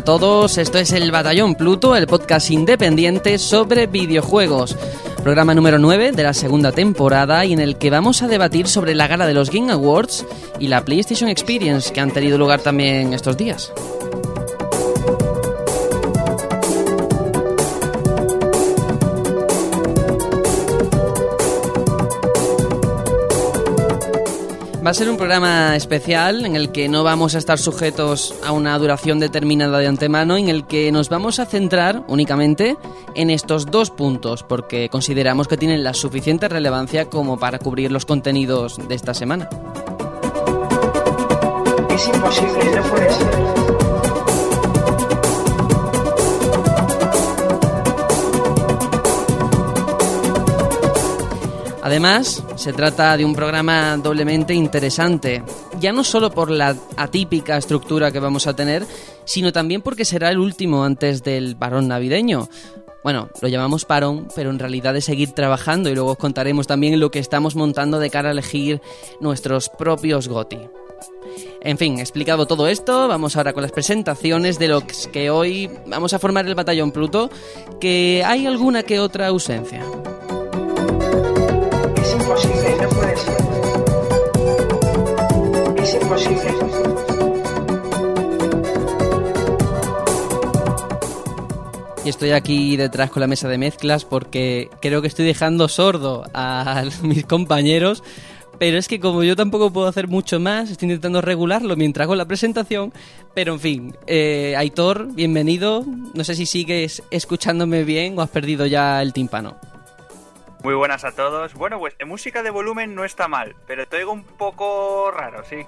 a todos. Esto es el Batallón Pluto, el podcast independiente sobre videojuegos. Programa número 9 de la segunda temporada y en el que vamos a debatir sobre la gala de los Game Awards y la PlayStation Experience que han tenido lugar también estos días. Va a ser un programa especial en el que no vamos a estar sujetos a una duración determinada de antemano, en el que nos vamos a centrar únicamente en estos dos puntos, porque consideramos que tienen la suficiente relevancia como para cubrir los contenidos de esta semana. Es imposible, no puede ser. Además, se trata de un programa doblemente interesante, ya no solo por la atípica estructura que vamos a tener, sino también porque será el último antes del parón navideño. Bueno, lo llamamos parón, pero en realidad es seguir trabajando y luego os contaremos también lo que estamos montando de cara a elegir nuestros propios GOTI. En fin, explicado todo esto, vamos ahora con las presentaciones de los que hoy vamos a formar el batallón Pluto, que hay alguna que otra ausencia. Y estoy aquí detrás con la mesa de mezclas porque creo que estoy dejando sordo a mis compañeros. Pero es que como yo tampoco puedo hacer mucho más, estoy intentando regularlo mientras hago la presentación. Pero en fin, eh, Aitor, bienvenido. No sé si sigues escuchándome bien o has perdido ya el tímpano. Muy buenas a todos. Bueno, pues en música de volumen no está mal, pero te oigo un poco raro, sí.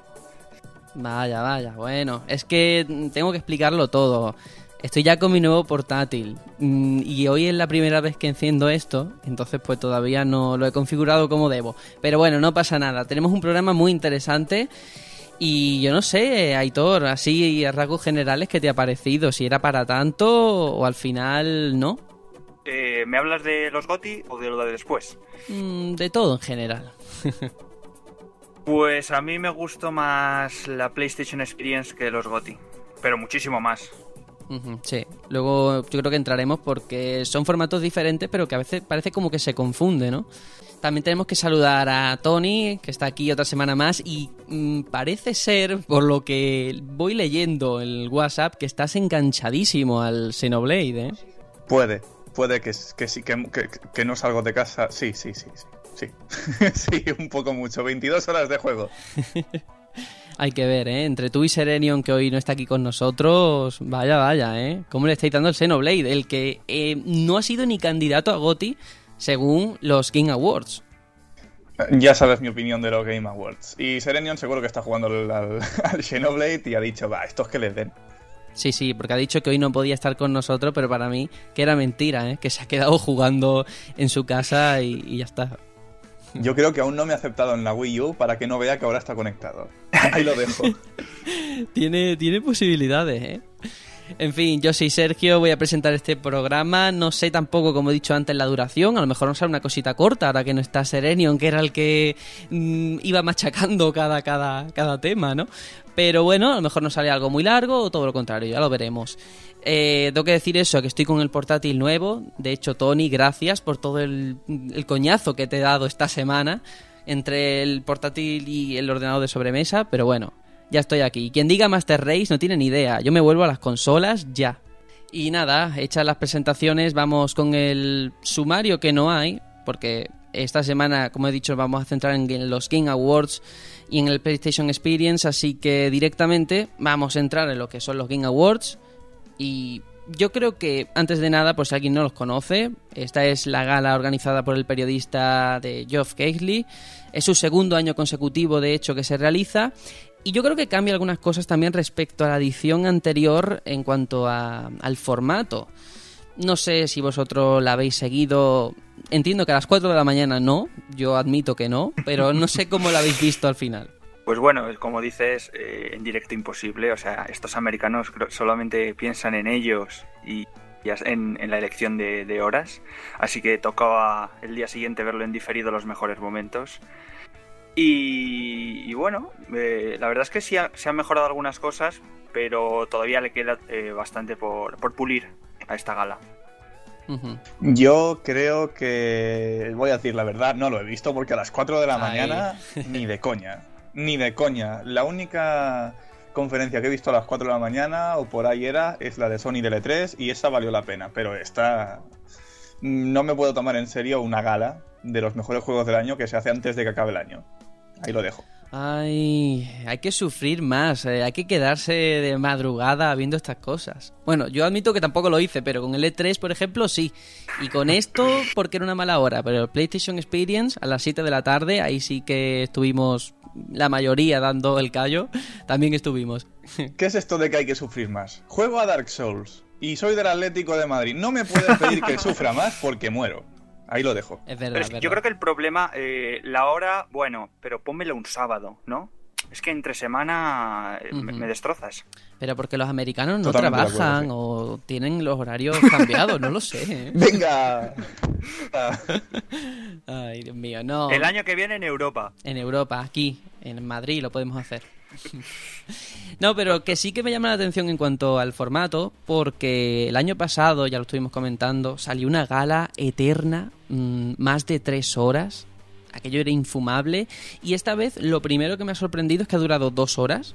Vaya, vaya, bueno, es que tengo que explicarlo todo. Estoy ya con mi nuevo portátil mm, y hoy es la primera vez que enciendo esto, entonces pues todavía no lo he configurado como debo. Pero bueno, no pasa nada, tenemos un programa muy interesante y yo no sé, Aitor, así a rasgos generales, ¿qué te ha parecido? Si era para tanto o al final no. Eh, ¿Me hablas de los GOTI o de lo de después? Mm, de todo en general. Pues a mí me gustó más la PlayStation Experience que los GOTI, pero muchísimo más. Sí, luego yo creo que entraremos porque son formatos diferentes, pero que a veces parece como que se confunde, ¿no? También tenemos que saludar a Tony, que está aquí otra semana más, y mm, parece ser, por lo que voy leyendo en el WhatsApp, que estás enganchadísimo al Xenoblade, ¿eh? Puede, puede que, que sí, que, que- que no salgo de casa. Sí, sí, sí, sí. Sí, sí, un poco mucho. 22 horas de juego. Hay que ver, ¿eh? Entre tú y Serenion, que hoy no está aquí con nosotros, vaya, vaya, ¿eh? ¿Cómo le estáis dando el Xenoblade? El que eh, no ha sido ni candidato a GOTY según los Game Awards. Ya sabes mi opinión de los Game Awards. Y Serenion seguro que está jugando al, al, al Xenoblade y ha dicho, va, estos que les den. Sí, sí, porque ha dicho que hoy no podía estar con nosotros, pero para mí que era mentira, ¿eh? que se ha quedado jugando en su casa y, y ya está. Yo creo que aún no me ha aceptado en la Wii U para que no vea que ahora está conectado. Ahí lo dejo. Tiene, tiene posibilidades, ¿eh? En fin, yo soy Sergio, voy a presentar este programa. No sé tampoco, como he dicho antes, la duración. A lo mejor nos sale una cosita corta, ahora que no está Serenion, que era el que mm, iba machacando cada, cada, cada tema, ¿no? Pero bueno, a lo mejor nos sale algo muy largo o todo lo contrario, ya lo veremos. Eh, tengo que decir eso, que estoy con el portátil nuevo. De hecho, Tony, gracias por todo el, el coñazo que te he dado esta semana entre el portátil y el ordenador de sobremesa. Pero bueno, ya estoy aquí. Quien diga Master Race no tiene ni idea. Yo me vuelvo a las consolas ya. Y nada, hechas las presentaciones, vamos con el sumario que no hay, porque esta semana, como he dicho, vamos a centrar en los Game Awards y en el PlayStation Experience, así que directamente vamos a entrar en lo que son los Game Awards. Y yo creo que, antes de nada, por si alguien no los conoce, esta es la gala organizada por el periodista de Geoff Keighley. Es su segundo año consecutivo, de hecho, que se realiza. Y yo creo que cambia algunas cosas también respecto a la edición anterior en cuanto al formato. No sé si vosotros la habéis seguido. Entiendo que a las 4 de la mañana no, yo admito que no, pero no sé cómo la habéis visto al final. Pues bueno, como dices, eh, en directo imposible. O sea, estos americanos solamente piensan en ellos y ya en, en la elección de, de horas. Así que tocaba el día siguiente verlo en diferido los mejores momentos. Y, y bueno, eh, la verdad es que sí ha- se han mejorado algunas cosas, pero todavía le queda eh, bastante por, por pulir a esta gala. Yo creo que. Voy a decir la verdad, no lo he visto porque a las 4 de la Ay. mañana ni de coña. Ni de coña. La única conferencia que he visto a las 4 de la mañana o por ahí era es la de Sony del E3 y esa valió la pena. Pero esta. No me puedo tomar en serio una gala de los mejores juegos del año que se hace antes de que acabe el año. Ahí lo dejo. Ay, hay que sufrir más, eh, hay que quedarse de madrugada viendo estas cosas. Bueno, yo admito que tampoco lo hice, pero con el E3, por ejemplo, sí. Y con esto, porque era una mala hora, pero el PlayStation Experience a las 7 de la tarde, ahí sí que estuvimos la mayoría dando el callo, también estuvimos. ¿Qué es esto de que hay que sufrir más? Juego a Dark Souls y soy del Atlético de Madrid. No me puedes pedir que sufra más porque muero. Ahí lo dejo. Es verdad, Pero es es que verdad. yo creo que el problema, eh, la hora, bueno, pero pónmelo un sábado, ¿no? Es que entre semana eh, me, destrozas. Pero porque los americanos no Totalmente trabajan acuerdo, o tienen los horarios cambiados, no lo sé. ¿eh? Venga. Ay, Dios mío, no. El año que viene en Europa. En Europa, aquí, en Madrid, lo podemos hacer. No, pero que sí que me llama la atención en cuanto al formato, porque el año pasado, ya lo estuvimos comentando, salió una gala eterna, mm, más de tres horas. Aquello era infumable. Y esta vez lo primero que me ha sorprendido es que ha durado dos horas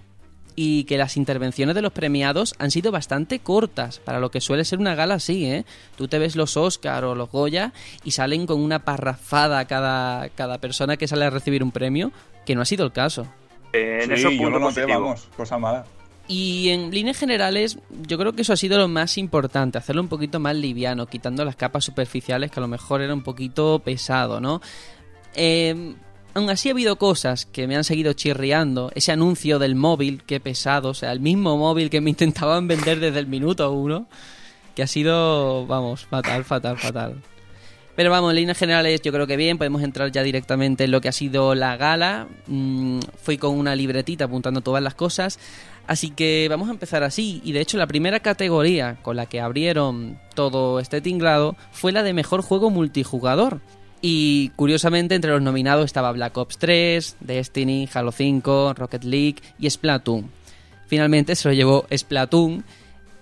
y que las intervenciones de los premiados han sido bastante cortas para lo que suele ser una gala así, ¿eh? Tú te ves los Oscar o los Goya y salen con una parrafada cada, cada persona que sale a recibir un premio, que no ha sido el caso. Eh, en sí, eso yo punto lo noté, vamos, cosa mala. Y en líneas generales, yo creo que eso ha sido lo más importante, hacerlo un poquito más liviano, quitando las capas superficiales que a lo mejor era un poquito pesado, ¿no? Eh, aún así ha habido cosas que me han seguido chirriando. Ese anuncio del móvil, qué pesado, o sea, el mismo móvil que me intentaban vender desde el minuto uno, que ha sido, vamos, fatal, fatal, fatal. Pero vamos, en líneas generales yo creo que bien, podemos entrar ya directamente en lo que ha sido la gala. Mm, fui con una libretita apuntando todas las cosas. Así que vamos a empezar así. Y de hecho la primera categoría con la que abrieron todo este tinglado fue la de mejor juego multijugador. Y curiosamente entre los nominados estaba Black Ops 3, Destiny, Halo 5, Rocket League y Splatoon. Finalmente se lo llevó Splatoon.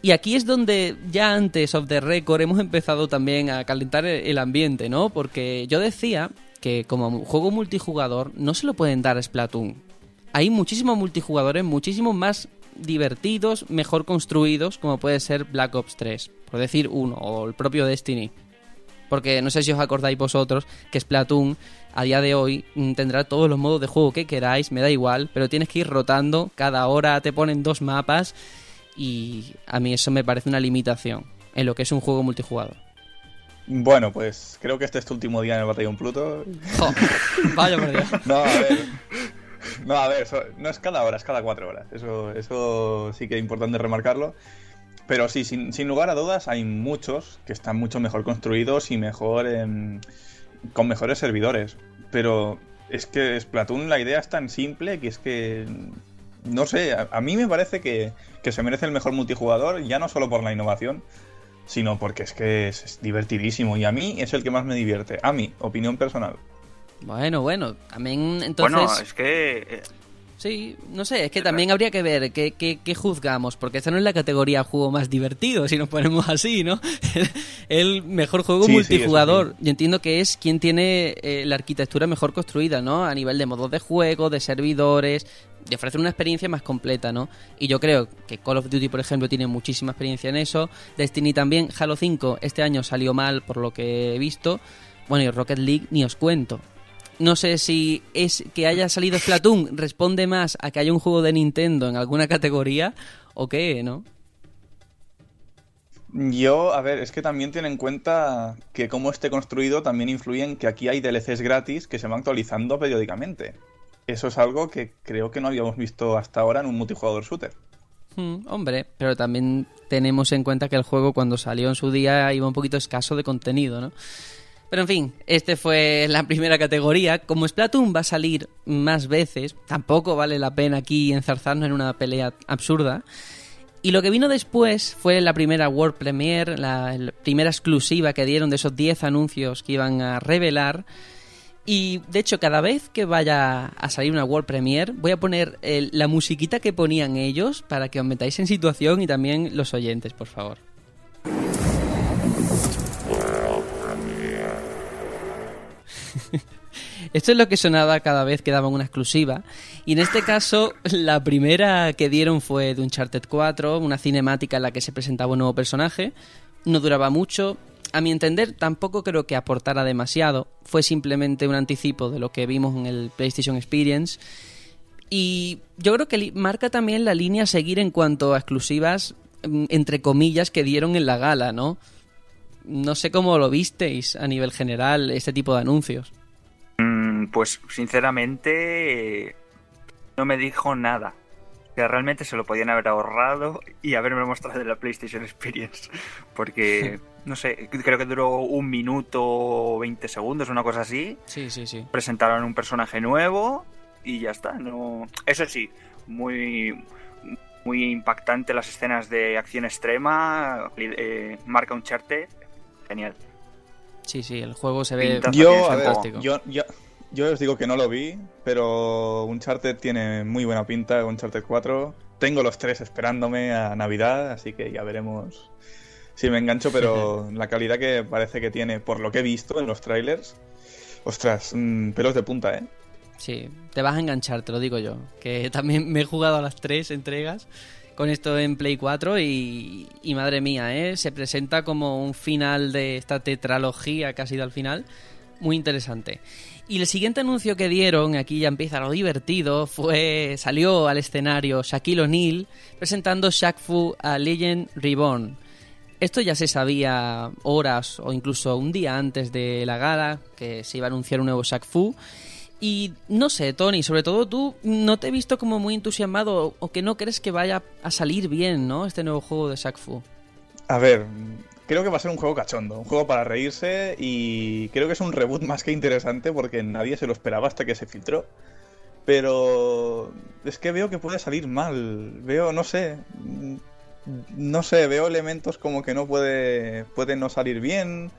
Y aquí es donde ya antes of the record hemos empezado también a calentar el ambiente, ¿no? Porque yo decía que como juego multijugador no se lo pueden dar a Splatoon. Hay muchísimos multijugadores, muchísimos más divertidos, mejor construidos, como puede ser Black Ops 3, por decir uno, o el propio Destiny. Porque no sé si os acordáis vosotros que Splatoon a día de hoy mm, tendrá todos los modos de juego que queráis, me da igual, pero tienes que ir rotando, cada hora te ponen dos mapas y a mí eso me parece una limitación en lo que es un juego multijugador. Bueno, pues creo que este es tu último día en el Batallón Pluto. Jo, vaya por Dios. No, a ver. No, a ver, no es cada hora, es cada cuatro horas. Eso, eso sí que es importante remarcarlo. Pero sí, sin, sin lugar a dudas, hay muchos que están mucho mejor construidos y mejor em, con mejores servidores. Pero es que Splatoon la idea es tan simple que es que. No sé, a, a mí me parece que, que se merece el mejor multijugador, ya no solo por la innovación, sino porque es que es, es divertidísimo. Y a mí es el que más me divierte. A mí, opinión personal. Bueno, bueno, también entonces... Bueno, es que eh, Sí, no sé, es que también habría que ver qué, qué, qué juzgamos, porque esta no es la categoría juego más divertido, si nos ponemos así, ¿no? El mejor juego Sí, multijugador. Yo entiendo que es quien tiene eh, la arquitectura mejor construida, ¿no? A nivel de modos de juego, de servidores, de ofrecer una experiencia más completa, ¿no? Y yo creo que Call of Duty, por ejemplo, tiene muchísima experiencia en eso. Destiny también. Halo 5 este año salió mal, por lo que he visto. Bueno, y Rocket League ni os cuento. No sé si es que haya salido Splatoon responde más a que haya un juego de Nintendo en alguna categoría o qué, ¿no? Yo, a ver, es que también tiene en cuenta que cómo esté construido también influye en que aquí hay DLCs gratis que se van actualizando periódicamente. Eso es algo que creo que no habíamos visto hasta ahora en un multijugador shooter. Hmm, hombre, pero también tenemos en cuenta que el juego cuando salió en su día iba un poquito escaso de contenido, ¿no? Pero en fin, este fue la primera categoría. Como Splatoon va a salir más veces, tampoco vale la pena aquí enzarzarnos en una pelea absurda. Y lo que vino después fue la primera World Premiere, la, primera exclusiva que dieron de esos 10 anuncios que iban a revelar. Y de hecho, cada vez que vaya a salir una World Premiere, voy a poner el- la musiquita que ponían ellos para que os metáis en situación y también los oyentes, por favor. Esto es lo que sonaba cada vez que daban una exclusiva. Y en este caso, la primera que dieron fue de Uncharted 4, una cinemática en la que se presentaba un nuevo personaje. No duraba mucho. A mi entender, tampoco creo que aportara demasiado. Fue simplemente un anticipo de lo que vimos en el PlayStation Experience. Y yo creo que marca también la línea a seguir en cuanto a exclusivas, mm, entre comillas, que dieron en la gala, ¿no? No sé cómo lo visteis a nivel general, este tipo de anuncios. Pues sinceramente no me dijo nada. Que realmente se lo podían haber ahorrado y haberme mostrado en la PlayStation Experience. Porque, no sé, creo que duró un minuto o 20 segundos, una cosa así. Sí, sí, sí. Presentaron un personaje nuevo y ya está. No... Eso sí, muy, muy impactante las escenas de acción extrema. eh, marca un charte. Genial. Sí, sí, el juego se ve Yo, ver, fantástico. yo, yo, yo os digo que no lo vi, pero Uncharted tiene muy buena pinta, Uncharted 4. Tengo los tres esperándome a Navidad, así que ya veremos si me engancho, pero la calidad que parece que tiene, por lo que he visto en los trailers, ostras, mm, pelos de punta, ¿eh? Sí, te vas a enganchar, te lo digo yo. Que también me he jugado a las tres entregas con esto en Play 4 y, y madre mía, ¿eh? se presenta como un final de esta tetralogía que ha sido al final. Muy interesante. Y el siguiente anuncio que dieron, aquí ya empieza lo divertido, fue salió al escenario Shaquille O'Neal presentando Shaq Fu a Legend Reborn. Esto ya se sabía horas o incluso un día antes de la gala, que se iba a anunciar un nuevo Shaq Fu. Y no sé, Tony, sobre todo tú, no te he visto como muy entusiasmado o que no crees que vaya a salir bien, ¿no? Este nuevo juego de Shaq Fu. A ver, creo que va a ser un juego cachondo, un juego para reírse y creo que es un reboot más que interesante porque nadie se lo esperaba hasta que se filtró. Pero es que veo que puede salir mal, veo, no sé, no sé, veo elementos como que no puede, puede no salir bien.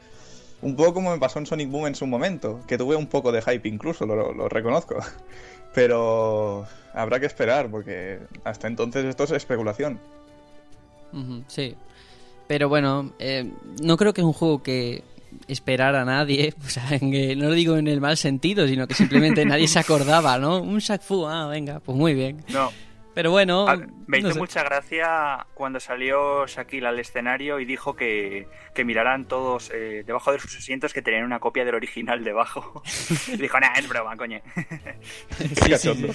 Un poco como me pasó en Sonic Boom en su momento, que tuve un poco de hype incluso, lo, reconozco. Pero habrá que esperar porque hasta entonces esto es especulación. Sí. Pero bueno, eh, no creo que es un juego que esperar a nadie, o en que- no lo digo en el mal sentido, sino que simplemente nadie se acordaba, ¿no? Un Shaq Fu, ah, venga, pues muy bien. No, Pero bueno, Ah, me hizo no sé. mucha gracia cuando salió Shaquille al escenario y dijo que, que miraran todos eh, debajo de sus asientos que tenían una copia del original debajo. y dijo, nah, es broma, coño. Sí, sí.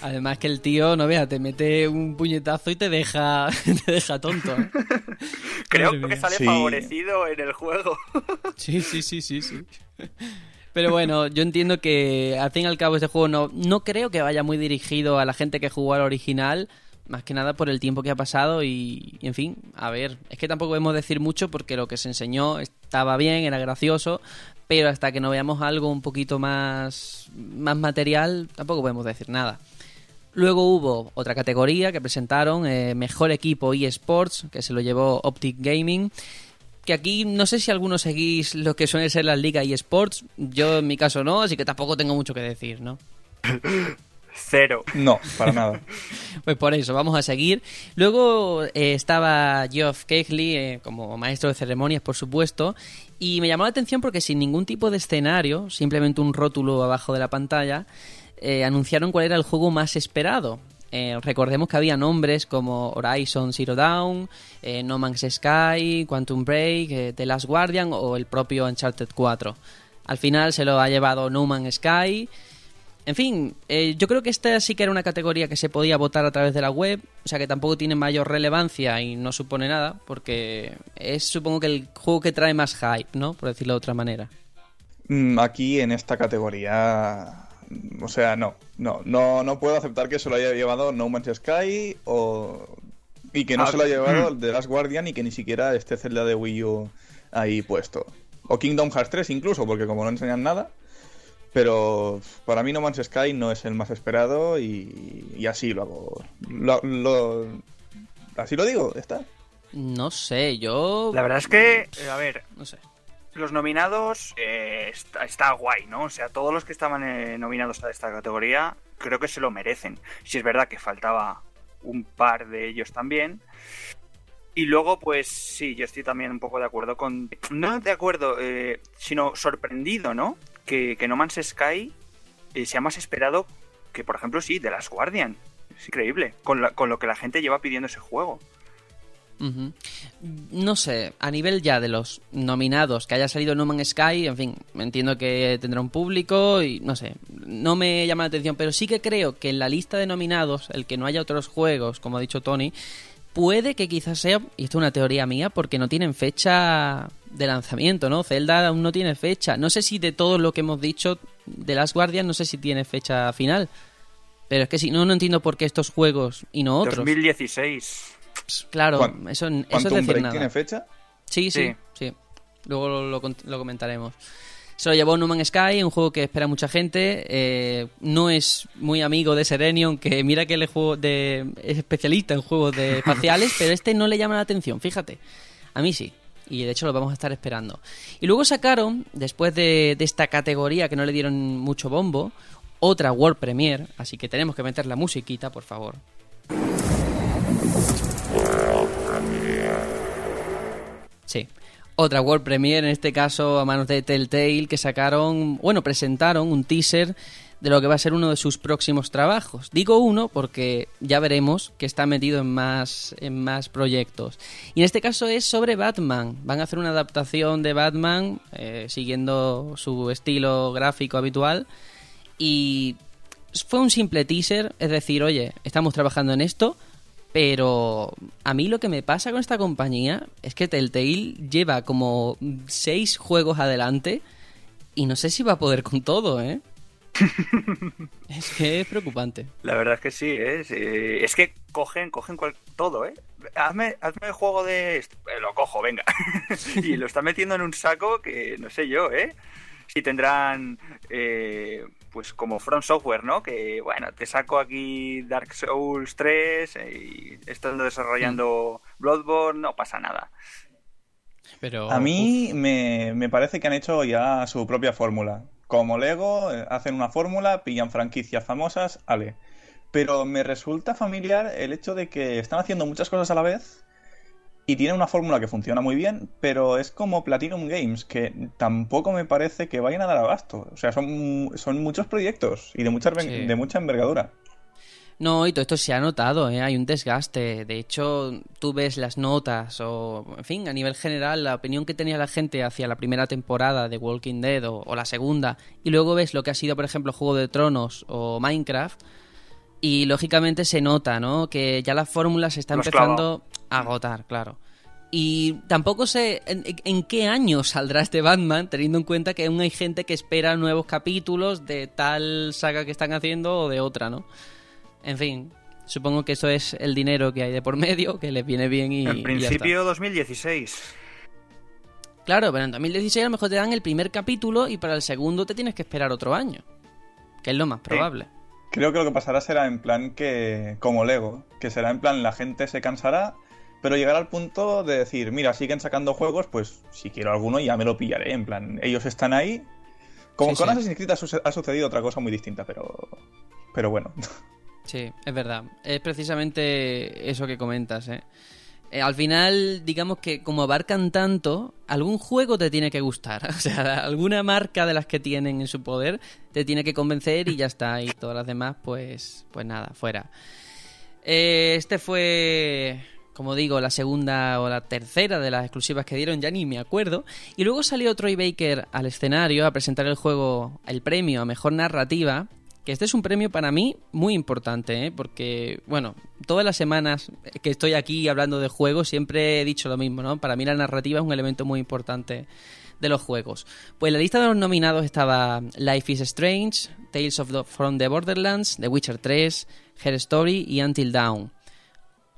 Además que el tío, no vea, te mete un puñetazo y te deja, te deja tonto. ¿eh? Creo que sale Sí. favorecido en el juego. Sí, sí, sí, sí, sí. Pero bueno, yo entiendo que al fin y al cabo este juego no, no creo que vaya muy dirigido a la gente que jugó al original, más que nada por el tiempo que ha pasado y, en fin, a ver, es que tampoco podemos decir mucho porque lo que se enseñó estaba bien, era gracioso, pero hasta que no veamos algo un poquito más, más material, tampoco podemos decir nada. Luego hubo otra categoría que presentaron, eh, Mejor Equipo eSports, que se lo llevó Optic Gaming. Que aquí no sé si algunos seguís lo que suele ser las ligas eSports. Yo en mi caso no, así que tampoco tengo mucho que decir, ¿no? Cero. No, para nada. Pues por eso, vamos a seguir. Luego eh, estaba Geoff Keighley eh, como maestro de ceremonias, por supuesto, y me llamó la atención porque sin ningún tipo de escenario, simplemente un rótulo abajo de la pantalla, eh, anunciaron cuál era el juego más esperado. Eh, recordemos que había nombres como Horizon Zero Dawn, eh, No Man's Sky, Quantum Break, eh, The Last Guardian o el propio Uncharted 4. Al final se lo ha llevado No Man's Sky. En fin, yo creo que esta sí que era una categoría que se podía votar a través de la web, o sea que tampoco tiene mayor relevancia y no supone nada, porque es supongo que el juego que trae más hype, ¿no? Por decirlo de otra manera. Mm, Aquí en esta categoría, o sea, no, no, no, no puedo aceptar que se lo haya llevado No Man's Sky o y que no Ah, se lo haya llevado mm. The Last Guardian y que ni siquiera esté Zelda de Wii U ahí puesto. O Kingdom Hearts 3 incluso, porque como no enseñan nada. Pero para mí No Man's Sky no es el más esperado y, y así lo hago. Lo, lo- así lo digo, ya está. No sé, yo... La verdad es que, eh, a ver, No sé. Los nominados eh, está, guay, ¿no? O sea, todos los que estaban eh, nominados a esta categoría creo que se lo merecen. Si es verdad que faltaba un par de ellos también. Y luego, pues sí, yo estoy también un poco de acuerdo con... No de acuerdo, eh, sino sorprendido, ¿no? Que, que No Man's Sky eh, sea más esperado que, por ejemplo, sí, de las Guardian. Es increíble, con, la- con lo que la gente lleva pidiendo ese juego. No sé, a nivel ya de los nominados, que haya salido No Man's Sky, en fin, entiendo que tendrá un público y no sé, no me llama la atención, pero sí que creo que en la lista de nominados, el que no haya otros juegos, como ha dicho Tony, puede que quizás sea, y esto es una teoría mía, porque no tienen fecha de lanzamiento, ¿no? Zelda aún no tiene fecha. No sé si de todo lo que hemos dicho de Last Guardian, no sé si tiene fecha final. Pero es que si no, no entiendo por qué estos juegos y no otros. 2016. Claro, ¿Cuán- eso, eso es ¿Quantum decir Break nada. tiene fecha? Sí, sí, Sí. sí. Luego lo, lo cont- lo comentaremos. Se lo llevó No Man's Sky, un juego que espera mucha gente. eh, no es muy amigo de Serenion, que mira que él es, juego de, es especialista en juegos de espaciales, pero este no le llama la atención, fíjate. A mí sí. Y de hecho lo vamos a estar esperando. Y luego sacaron, después de, de esta categoría que no le dieron mucho bombo, otra World Premiere. Así que tenemos que meter la musiquita, por favor. Sí. Otra World Premiere, en este caso a manos de Telltale, que sacaron, bueno, presentaron un teaser de lo que va a ser uno de sus próximos trabajos. Digo uno porque ya veremos que está metido en más, en más proyectos. Y en este caso es sobre Batman. Van a hacer una adaptación de Batman eh, siguiendo su estilo gráfico habitual. Y fue un simple teaser, es decir, oye, estamos trabajando en esto, pero a mí lo que me pasa con esta compañía es que Telltale lleva como seis juegos adelante y no sé si va a poder con todo, ¿eh? es que es preocupante. La verdad es que sí, ¿eh? Sí, es que cogen, cogen cual- todo, ¿eh? Hazme, hazme el juego de... esto. Eh, lo cojo, venga. y lo está metiendo en un saco que no sé yo, ¿eh? Si tendrán, eh, pues como Front Software, ¿no? Que, bueno, te saco aquí Dark Souls 3 y estando desarrollando Bloodborne, no pasa nada. Pero A mí me, me parece que han hecho ya su propia fórmula. Como Lego, eh, hacen una fórmula, pillan franquicias famosas, ale. Pero me resulta familiar el hecho de que están haciendo muchas cosas a la vez y tienen una fórmula que funciona muy bien, pero es como Platinum Games, que tampoco me parece que vayan a dar abasto. O sea, son, son muchos proyectos y de mucha, Sí. de mucha envergadura. No, y todo esto se ha notado, ¿eh? hay un desgaste. De hecho, tú ves las notas o, en fin, a nivel general, la opinión que tenía la gente hacia la primera temporada de Walking Dead o, o la segunda, y luego ves lo que ha sido, por ejemplo, Juego de Tronos o Minecraft, y lógicamente se nota, ¿no? Que ya la fórmula se está empezando a agotar, claro. Y tampoco sé en, en qué año saldrá este Batman, teniendo en cuenta que aún hay gente que espera nuevos capítulos de tal saga que están haciendo o de otra, ¿no? En fin, supongo que eso es el dinero que hay de por medio, que les viene bien y. y en ya principio 2016. está. Claro, pero en 2016 a lo mejor te dan el primer capítulo y para el segundo te tienes que esperar otro año. Que es lo más probable. Creo que lo que pasará será en plan que, como Lego, que será en plan la gente se cansará, pero llegará al punto de decir, mira, siguen sacando juegos, pues si quiero alguno ya me lo pillaré. En plan, ellos están ahí. Como Sí, con sí. Assassin's Creed ha, ha sucedido otra cosa muy distinta, pero, pero bueno. Sí, es verdad. Es precisamente eso que comentas, ¿eh? Eh, al final, digamos que como abarcan tanto, algún juego te tiene que gustar. O sea, alguna marca de las que tienen en su poder te tiene que convencer y ya está. Y todas las demás, pues, pues nada, fuera. Eh, este fue, como digo, la segunda o la tercera de las exclusivas que dieron, ya ni me acuerdo. Y luego salió Troy Baker al escenario a presentar el juego, el premio a mejor narrativa. Que este es un premio para mí muy importante, ¿eh? porque, bueno, todas las semanas que estoy aquí hablando de juegos siempre he dicho lo mismo, ¿no? Para mí la narrativa es un elemento muy importante de los juegos. Pues la lista de los nominados estaba Life is Strange, Tales of the, from the Borderlands, The Witcher 3, Her Story y Until Dawn.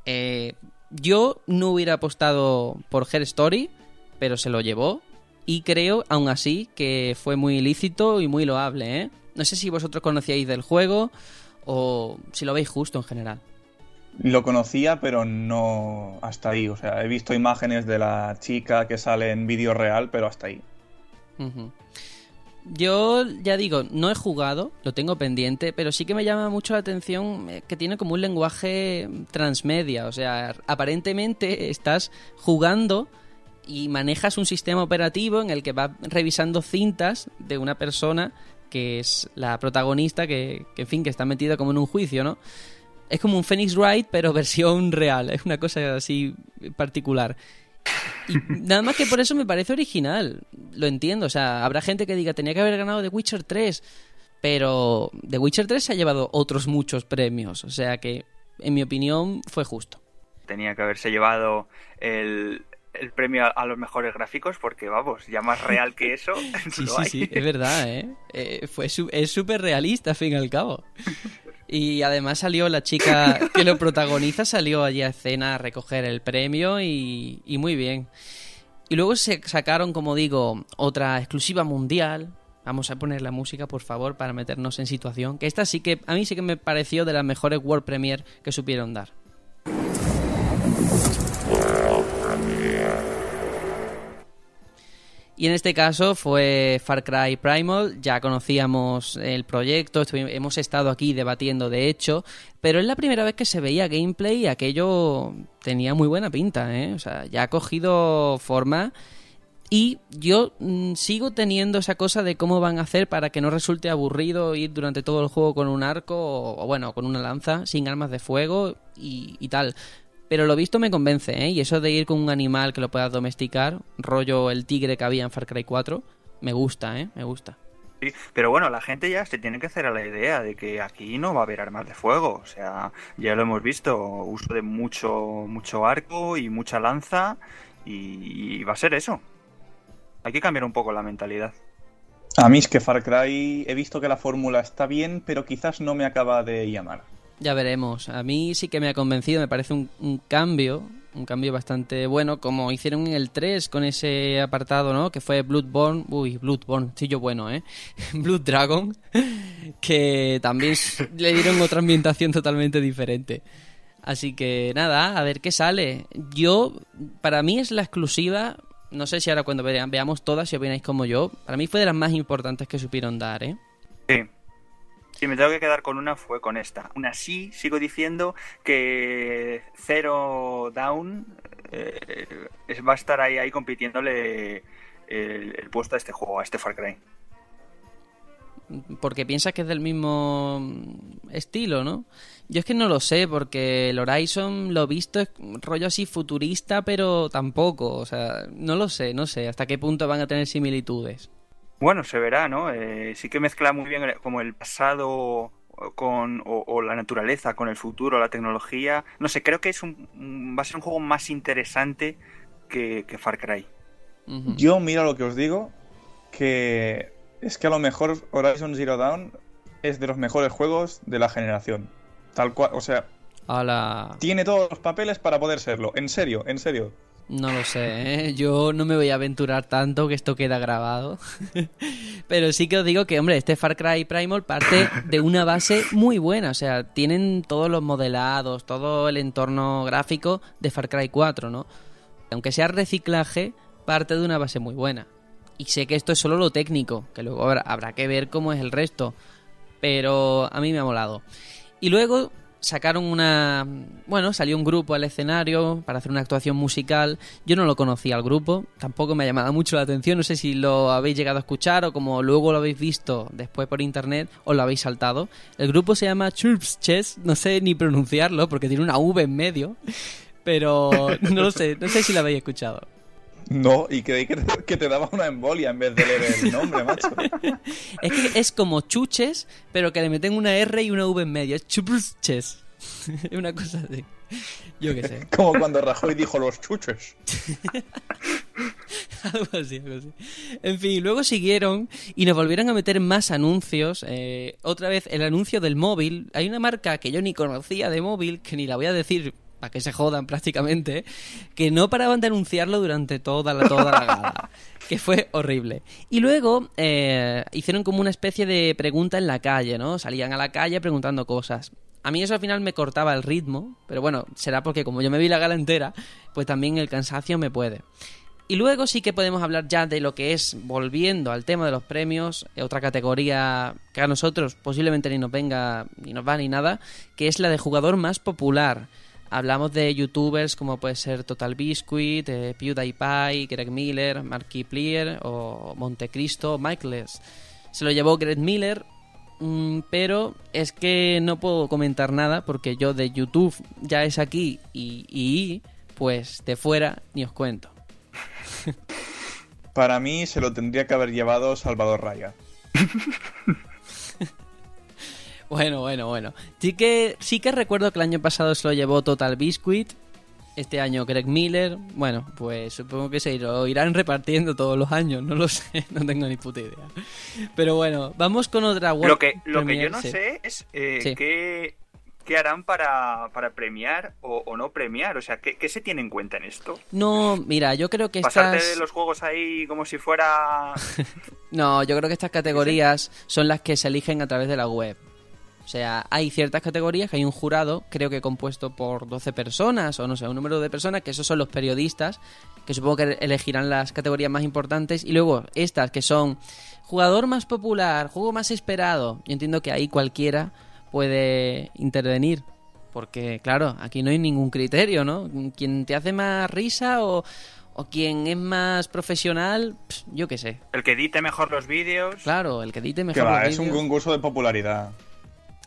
Eh, yo no hubiera apostado por Her Story, pero se lo llevó. Y creo, aún así, que fue muy ilícito y muy loable, ¿eh? No sé si vosotros conocíais del juego o si lo veis justo en general. Lo conocía, pero no hasta ahí. O sea, he visto imágenes de la chica que sale en vídeo real, pero hasta ahí. Yo ya digo, no he jugado, lo tengo pendiente, pero sí que me llama mucho la atención eh, que tiene como un lenguaje transmedia. O sea, aparentemente estás jugando y manejas un sistema operativo en el que vas revisando cintas de una persona que es la protagonista, que, en fin, que está metida como en un juicio, ¿no? Es como un Phoenix Wright, pero versión real. Es una cosa así particular. Y nada más que por eso me parece original. Lo entiendo. O sea, habrá gente que diga, tenía que haber ganado The Witcher 3. Pero The Witcher 3 se ha llevado otros muchos premios. O sea que, en mi opinión, fue justo. Tenía que haberse llevado el, el premio a, a, los mejores gráficos porque, vamos, ya más real que eso. sí, no sí, hay. sí, es verdad, ¿eh? eh fue su es súper realista, al fin y al cabo. Y además salió la chica que lo protagoniza, salió allí a escena a recoger el premio y, y muy bien. Y luego se sacaron, como digo, otra exclusiva mundial. Vamos a poner la música, por favor, para meternos en situación. Que esta sí que, a mí sí que me pareció de las mejores World Premiere que supieron dar. Y en este caso fue Far Cry Primal, ya conocíamos el proyecto, hemos estado aquí debatiendo de hecho, pero es la primera vez que se veía gameplay y aquello tenía muy buena pinta, ¿eh? O sea, ya ha cogido forma y yo mm, sigo teniendo esa cosa de cómo van a hacer para que no resulte aburrido ir durante todo el juego con un arco o, bueno, con una lanza sin armas de fuego y tal. Pero lo visto me convence, ¿eh? Y eso de ir con un animal que lo puedas domesticar, rollo el tigre que había en Far Cry 4, me gusta, ¿eh? Me gusta. Sí, pero bueno, la gente ya se tiene que hacer a la idea de que aquí no va a haber armas de fuego. O sea, ya lo hemos visto, uso de mucho, mucho arco y mucha lanza y, y va a ser eso. Hay que cambiar un poco la mentalidad. A mí es que Far Cry he visto que la fórmula está bien, pero quizás no me acaba de llamar. Ya veremos. A mí sí que me ha convencido, me parece un, cambio, un cambio bastante bueno, como hicieron en el 3 con ese apartado, ¿no? Que fue Bloodborne, uy, Bloodborne, yo bueno, ¿eh? Blood Dragon, que también le dieron otra ambientación totalmente diferente. Así que nada, a ver qué sale. Yo, para mí es la exclusiva, no sé si ahora cuando veamos todas, si opináis como yo, para mí fue de las más importantes que supieron dar, ¿eh? Sí. Si me tengo que quedar con una, fue con esta. Aún así, sigo diciendo que Zero Down eh, va a estar ahí, ahí compitiéndole el, el, puesto a este juego, a este Far Cry. Porque piensas que es del mismo estilo, ¿no? Yo es que no lo sé, porque el Horizon lo visto es rollo así futurista, pero tampoco. O sea, no lo sé, no sé hasta qué punto van a tener similitudes. Bueno, se verá, ¿no? Eh, sí que mezcla muy bien como el pasado con o, o, la naturaleza con el futuro, la tecnología. No sé, creo que es un va a ser un juego más interesante que, que Far Cry. Uh -huh. Yo mira lo que os digo, que es que a lo mejor Horizon Zero Dawn es de los mejores juegos de la generación. Tal cual, o sea, la... tiene todos los papeles para poder serlo. En serio, en serio. No lo sé, ¿eh? yo no me voy a aventurar tanto que esto queda grabado. Pero sí que os digo que, hombre, este Far Cry Primal parte de una base muy buena. O sea, tienen todos los modelados, todo el entorno gráfico de Far Cry 4, ¿no? Aunque sea reciclaje, parte de una base muy buena. Y sé que esto es solo lo técnico, que luego habrá, habrá que ver cómo es el resto. Pero a mí me ha molado. Y luego sacaron una... Bueno, salió un grupo al escenario para hacer una actuación musical. Yo no lo conocía al grupo, tampoco me ha llamado mucho la atención. No sé si lo habéis llegado a escuchar o como luego lo habéis visto después por internet o lo habéis saltado. El grupo se llama Chirps Chess, no sé ni pronunciarlo porque tiene una V en medio. Pero no lo sé, no sé si lo habéis escuchado. No, y creí que te, que te, daba una embolia en vez de leer el nombre, macho. es que es como chuches, pero que le meten una R y una V en medio. Es chuches. Es una cosa así. Yo qué sé. Como cuando Rajoy dijo los chuches. algo así, algo así. En fin, luego siguieron y nos volvieron a meter más anuncios. Eh, otra vez el anuncio del móvil. Hay una marca que yo ni conocía de móvil, que ni la voy a decir para que se jodan prácticamente, que no paraban de anunciarlo durante toda la, toda la gala, que fue horrible. Y luego eh, hicieron como una especie de pregunta en la calle, ¿no? Salían a la calle preguntando cosas. A mí eso al final me cortaba el ritmo, pero bueno, será porque como yo me vi la gala entera, pues también el cansancio me puede. Y luego sí que podemos hablar ya de lo que es, volviendo al tema de los premios, eh, otra categoría que a nosotros posiblemente ni nos venga, ni nos va ni nada, que es la de jugador más popular. Hablamos de youtubers como puede ser Total Biscuit, eh, PewDiePie, Greg Miller, Markiplier o Montecristo, Michaeles. Se lo llevó Greg Miller, mm, pero es que no puedo comentar nada porque yo de YouTube ya es aquí y, y pues de fuera ni os cuento. Para mí se lo tendría que haber llevado Salvador Raya. Bueno, bueno, bueno. Sí que, sí que recuerdo que el año pasado se lo llevó Total Biscuit. Este año Greg Miller. Bueno, pues supongo que se lo irán repartiendo todos los años. No lo sé, no tengo ni puta idea. Pero bueno, vamos con otra Lo que, lo que yo no sí. sé es eh, Sí. qué, qué harán para, para premiar o, o no premiar. O sea, ¿qué, qué se tiene en cuenta en esto? No, mira, yo creo que Pasarte estas... de los juegos ahí como si fuera... No, yo creo que estas categorías son las que se eligen a través de la web. O sea, hay ciertas categorías que hay un jurado, creo que compuesto por 12 personas o no sé, un número de personas, que esos son los periodistas, que supongo que elegirán las categorías más importantes. Y luego estas que son jugador más popular, juego más esperado. Yo entiendo que ahí cualquiera puede intervenir. Porque, claro, aquí no hay ningún criterio, ¿no? Quien te hace más risa o, o quien es más profesional, yo qué sé. El que edite mejor los vídeos. Claro, el que edite Que mejor va, los es un vídeos. concurso de popularidad.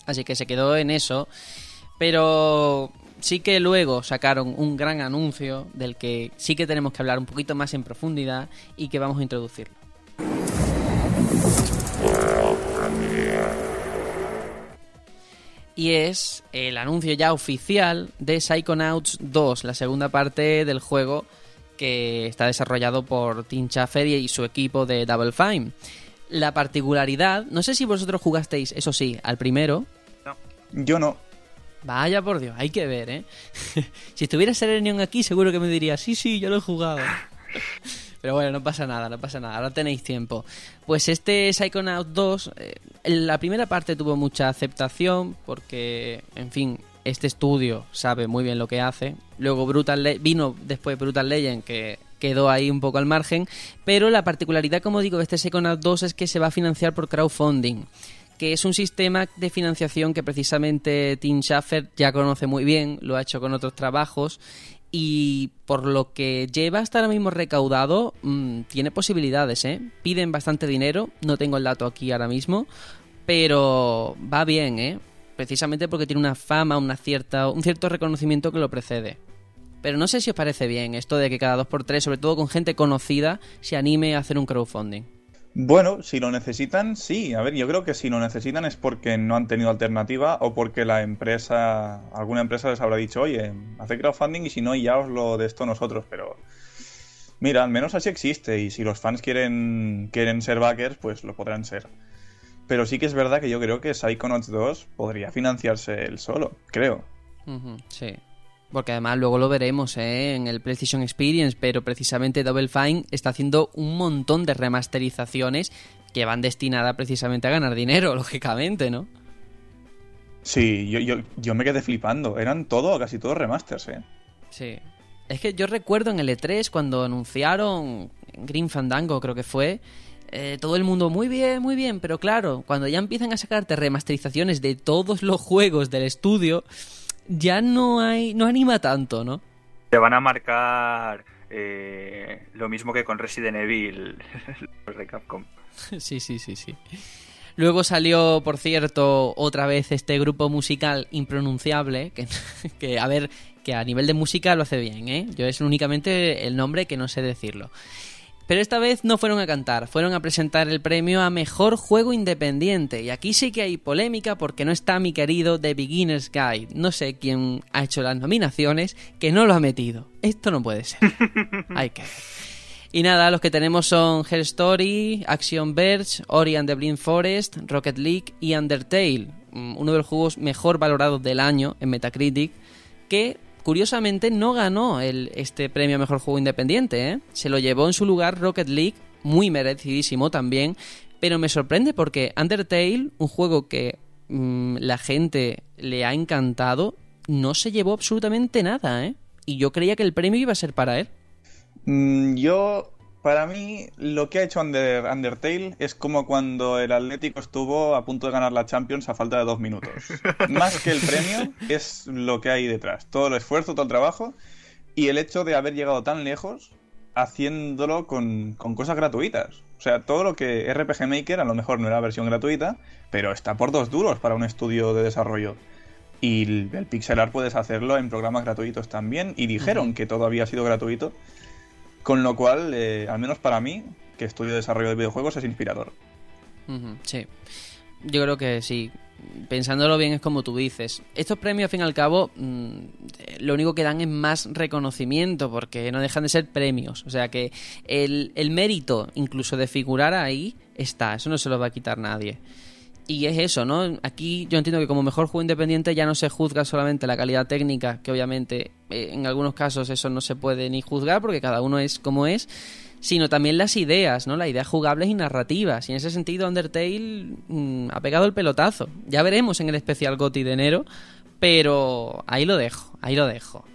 Así que se quedó en eso. Pero sí que luego sacaron un gran anuncio del que sí que tenemos que hablar un poquito más en profundidad y que vamos a introducirlo. Y es el anuncio ya oficial de Psychonauts 2, la segunda parte del juego que está desarrollado por Tim Schafer y su equipo de Double Fine. La particularidad, no sé si vosotros jugasteis, eso sí, al primero, Yo no. Vaya por Dios, hay que ver, ¿eh? si estuviera Serenion aquí, seguro que me diría, sí, sí, yo lo he jugado. Pero bueno, no pasa nada, no pasa nada, ahora tenéis tiempo. Pues este Psychonaut 2, eh, la primera parte tuvo mucha aceptación porque, en fin, este estudio sabe muy bien lo que hace. Luego Brutal vino después Brutal Legend que quedó ahí un poco al margen, pero la particularidad, como digo, de este Psychonaut 2 es que se va a financiar por crowdfunding que es un sistema de financiación que precisamente Tim Schafer ya conoce muy bien, lo ha hecho con otros trabajos y por lo que lleva hasta ahora mismo recaudado, mm, tiene posibilidades, ¿eh? Piden bastante dinero, no tengo el dato aquí ahora mismo, pero va bien, ¿eh? Precisamente porque tiene una fama, una cierta, un cierto reconocimiento que lo precede. Pero no sé si os parece bien esto de que cada 2x3, sobre todo con gente conocida, se anime a hacer un crowdfunding. Bueno, si lo necesitan, sí. A ver, yo creo que si lo necesitan es porque no han tenido alternativa o porque la empresa, alguna empresa les habrá dicho, oye, haced crowdfunding y si no, ya os lo de esto nosotros. Pero mira, al menos así existe y si los fans quieren, quieren ser backers, pues lo podrán ser. Pero sí que es verdad que yo creo que Psychonauts 2 podría financiarse él solo, creo. Sí. Porque además luego lo veremos ¿eh? en el PlayStation Experience, pero precisamente Double Fine está haciendo un montón de remasterizaciones que van destinadas precisamente a ganar dinero, lógicamente, ¿no? Sí, yo, yo, yo me quedé flipando. Eran todo, casi todos remasters, ¿eh? Sí. Es que yo recuerdo en el E3 cuando anunciaron Green Fandango, creo que fue, eh, todo el mundo muy bien, muy bien, pero claro, cuando ya empiezan a sacarte remasterizaciones de todos los juegos del estudio, ya no hay, no anima tanto, ¿no? Te van a marcar eh, lo mismo que con Resident Evil, los de Capcom. Sí, sí, sí, sí. Luego salió, por cierto, otra vez este grupo musical impronunciable, que, que, a ver, que a nivel de música lo hace bien, ¿eh? Yo es únicamente el nombre que no sé decirlo. Pero esta vez no fueron a cantar, fueron a presentar el premio a Mejor Juego Independiente. Y aquí sí que hay polémica porque no está mi querido The Beginner's Guide. No sé quién ha hecho las nominaciones, que no lo ha metido. Esto no puede ser. hay que ver. Y nada, los que tenemos son Her Story, Action Verge, Ori and the Blind Forest, Rocket League y Undertale, mm, uno de los juegos mejor valorados del año en Metacritic, que curiosamente no ganó el, este premio a Mejor Juego Independiente, ¿eh? Se lo llevó en su lugar Rocket League, muy merecidísimo también, pero me sorprende porque Undertale, un juego que mm, la gente le ha encantado, no se llevó absolutamente nada, ¿eh? Y yo creía que el premio iba a ser para él. Mm, yo, para mí, lo que ha hecho Under- Undertale es como cuando el Atlético estuvo a punto de ganar la Champions a falta de dos minutos. Más que el premio, es lo que hay detrás. Todo el esfuerzo, todo el trabajo y el hecho de haber llegado tan lejos haciéndolo con, con cosas gratuitas. O sea, todo lo que RPG Maker a lo mejor no era versión gratuita, pero está por dos duros para un estudio de desarrollo. Y el, el pixel art puedes hacerlo en programas gratuitos también. Y dijeron que todo había sido gratuito. Con lo cual, eh, al menos para mí, que estudio desarrollo de videojuegos, es inspirador. Sí. Yo creo que sí. Pensándolo bien es como tú dices. Estos premios, al fin y al cabo, mm, lo único que dan es más reconocimiento, porque no dejan de ser premios. O sea que el, el mérito, incluso de figurar ahí, está. Eso no se lo va a quitar nadie. Y es eso, ¿no? Aquí yo entiendo que como mejor juego independiente ya no se juzga solamente la calidad técnica, que obviamente eh, en algunos casos eso no se puede ni juzgar porque cada uno es como es, sino también las ideas, ¿no? Las ideas jugables y narrativas. Y en ese sentido Undertale mm, ha pegado el pelotazo. Ya veremos en el especial GOTY de enero, pero ahí lo dejo, ahí lo dejo.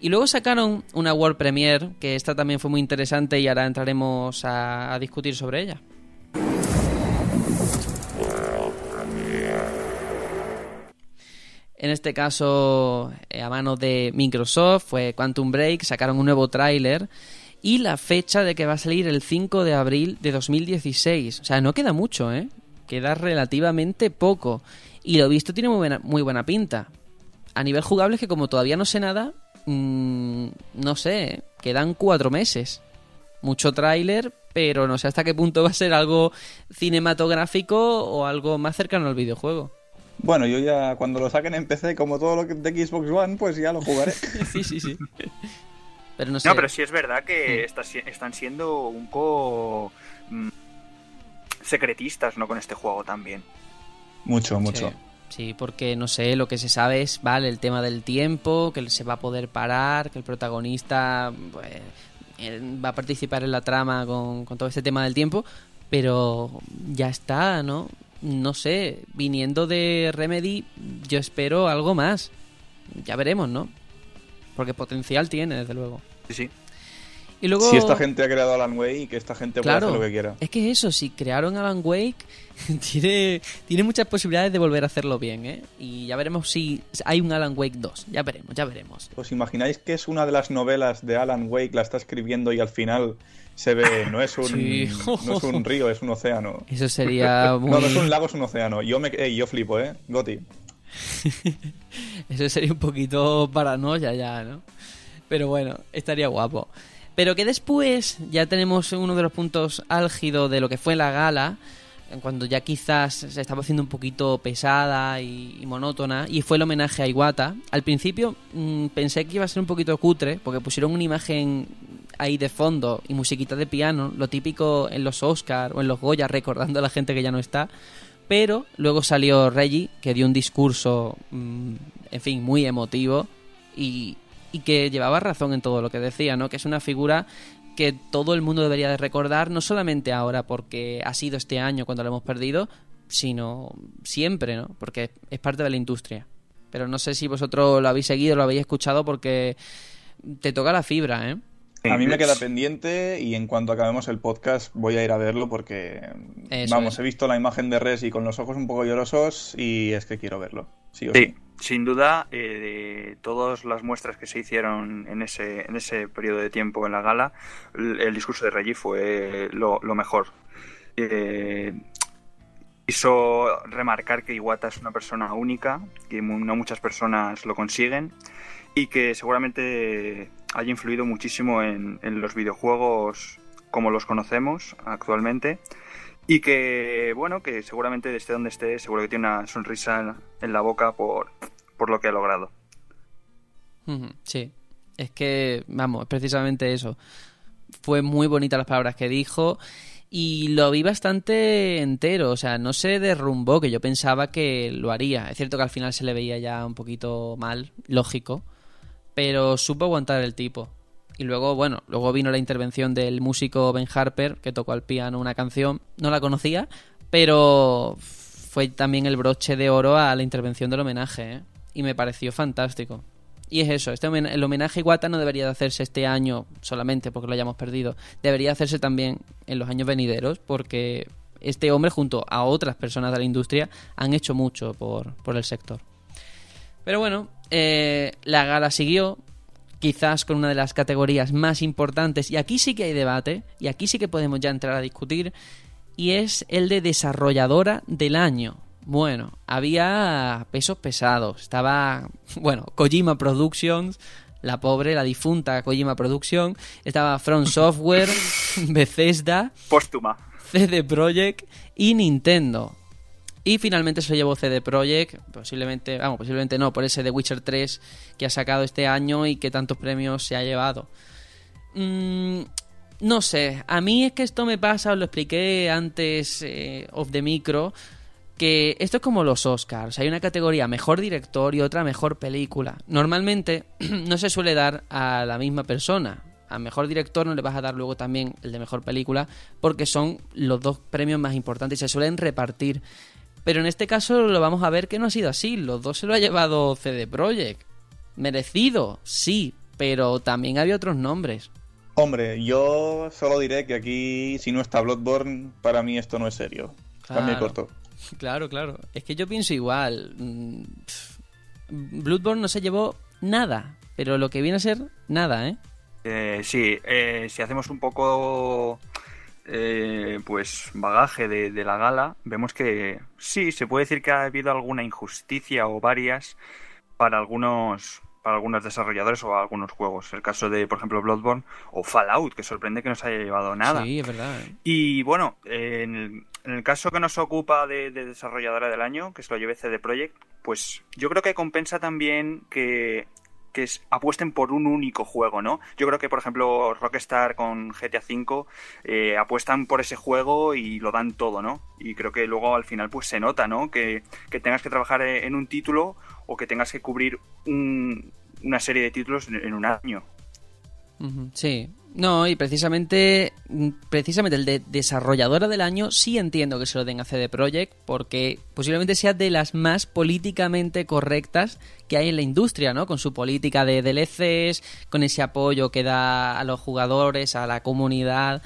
Y luego sacaron una World Premiere, que esta también fue muy interesante y ahora entraremos a, a discutir sobre ella. En este caso, eh, a mano de Microsoft, fue Quantum Break, sacaron un nuevo tráiler y la fecha de que va a salir el 5 de abril de 2016. O sea, no queda mucho, ¿eh? Queda relativamente poco. Y lo visto tiene muy buena, muy buena pinta. A nivel jugable es que como todavía no sé nada, mmm, no sé, ¿eh? quedan cuatro meses. Mucho tráiler, pero no sé hasta qué punto va a ser algo cinematográfico o algo más cercano al videojuego. Bueno, yo ya cuando lo saquen en PC, como todo lo que de Xbox One, pues ya lo jugaré. sí, sí, sí. Pero no sé. No, pero sí es verdad que está están siendo un poco mm, secretistas, ¿no? Con este juego también. mucho, mucho. Sí, sí, porque no sé, lo que se sabe es, vale, el tema del tiempo, que se va a poder parar, que el protagonista pues, va a participar en la trama con, con todo este tema del tiempo, pero ya está, ¿no? No sé, viniendo de Remedy, yo espero algo más. Ya veremos, ¿no? Porque potencial tiene, desde luego. Sí, sí. Y luego... Si esta gente ha creado Alan Wake, que esta gente Claro. puede hacer lo que quiera. Es que eso, si crearon Alan Wake, tiene, tiene muchas posibilidades de volver a hacerlo bien, ¿eh? Y ya veremos si hay un Alan Wake 2. Ya veremos, ya veremos. ¿Os imagináis que es una de las novelas de Alan Wake, la está escribiendo y al final se ve, no es un, Sí. no es un río, es un océano? Eso sería muy... No, no es un lago, es un océano. Yo me, ey, yo flipo, ¿eh? Goti. Eso sería un poquito paranoia ya, ¿no? Pero bueno, estaría guapo. Pero que después ya tenemos uno de los puntos álgidos de lo que fue la gala, cuando ya quizás se estaba haciendo un poquito pesada y, y monótona, y fue el homenaje a Iwata. Al principio mm, pensé que iba a ser un poquito cutre, porque pusieron una imagen ahí de fondo y musiquita de piano, lo típico en los Oscar o en los Goya, recordando a la gente que ya no está. Pero luego salió Reggie, que dio un discurso, mm, en fin, muy emotivo y, y que llevaba razón en todo lo que decía, ¿no? Que es una figura que todo el mundo debería de recordar, no solamente ahora porque ha sido este año cuando lo hemos perdido, sino siempre, ¿no? Porque es parte de la industria. Pero no sé si vosotros lo habéis seguido, lo habéis escuchado porque te toca la fibra, ¿eh? A mí me queda pendiente y en cuanto acabemos el podcast voy a ir a verlo porque, Eso vamos, es. he visto la imagen de Res y con los ojos un poco llorosos y es que quiero verlo. Sí o Sí, sí. sin duda, eh, de todas las muestras que se hicieron en ese, en ese periodo de tiempo en la gala, el, el discurso de Reggie fue lo, lo mejor. Eh, quiso remarcar que Iwata es una persona única, que mu- no muchas personas lo consiguen y que seguramente haya influido muchísimo en, los videojuegos como los conocemos actualmente y que, bueno, que seguramente desde donde esté, seguro que tiene una sonrisa en, la boca por, por lo que ha logrado. Sí, es que, vamos, precisamente eso. Fue muy bonita las palabras que dijo y lo vi bastante entero, o sea, no se derrumbó, que yo pensaba que lo haría. Es cierto que al final se le veía ya un poquito mal, lógico, pero supo aguantar el tipo. Y luego, bueno, luego vino la intervención del músico Ben Harper, que tocó al piano una canción, no la conocía, pero fue también el broche de oro a la intervención del homenaje, ¿eh? y me pareció fantástico. Y es eso, este homen- el homenaje Iwata no debería de hacerse este año solamente porque lo hayamos perdido, debería hacerse también en los años venideros porque este hombre junto a otras personas de la industria han hecho mucho por, por el sector. Pero bueno, eh, la gala siguió, quizás con una de las categorías más importantes, y aquí sí que hay debate, y aquí sí que podemos ya entrar a discutir, y es el de desarrolladora del año. Bueno, había pesos pesados. Estaba, bueno, Kojima Productions, la pobre, la difunta Kojima Production. Estaba From Software, Bethesda, Póstuma. CD Projekt y Nintendo. Y finalmente se lo llevó CD Projekt, posiblemente, vamos, posiblemente no, por ese The Witcher 3 que ha sacado este año y que tantos premios se ha llevado. Mm, no sé, a mí es que esto me pasa, os lo expliqué antes eh, off the micro, que esto es como los Oscars, hay una categoría mejor director y otra mejor película. Normalmente no se suele dar a la misma persona. A mejor director no le vas a dar luego también el de mejor película porque son los dos premios más importantes y se suelen repartir. Pero en este caso lo vamos a ver que no ha sido así. Los dos se lo ha llevado CD Projekt. Merecido, sí, pero también había otros nombres. Hombre, yo solo diré que aquí, si no está Bloodborne, para mí esto no es serio. Cambio Claro. corto. Claro, claro. Es que yo pienso igual. Mm, Bloodborne no se llevó nada, pero lo que viene a ser nada, ¿eh? Eh, sí, eh, si hacemos un poco eh, pues bagaje de, de la gala, vemos que sí, se puede decir que ha habido alguna injusticia o varias para algunos para algunos desarrolladores o algunos juegos. El caso de, por ejemplo, Bloodborne o Fallout, que sorprende que no se haya llevado nada. Sí, es verdad. ¿eh? Y bueno, eh, en el, en el caso que nos ocupa de, de desarrolladora del año, que se lo lleve CD Projekt, pues yo creo que compensa también que, que es- apuesten por un único juego, ¿no? Yo creo que, por ejemplo, Rockstar con GTA V eh, apuestan por ese juego y lo dan todo, ¿no? Y creo que luego al final pues se nota, ¿no? Que, que tengas que trabajar eh, en un título o que tengas que cubrir un- una serie de títulos en, en un año. Sí. No, y precisamente, mm, precisamente el de desarrolladora del año sí entiendo que se lo den a CD Projekt porque posiblemente sea de las más políticamente correctas que hay en la industria, ¿no? Con su política de DLCs, con ese apoyo que da a los jugadores, a la comunidad.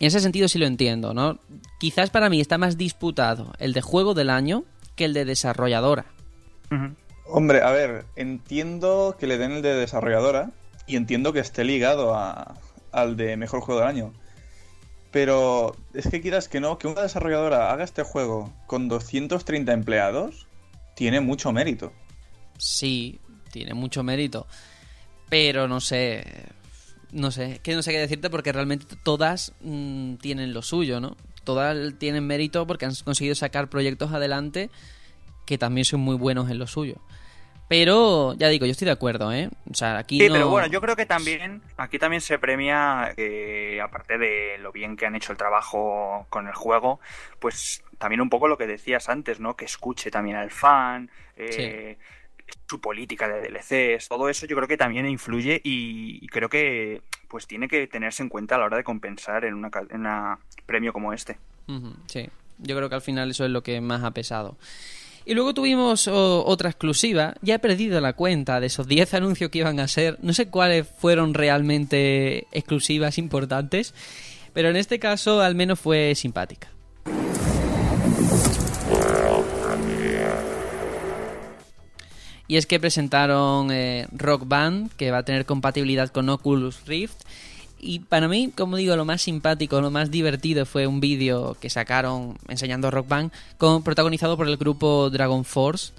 En ese sentido sí lo entiendo, ¿no? Quizás para mí está más disputado el de juego del año que el de desarrolladora. Hombre, a ver, entiendo que le den el de desarrolladora y entiendo que esté ligado a- al de mejor juego del año. Pero es que quieras que no, que una desarrolladora haga este juego con 230 empleados, tiene mucho mérito. Sí, tiene mucho mérito. Pero no sé. No sé, que no sé qué decirte porque realmente todas mm, tienen lo suyo, ¿no? Todas tienen mérito porque han conseguido sacar proyectos adelante que también son muy buenos en lo suyo. Pero, ya digo, yo estoy de acuerdo, ¿eh? O sea, aquí Sí, no- pero bueno, yo creo que también aquí también se premia aparte de lo bien que han hecho el trabajo con el juego, pues también un poco lo que decías antes, ¿no? Que escuche también al fan, eh, su política de DLCs, todo eso yo creo que también influye y, creo que pues tiene que tenerse en cuenta a la hora de compensar en en una premio como este. Sí, yo creo que al final eso es lo que más ha pesado. Y luego tuvimos otra exclusiva. Ya he perdido la cuenta de esos 10 anuncios que iban a ser. No sé cuáles fueron realmente exclusivas importantes. Pero en este caso al menos fue simpática. Y es que presentaron eh, Rock Band, que va a tener compatibilidad con Oculus Rift. Y para mí, como digo, lo más simpático, lo más divertido fue un vídeo que sacaron enseñando Rock Band, con, protagonizado por el grupo Dragon Force,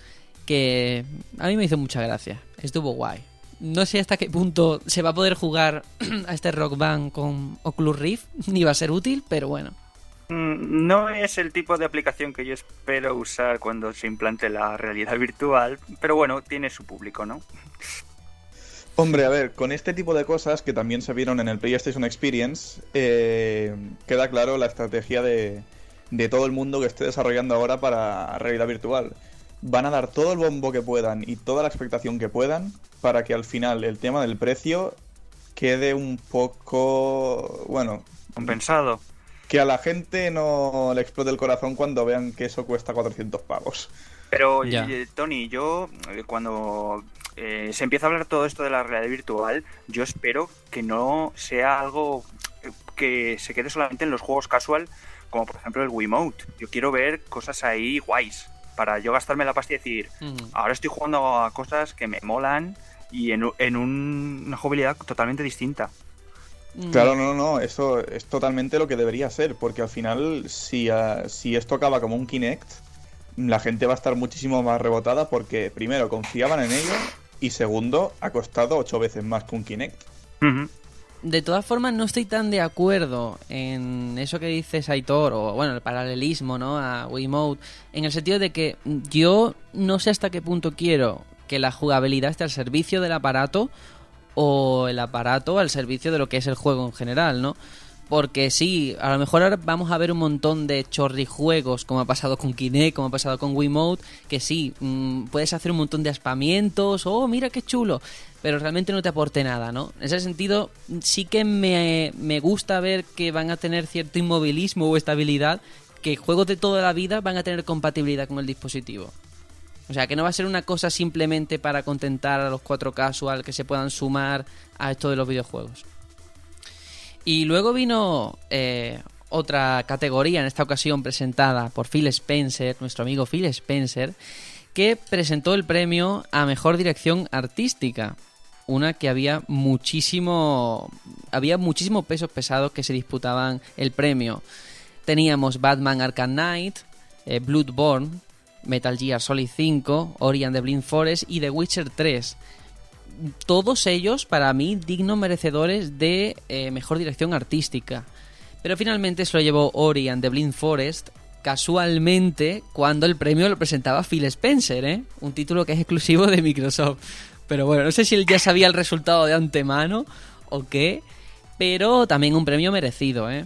que a mí me hizo mucha gracia. Estuvo guay. No sé hasta qué punto se va a poder jugar a este Rock Band con Oculus Rift, ni va a ser útil, pero bueno. Mm, No es el tipo de aplicación que yo espero usar cuando se implante la realidad virtual, pero bueno, tiene su público, ¿no? Hombre, a ver, con este tipo de cosas que también se vieron en el PlayStation Experience, eh, queda claro la estrategia de, de todo el mundo que esté desarrollando ahora para realidad virtual. van a dar todo el bombo que puedan y toda la expectación que puedan para que al final el tema del precio quede un poco, bueno, Compensado. Que a la gente no le explote el corazón cuando vean que eso cuesta 400 pavos. Pero, Ya. eh, Tony, yo eh, cuando eh, se empieza a hablar todo esto de la realidad virtual, yo espero que no sea algo eh, que se quede solamente en los juegos casual, como por ejemplo el Wiimote. Yo quiero ver cosas ahí guays, para yo gastarme la pasta y decir, ahora estoy jugando a cosas que me molan y en, u- en un- una jugabilidad totalmente distinta. Mm. Claro, no, no, eso es totalmente lo que debería ser, porque al final, si, ah, si esto acaba como un Kinect, la gente va a estar muchísimo más rebotada porque, primero, confiaban en ello y, segundo, ha costado ocho veces más que un Kinect. De todas formas, no estoy tan de acuerdo en eso que dice Saitor, o bueno, el paralelismo, ¿no? A Wiimote, en el sentido de que yo no sé hasta qué punto quiero que la jugabilidad esté al servicio del aparato o el aparato al servicio de lo que es el juego en general, ¿no? Porque sí, a lo mejor ahora vamos a ver un montón de chorrijuegos, como ha pasado con Kinect, como ha pasado con Wiimote, que sí, mm, puedes hacer un montón de aspamientos, oh, mira qué chulo, pero realmente no te aporte nada, ¿no? En ese sentido, sí que me, me gusta ver que van a tener cierto inmovilismo o estabilidad, que juegos de toda la vida van a tener compatibilidad con el dispositivo. O sea, que no va a ser una cosa simplemente para contentar a los cuatro casual que se puedan sumar a esto de los videojuegos. Y luego vino eh, otra categoría, en esta ocasión presentada por Phil Spencer, nuestro amigo Phil Spencer, que presentó el premio a Mejor Dirección Artística. Una que había muchísimo. Había muchísimos pesos pesados que se disputaban el premio. Teníamos Batman Arkham Knight, eh, Bloodborne, Metal Gear Solid 5, Ori and the Blind Forest y The Witcher 3 todos ellos, para mí, dignos merecedores de eh, mejor dirección artística. Pero finalmente se lo llevó Ori and the Blind Forest, casualmente cuando el premio lo presentaba Phil Spencer, ¿eh? Un título que es exclusivo de Microsoft. Pero bueno, no sé si él ya sabía el resultado de antemano o qué, pero también un premio merecido, ¿eh?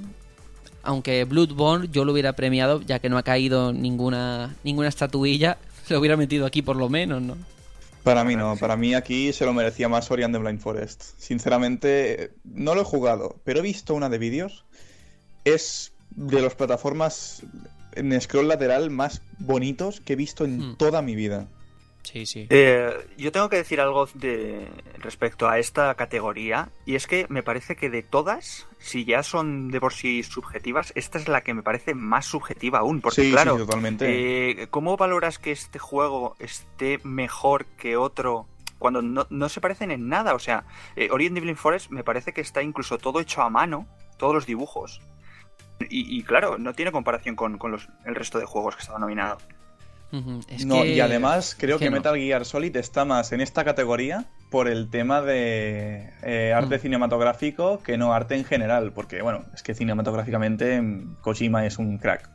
Aunque Bloodborne yo lo hubiera premiado, ya que no ha caído ninguna, ninguna estatuilla, lo hubiera metido aquí por lo menos, ¿no? Para mí no, para mí aquí se lo merecía más Ori and the Blind Forest. Sinceramente, no lo he jugado, pero he visto una de vídeos. Es de las plataformas en scroll lateral más bonitos que he visto en Hmm. toda mi vida. Sí, sí. Eh, yo tengo que decir algo de respecto a esta categoría y es que me parece que de todas, si ya son de por sí subjetivas, esta es la que me parece más subjetiva aún, porque sí, claro, sí, totalmente. eh, ¿cómo valoras que este juego esté mejor que otro cuando no, no se parecen en nada? O sea, eh, Ori and the Blind Forest me parece que está incluso todo hecho a mano, todos los dibujos. Y, y claro, no tiene comparación con, con los, el resto de juegos que estaban es No, que- y además creo es que, que no. Metal Gear Solid está más en esta categoría por el tema de eh, arte Mm. cinematográfico que no arte en general, porque bueno, es que cinematográficamente mm, Kojima es un crack.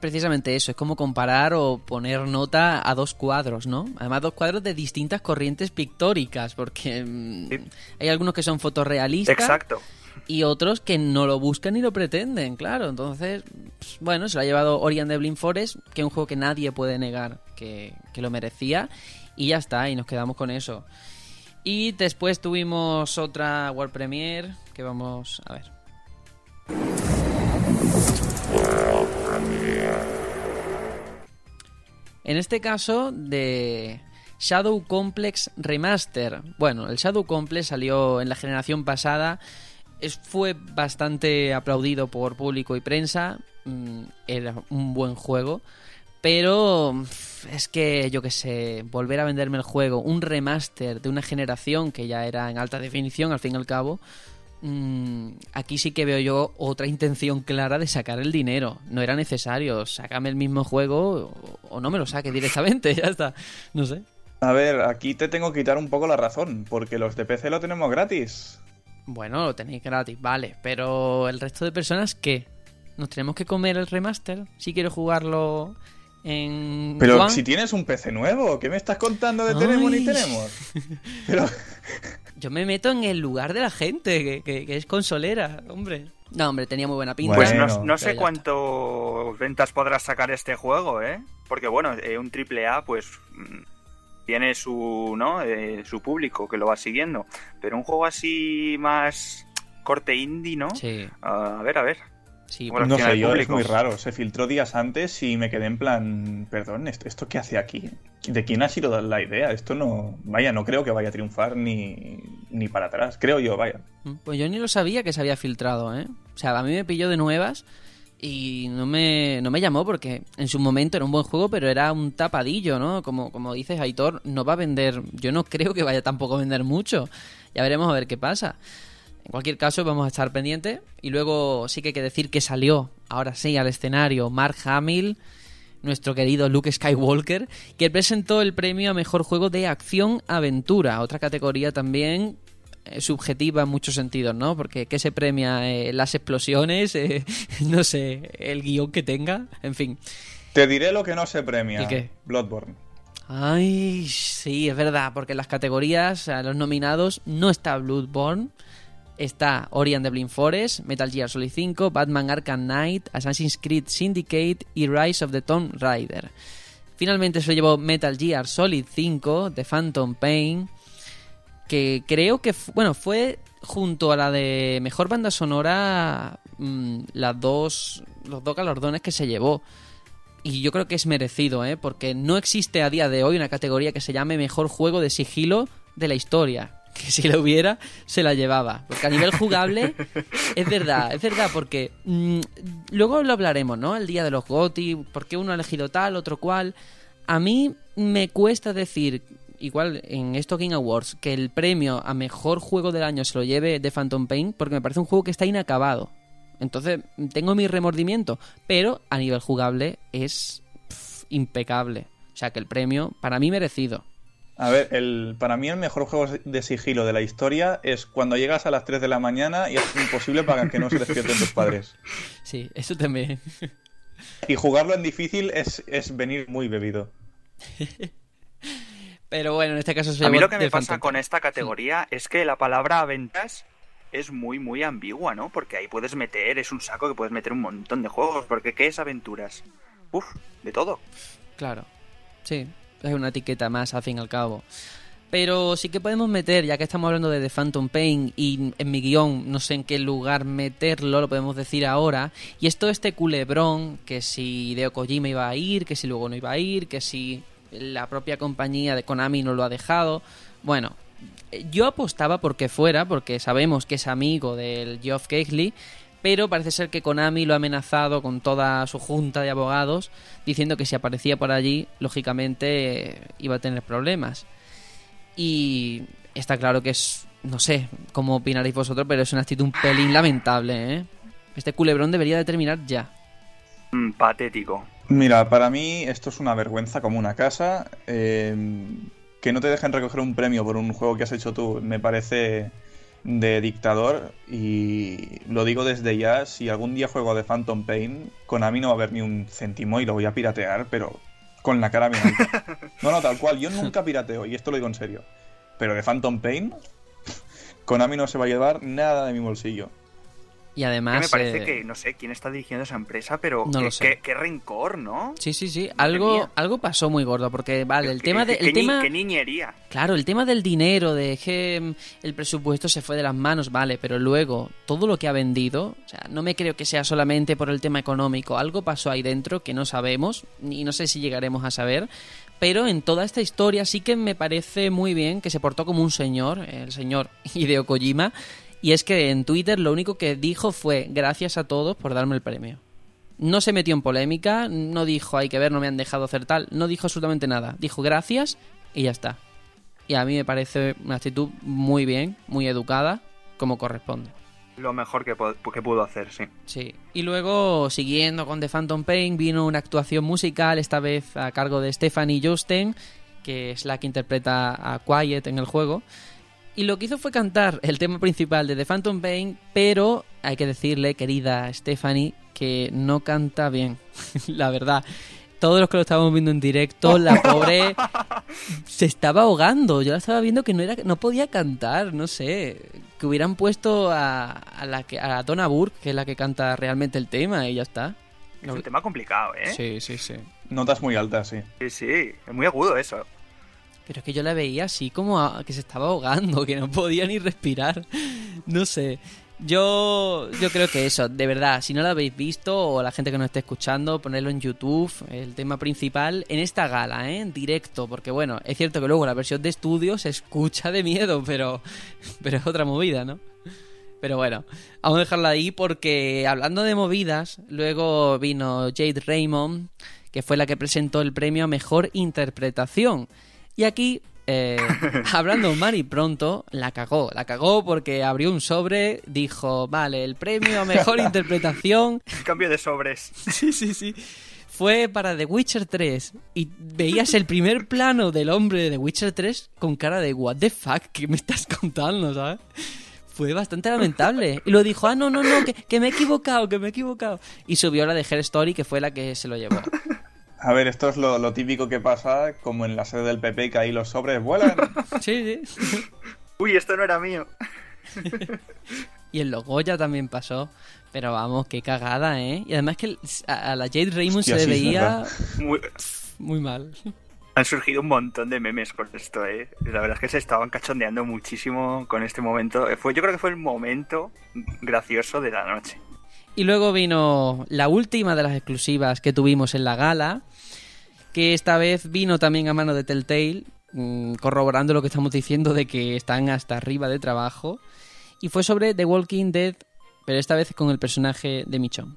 precisamente eso, es como comparar o poner nota a dos cuadros, ¿no? Además, dos cuadros de distintas corrientes pictóricas, porque mm, Sí. hay algunos que son fotorrealistas Exacto. Y otros que no lo buscan ni lo pretenden, claro. Entonces, pues, bueno, se lo ha llevado Ori and Blind Forest, que es un juego que nadie puede negar que, que lo merecía, y ya está, y nos quedamos con eso. Y después tuvimos otra World Premiere, que vamos a ver. En este caso de Shadow Complex Remaster. Bueno, el Shadow Complex salió en la generación pasada. Fue bastante aplaudido por público y prensa. mm, Era un buen juego. Pero mm, es que, yo qué sé, volver a venderme el juego, un remaster de una generación que ya era en alta definición, al fin y al cabo, mm, aquí sí que veo yo otra intención clara de sacar el dinero. No era necesario, sácame el mismo juego o, no me lo saque directamente, ya está. No sé. A ver, aquí te tengo que quitar un poco la razón, porque los de PC lo tenemos gratis. Bueno, lo tenéis gratis, vale, pero el resto de personas, ¿qué? ¿Nos tenemos que comer el remaster? Si quiero jugarlo en... Pero One? si tienes un PC nuevo, ¿qué me estás contando de tenemos ni tenemos? Pero Yo me meto en el lugar de la gente, que, que- que es consolera, hombre. No, hombre, tenía muy buena pinta. Pues no, sé cuánto ventas podrá sacar este juego, ¿eh? Porque bueno, eh, un triple A, pues mm, tiene su, ¿no? Eh, su público que lo va siguiendo. Pero un juego así más corte indie, ¿no? Sí, Ah, a ver, a ver. sí. Bueno, no sé, yo es muy raro. Se filtró días antes y me quedé en plan, perdón, ¿esto, esto qué hace aquí? ¿De quién ha sido la idea? Esto no, vaya, no creo que vaya a triunfar ni, ni para atrás. Creo yo, vaya. Pues yo ni lo sabía que se había filtrado, ¿eh? O sea, a mí me pilló de nuevas y no me, no me llamó porque en su momento era un buen juego, pero era un tapadillo, ¿no? Como, como dices, Aitor, no va a vender, yo no creo que vaya tampoco a vender mucho. Ya veremos a ver qué pasa. En cualquier caso, vamos a estar pendientes. Y luego sí que hay que decir que salió, ahora sí, al escenario Mark Hamill, nuestro querido Luke Skywalker, que presentó el premio a Mejor Juego de Acción-Aventura, otra categoría también subjetiva en muchos sentidos, ¿no? Porque ¿qué se premia? Eh, las explosiones, Eh, no sé, el guion que tenga, en fin. Te diré lo que no se premia. ¿El qué? Bloodborne. Ay, sí, es verdad, porque en las categorías, a los nominados, no está Bloodborne, está Ori and the Blind Forest, Metal Gear Solid 5, Batman Arkham Knight, Assassin's Creed Syndicate y Rise of the Tomb Raider. Finalmente se llevó Metal Gear Solid 5, The Phantom Pain, que creo que, bueno, fue junto a la de Mejor Banda Sonora mm, las dos, los dos galardones que se llevó. Y yo creo que es merecido, ¿eh? Porque no existe a día de hoy una categoría que se llame Mejor Juego de Sigilo de la Historia. Que si la hubiera, se la llevaba. Porque a nivel jugable, es verdad, es verdad, porque mm, luego lo hablaremos, ¿no? El día de los GOTI, por qué uno ha elegido tal, otro cual. A mí me cuesta decir, igual en estos Game Awards, que el premio a Mejor Juego del Año se lo lleve de Phantom Pain, porque me parece un juego que está inacabado. Entonces, tengo mi remordimiento, pero a nivel jugable es impecable. O sea que el premio, para mí, merecido. A ver, el, para mí el mejor juego de sigilo de la historia es cuando llegas a las 3 de la mañana y es imposible para que no se despierten tus padres. Sí, eso también. Y jugarlo en difícil es, es venir muy bebido. Pero bueno, en este caso se A mí lo que me pasa Phantom con esta categoría es que la palabra ventas es muy, muy ambigua, ¿no? Porque ahí puedes meter, es un saco que puedes meter un montón de juegos. Porque ¿qué es aventuras? Uf, de todo. Claro, sí, es una etiqueta más al fin y al cabo. Pero sí que podemos meter, ya que estamos hablando de The Phantom Pain y en mi guion no sé en qué lugar meterlo, lo podemos decir ahora. Y esto este culebrón, que si Hideo Kojima iba a ir, que si luego no iba a ir, que si la propia compañía de Konami no lo ha dejado. Bueno, yo apostaba porque fuera, porque sabemos que es amigo del Geoff Keighley, pero parece ser que Konami lo ha amenazado con toda su junta de abogados, diciendo que si aparecía por allí, lógicamente eh, iba a tener problemas. Y está claro que es, no sé cómo opinaréis vosotros, pero es una actitud un pelín lamentable, ¿eh? Este culebrón debería de terminar ya. Mm, patético. Mira, para mí esto es una vergüenza como una casa. eh, que no te dejen recoger un premio por un juego que has hecho tú me parece de dictador y lo digo desde ya, si algún día juego de Phantom Pain, Konami no va a haber ni un céntimo y lo voy a piratear, pero con la cara alta. No, no, tal cual, yo nunca pirateo y esto lo digo en serio. Pero de Phantom Pain, Konami no se va a llevar nada de mi bolsillo. Y Que además... me parece eh, que no sé quién está dirigiendo esa empresa, pero No qué, lo sé. qué- qué rencor, ¿no? Sí, sí, sí. Algo, algo pasó muy gordo, porque, vale, el tema de... ni- tema... qué niñería. Claro, el tema del dinero, de que mm, el presupuesto se fue de las manos, vale, pero luego todo lo que ha vendido, o sea, no me creo que sea solamente por el tema económico, algo pasó ahí dentro que no sabemos, y no sé si llegaremos a saber, pero en toda esta historia sí que me parece muy bien que se portó como un señor, el señor Hideo Kojima, y es que en Twitter lo único que dijo fue gracias a todos por darme el premio. No se metió en polémica, no dijo hay que ver, no me han dejado hacer tal, no dijo absolutamente nada. Dijo gracias y ya está. Y a mí me parece una actitud muy bien, muy educada, como corresponde. Lo mejor que, pudo hacer, sí. Sí. Y luego, siguiendo con The Phantom Pain, vino una actuación musical, esta vez a cargo de Stephanie Josten, que es la que interpreta a Quiet en el juego. Y lo que hizo fue cantar el tema principal de The Phantom Pain, pero hay que decirle, querida Stephanie, que no canta bien, la verdad. todos los que lo estábamos viendo en directo, la pobre se estaba ahogando. Yo la estaba viendo que no era, no podía cantar, no sé. Que hubieran puesto a, a la que a Donna Burke, que es la que canta realmente el tema, y ya está. Es un tema complicado, ¿eh? Sí, sí, sí. Notas muy altas, sí. Sí, sí, es muy agudo eso. Pero es que yo la veía así como que se estaba ahogando, que no podía ni respirar. No sé. Yo, yo creo que eso, de verdad, si no lo habéis visto o la gente que nos esté escuchando, ponerlo en YouTube, el tema principal, en esta gala, ¿eh? en directo, porque bueno, es cierto que luego la versión de estudio se escucha de miedo, pero, pero es otra movida, ¿no? Pero bueno, vamos a dejarla ahí porque hablando de movidas, luego vino Jade Raymond, que fue la que presentó el premio a Mejor Interpretación. Y aquí, eh, hablando Mari pronto, la cagó. La cagó porque abrió un sobre, dijo, vale, el premio a Mejor Interpretación Cambio de sobres. Sí, sí, sí. Fue para The Witcher 3 y veías el primer plano del hombre de The Witcher 3 con cara de what the fuck, ¿qué me estás contando, sabes? Fue bastante lamentable. Y lo dijo, ah, no, no, no, que, que me he equivocado, que me he equivocado. Y subió la de Her Story, que fue la que se lo llevó. A ver, esto es lo, lo típico que pasa, como en la sede del PP, que ahí los sobres vuelan. Sí, sí. Uy, esto no era mío. Y en los Goya también pasó. Pero vamos, qué cagada, ¿eh? Y además que a a la Jade Raymond Hostia, se le sí, veía. Muy- muy mal. Han surgido un montón de memes con esto, ¿eh? La verdad es que se estaban cachondeando muchísimo con este momento. Eh, Fue, yo creo que fue el momento gracioso de la noche. Y luego vino la última de las exclusivas que tuvimos en la gala, que esta vez vino también a mano de Telltale, mm, corroborando lo que estamos diciendo de que están hasta arriba de trabajo. Y fue sobre The Walking Dead, pero esta vez con el personaje de Michonne.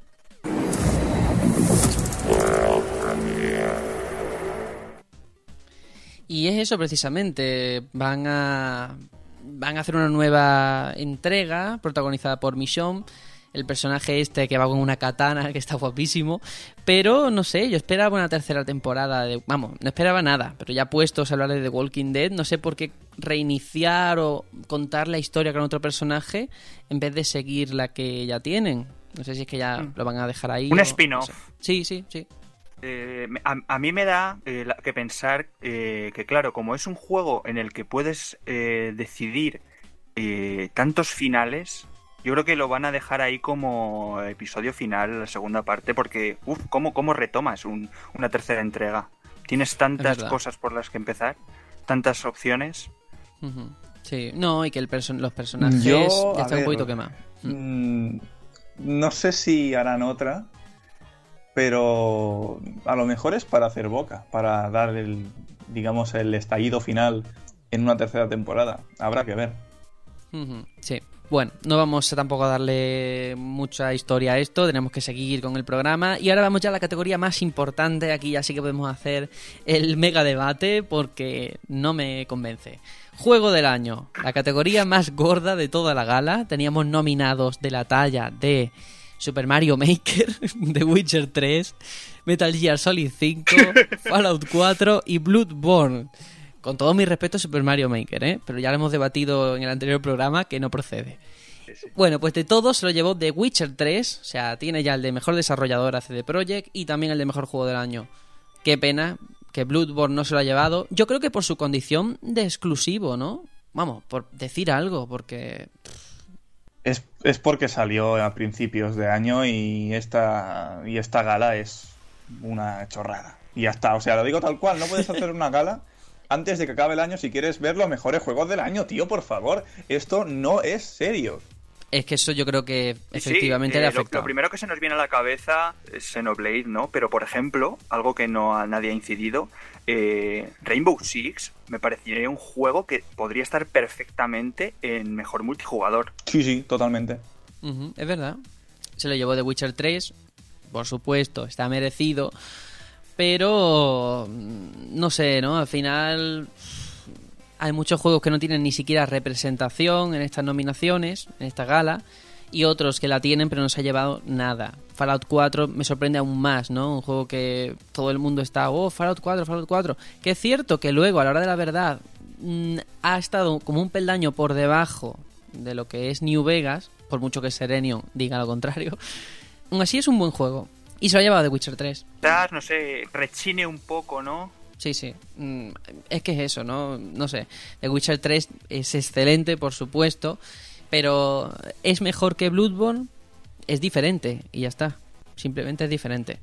Y es eso precisamente. Van a. Van a hacer una nueva entrega protagonizada por Michonne. El personaje este que va con una katana, que está guapísimo. Pero no sé, yo esperaba una tercera temporada de. Vamos, no esperaba nada. Pero ya puestos a hablar de The Walking Dead, no sé por qué reiniciar o contar la historia con otro personaje en vez de seguir la que ya tienen. No sé si es que ya lo van a dejar ahí. Un o- spin-off. no sé. Sí, sí, sí. Eh, a, a mí me da eh, que pensar eh, que, claro, como es un juego en el que puedes eh, decidir eh, tantos finales, yo creo que lo van a dejar ahí como episodio final, la segunda parte, porque, uff, ¿cómo, ¿cómo retomas un- una tercera entrega? Tienes tantas cosas por las que empezar, tantas opciones. Sí, no, y que el perso- los personajes Yo, ya están un ver, poquito quemados. Mm, no sé si harán otra, pero a lo mejor es para hacer boca, para dar el, digamos, el estallido final en una tercera temporada. Habrá que ver. Sí. Bueno, no vamos a tampoco a darle mucha historia a esto, tenemos que seguir con el programa. Y ahora vamos ya a la categoría más importante, aquí ya sí que podemos hacer el mega debate porque no me convence. Juego del año, la categoría más gorda de toda la gala. Teníamos nominados de la talla de Super Mario Maker, The Witcher 3, Metal Gear Solid 5, Fallout 4 y Bloodborne. Con todo mi respeto a Super Mario Maker, ¿eh? Pero ya lo hemos debatido en el anterior programa que no procede. Bueno, pues de todos se lo llevó The Witcher 3, o sea, tiene ya el de mejor desarrollador a CD Projekt y también el de mejor juego del año. Qué pena que Bloodborne no se lo ha llevado. Yo creo que por su condición de exclusivo, ¿no? Vamos, por decir algo, porque Es, es porque salió a principios de año y esta, y esta gala es una chorrada. Y ya está, o sea, lo digo tal cual, no puedes hacer una gala antes de que acabe el año si quieres ver los mejores juegos del año, tío, por favor. Esto no es serio. es que eso yo creo que Sí, efectivamente eh, le lo, afecta. lo primero que se nos viene a la cabeza es Xenoblade, ¿no? Pero, por ejemplo, algo que no a nadie ha incidido, eh, Rainbow Six me parecería un juego que podría estar perfectamente en mejor multijugador. Sí, sí, totalmente. Es verdad. Se lo llevó The Witcher 3, por supuesto, está merecido. Pero mm, no sé, ¿no? Al final hay muchos juegos que no tienen ni siquiera representación en estas nominaciones, en esta gala, y otros que la tienen pero no se ha llevado nada. Fallout 4 me sorprende aún más, ¿no? Un juego que todo el mundo está, oh, Fallout 4, Fallout 4. Que es cierto que luego, a la hora de la verdad, mm, ha estado como un peldaño por debajo de lo que es New Vegas, por mucho que Serenion diga lo contrario. Aún así es un buen juego. Y se lo ha llevado The Witcher 3. Quizás, no sé, rechine un poco, ¿no? Sí, sí. Mm, Es que es eso, ¿no? No sé. The Witcher 3 es excelente, por supuesto, pero es mejor que Bloodborne, es diferente y ya está. Simplemente es diferente.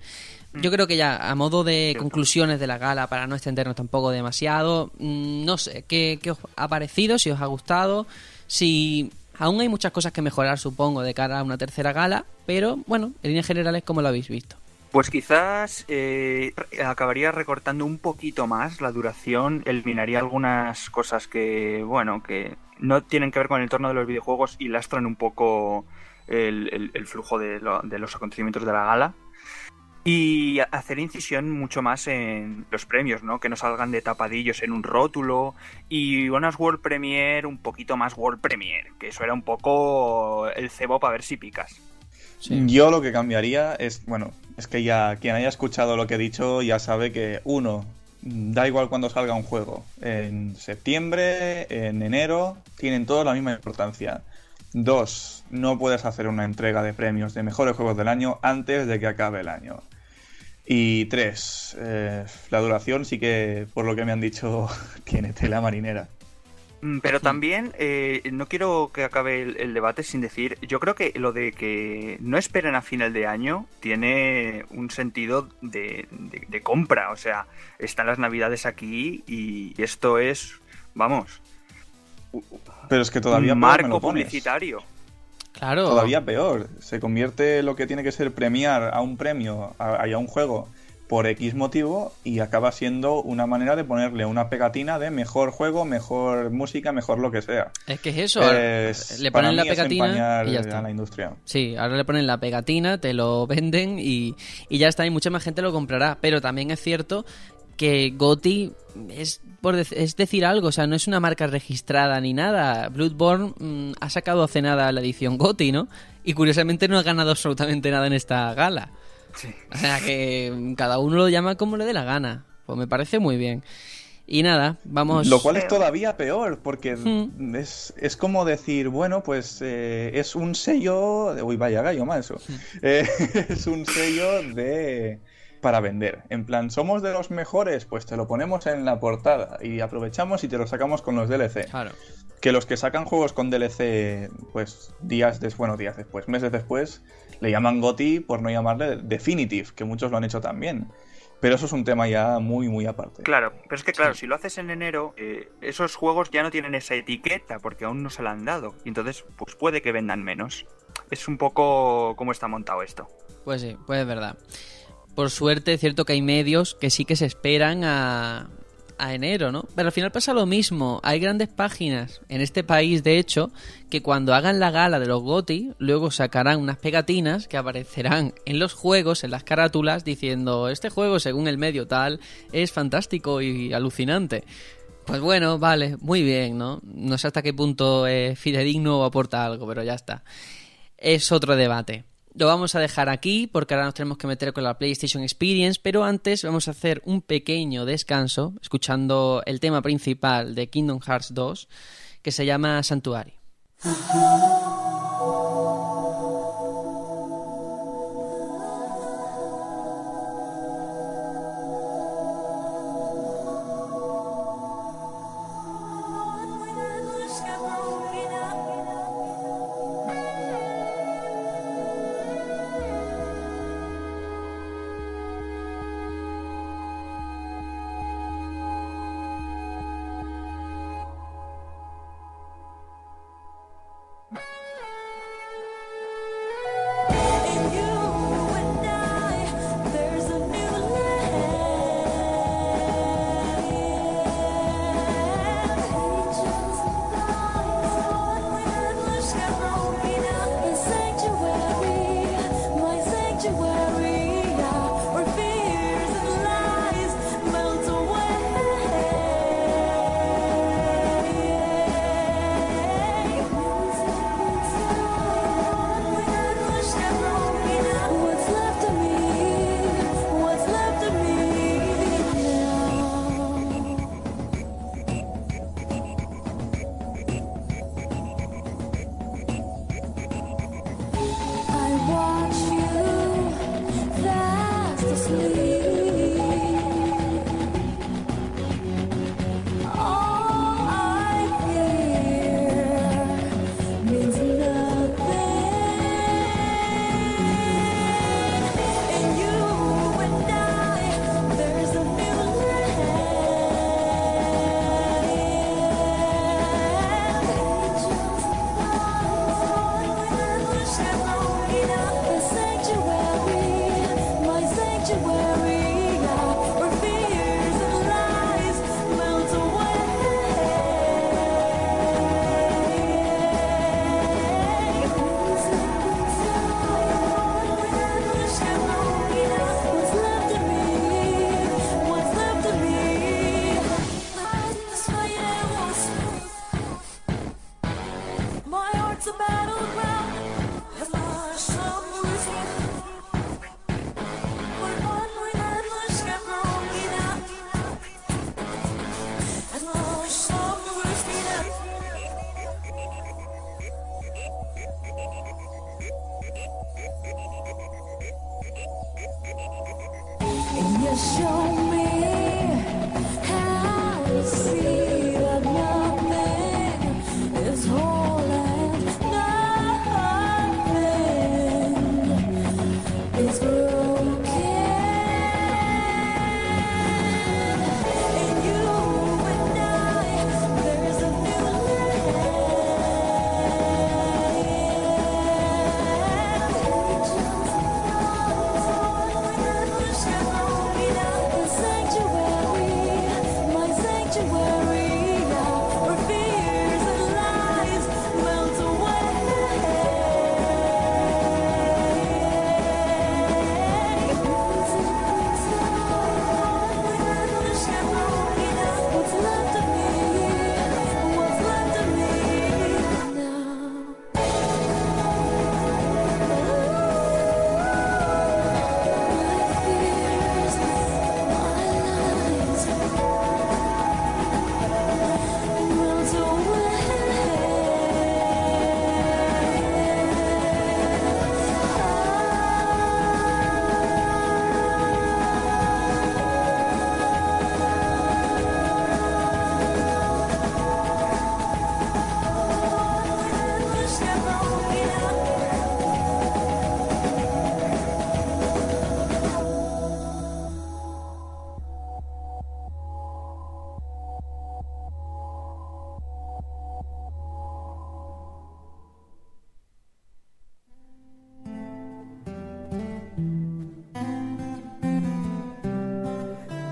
Yo creo que ya, a modo de conclusiones de la gala, para no extendernos tampoco demasiado, mm, no sé, ¿qué, qué os ha parecido? Si os ha gustado, si... Aún hay muchas cosas que mejorar, supongo, de cara a una tercera gala, pero bueno, en líneas generales, ¿cómo lo habéis visto? Pues quizás eh, acabaría recortando un poquito más la duración, eliminaría algunas cosas que, bueno, que no tienen que ver con el entorno de los videojuegos y lastran un poco el, flujo de los acontecimientos de la gala. Y hacer incisión mucho más en los premios, ¿no? Que no salgan de tapadillos en un rótulo y unas World Premiere un poquito más World Premiere, que eso era un poco el cebo para ver si picas. Sí. Yo lo que cambiaría es, bueno, es que ya quien haya escuchado lo que he dicho ya sabe que uno, da igual cuando salga un juego, en septiembre, en enero, tienen todos la misma importancia. Dos, no puedes hacer una entrega de premios de mejores juegos del año antes de que acabe el año. Y tres, eh, la duración sí que, por lo que me han dicho, tiene tela marinera. Mm, Pero también eh, no quiero que acabe el, el debate sin decir, yo creo que lo de que no esperen a final de año tiene un sentido de, de- de compra, o sea, están las navidades aquí y esto es, vamos, Pero es que todavía un marco publicitario. Claro. Todavía peor. Se convierte lo que tiene que ser premiar a un premio, a, a un juego, por X motivo, y acaba siendo una manera de ponerle una pegatina de mejor juego, mejor música, mejor lo que sea. Es que es eso. Es- le ponen la pegatina y ya a está. la industria. Sí, ahora le ponen la pegatina, te lo venden y, y ya está, y mucha más gente lo comprará. Pero también es cierto que GOTY es, por es decir algo, o sea, no es una marca registrada ni nada. Bloodborne mm, ha sacado hace nada la edición GOTY, ¿no? Y curiosamente no ha ganado absolutamente nada en esta gala. Sí. O sea que cada uno lo llama como le dé la gana. Pues me parece muy bien. Y nada, vamos... Lo cual es todavía peor, porque Hmm. es, es como decir, bueno, pues eh, es un sello. de- Uy, vaya gallo, eso. Eh, es un sello de. Para vender. En plan, somos de los mejores, pues te lo ponemos en la portada y aprovechamos y te lo sacamos con los DLC. Claro. Que los que sacan juegos con DLC, pues días después, bueno, días después, meses después, le llaman GOTY por no llamarle Definitive, que muchos lo han hecho también. Pero eso es un tema ya muy, muy aparte. Claro, pero es que claro, si lo haces en enero, eh, esos juegos ya no tienen esa etiqueta porque aún no se la han dado. Y entonces, pues puede que vendan menos. Es un poco cómo está montado esto. Pues sí, pues es verdad. Por suerte, es cierto que hay medios que sí que se esperan a, a enero, ¿no? Pero al final pasa lo mismo. Hay grandes páginas en este país, de hecho, que cuando hagan la gala de los GOTI, luego sacarán unas pegatinas que aparecerán en los juegos, en las carátulas, diciendo, este juego, según el medio tal, es fantástico y alucinante. Pues bueno, vale, muy bien, ¿no? No sé hasta qué punto es fidedigno aporta algo, pero ya está. Es otro debate. Lo vamos a dejar aquí porque ahora nos tenemos que meter con la PlayStation Experience, pero antes vamos a hacer un pequeño descanso escuchando el tema principal de Kingdom Hearts 2 que se llama Sanctuary.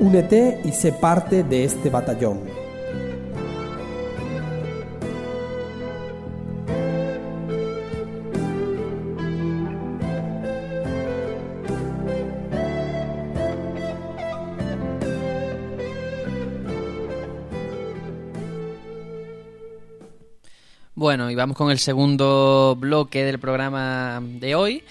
Únete y sé parte de este batallón. Bueno, y vamos con el segundo bloque del programa de hoy.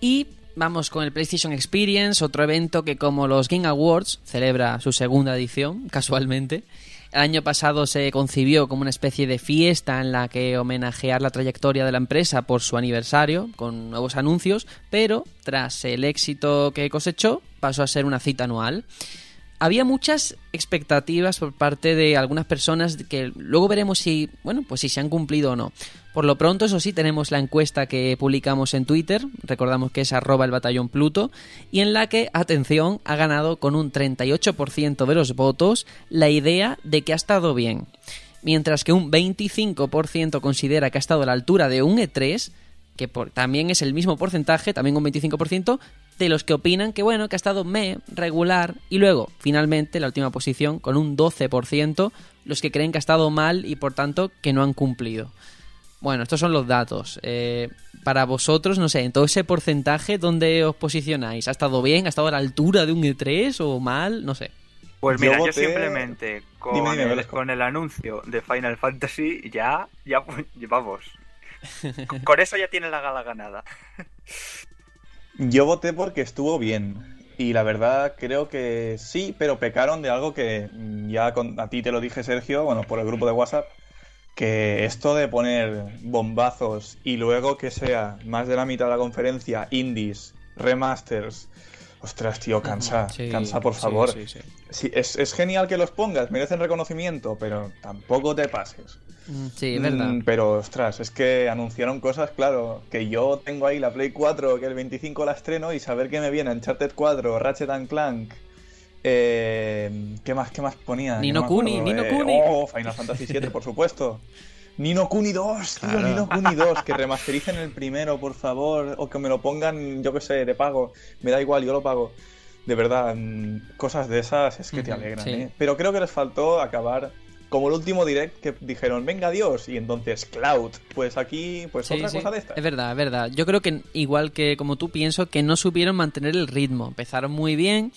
Y vamos con el PlayStation Experience, otro evento que como los Game Awards celebra su segunda edición, casualmente. El año pasado se concibió como una especie de fiesta en la que homenajear la trayectoria de la empresa por su aniversario, con nuevos anuncios, pero tras el éxito que cosechó, pasó a ser una cita anual había muchas expectativas por parte de algunas personas que luego veremos si, bueno, pues si se han cumplido o no. Por lo pronto, eso sí, tenemos la encuesta que publicamos en Twitter, recordamos que es arroba el batallón Pluto, y en la que, atención, ha ganado con un 38% de los votos la idea de que ha estado bien. Mientras que un 25% considera que ha estado a la altura de un E3, que también es el mismo porcentaje, también un 25%, de los que opinan que bueno, que ha estado me, regular, y luego, finalmente, la última posición, con un 12%, los que creen que ha estado mal y por tanto que no han cumplido. Bueno, estos son los datos. Eh, para vosotros, no sé, en todo ese porcentaje, ¿dónde os posicionáis? ¿Ha estado bien? ¿Ha estado a la altura de un E3 o mal? No sé. Pues mira, yo, voté- simplemente con, Dime, dime, el, con el anuncio de Final Fantasy ya, ya, vamos. Con eso ya tiene la gala ganada. Yo voté porque estuvo bien. Y la verdad creo que sí, pero pecaron de algo que mm, ya con- a ti te lo dije, Sergio, bueno, por el grupo de WhatsApp, que esto de poner bombazos y luego que sea más de la mitad de la conferencia, indies, remasters, ostras, tío, cansa, Sí, cansa, por favor. sí, sí. Sí, es, es genial que los pongas, merecen reconocimiento, pero tampoco te pases. Mm, Sí, es verdad. Mm, pero, ostras, es que anunciaron cosas, claro, que yo tengo ahí la Play 4, que el 25 la estreno, y saber que me viene Uncharted 4, Ratchet and Clank. Eh, ¿Qué más, qué más ponía? Ni Que no me Kuni, acuerdo. ni no Eh, Kuni. Oh, Final Fantasy VII, por supuesto. Nino Kuni 2, tío, Claro. Nino Kuni 2, que remastericen el primero, por favor, o que me lo pongan, yo que sé, de pago. Me da igual, yo lo pago. De verdad, mm, cosas de esas es que te alegran, sí. ¿eh? Pero creo que les faltó acabar como el último direct que dijeron, venga Dios, y entonces Cloud. Pues aquí, pues Sí, otra sí. cosa de estas. Es verdad, es verdad. Yo creo que igual que como tú pienso que no supieron mantener el ritmo. Empezaron muy bien,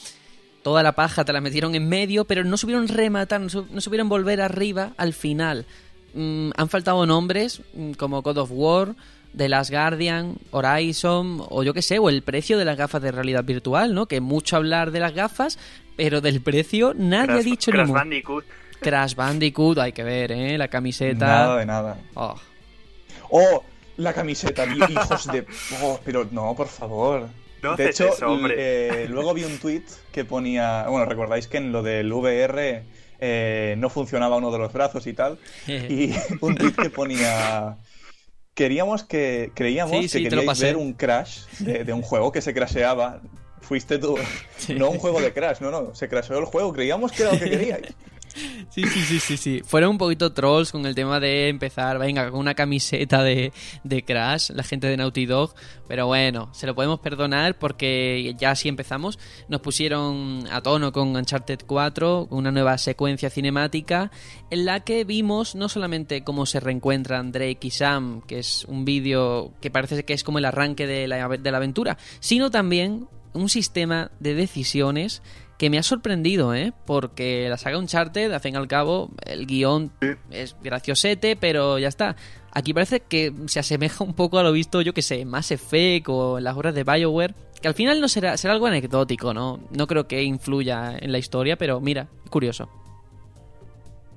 toda la paja te la metieron en medio, pero no supieron rematar, no supieron volver arriba al final. Mm, han faltado nombres mm, como God of War, The Last Guardian, Horizon, o yo qué sé, o el precio de las gafas de realidad virtual, ¿no? Que mucho hablar de las gafas, pero del precio nadie ha Crash, dicho ni Crash. Bandicoot. Crash Bandicoot, hay que ver, ¿eh? La camiseta. Nada de nada. Oh. Oh, la camiseta, hijos de... Oh, pero no, por favor. No de hecho, eso, hombre. eh, luego vi un tweet que ponía... Bueno, recordáis que en lo del VR eh, no funcionaba uno de los brazos y tal. Y un tweet que ponía... Queríamos que... Creíamos Sí, que sí, queríais ver un crash de, de un juego que se crasheaba. Fuiste tú. Sí. No un juego de crash, no, no. Se crasheó el juego. Creíamos que era lo que queríais. Sí, sí, sí, sí, sí. Fueron un poquito trolls con el tema de empezar, venga, con una camiseta de, de Crash, la gente de Naughty Dog. Pero bueno, se lo podemos perdonar porque ya así empezamos. Nos pusieron a tono con Uncharted 4, con una nueva secuencia cinemática en la que vimos no solamente cómo se reencuentran Drake y Sam, que es un vídeo que parece que es como el arranque de la, de la aventura, sino también un sistema de decisiones que me ha sorprendido, ¿eh? Porque la saga Uncharted, al fin y al cabo, el guion es graciosete, pero ya está. Aquí parece que se asemeja un poco a lo visto, yo que sé, Mass Effect o en las obras de BioWare, que al final no será, será algo anecdótico, ¿no? No creo que influya en la historia, pero mira, curioso.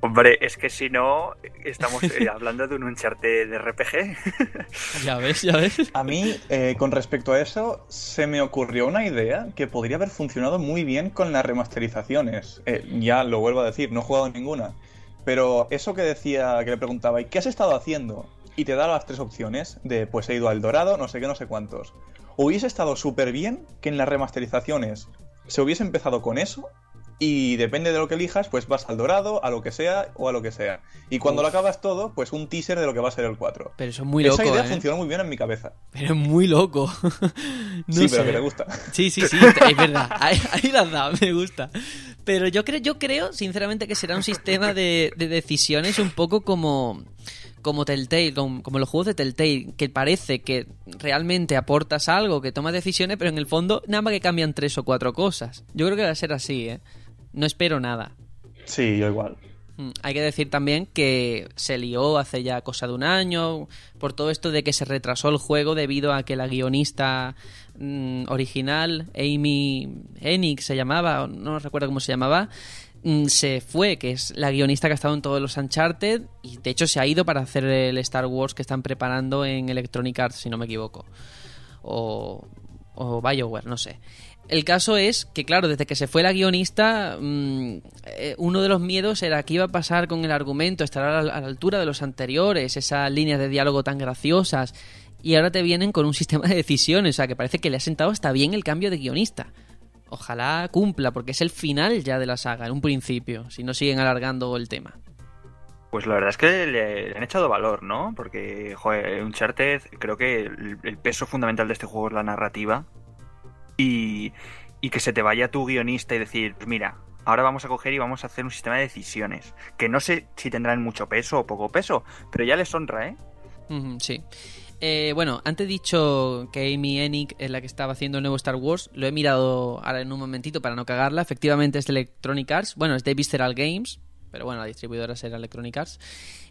Hombre, es que si no, estamos eh, hablando de un Uncharted de RPG. Ya ves, ya ves. A mí, eh, con respecto a eso, se me ocurrió una idea que podría haber funcionado muy bien con las remasterizaciones. Eh, ya lo vuelvo a decir, no he jugado ninguna. Pero eso que decía, que le preguntaba, ¿y qué has estado haciendo? Y te da las tres opciones de, pues he ido al Dorado, no sé qué, no sé cuántos. Hubiese estado súper bien que en las remasterizaciones se hubiese empezado con eso y depende de lo que elijas, pues vas al Dorado, a lo que sea o a lo que sea. Y cuando Uf. lo acabas todo, pues un teaser de lo que va a ser el 4. Pero eso es muy Esa loco, idea ¿eh? funcionó muy bien en mi cabeza. Pero es muy loco. No sí, sé. pero que te gusta. Sí, sí, sí, es verdad. Ahí, ahí la dado, me gusta. Pero yo creo, yo creo, sinceramente, que será un sistema de, de decisiones un poco como, como Telltale, como, como los juegos de Telltale, que parece que realmente aportas algo, que tomas decisiones, pero en el fondo nada más que cambian tres o cuatro cosas. Yo creo que va a ser así, ¿eh? No espero nada. Sí, yo igual. Mm, Hay que decir también que se lió hace ya cosa de un año por todo esto de que se retrasó el juego debido a que la guionista mm, original, Amy Hennig se llamaba, no recuerdo cómo se llamaba, mm, se fue, que es la guionista que ha estado en todos los Uncharted y de hecho se ha ido para hacer el Star Wars que están preparando en Electronic Arts, si no me equivoco. O, o BioWare, no sé. El caso es que, claro, desde que se fue la guionista, mm, eh, uno de los miedos era qué iba a pasar con el argumento, estar a la, altura de los anteriores, esas líneas de diálogo tan graciosas. Y ahora te vienen con un sistema de decisiones, o sea, que parece que le ha sentado hasta bien el cambio de guionista. Ojalá cumpla, porque es el final ya de la saga, en un principio, si no siguen alargando el tema. Pues la verdad es que le, le han echado valor, ¿no? Porque, joder, Uncharted, creo que el, el peso fundamental de este juego es la narrativa. Y, y que se te vaya tu guionista y decir, pues mira, ahora vamos a coger y vamos a hacer un sistema de decisiones. Que no sé si tendrán mucho peso o poco peso, pero ya les honra, ¿eh? Sí. Eh, bueno, antes he dicho que Amy Hennig es la que estaba haciendo el nuevo Star Wars. Lo he mirado ahora en un momentito para no cagarla. Efectivamente es de Electronic Arts. Bueno, es de Visceral Games. Pero bueno, la distribuidora será Electronic Arts.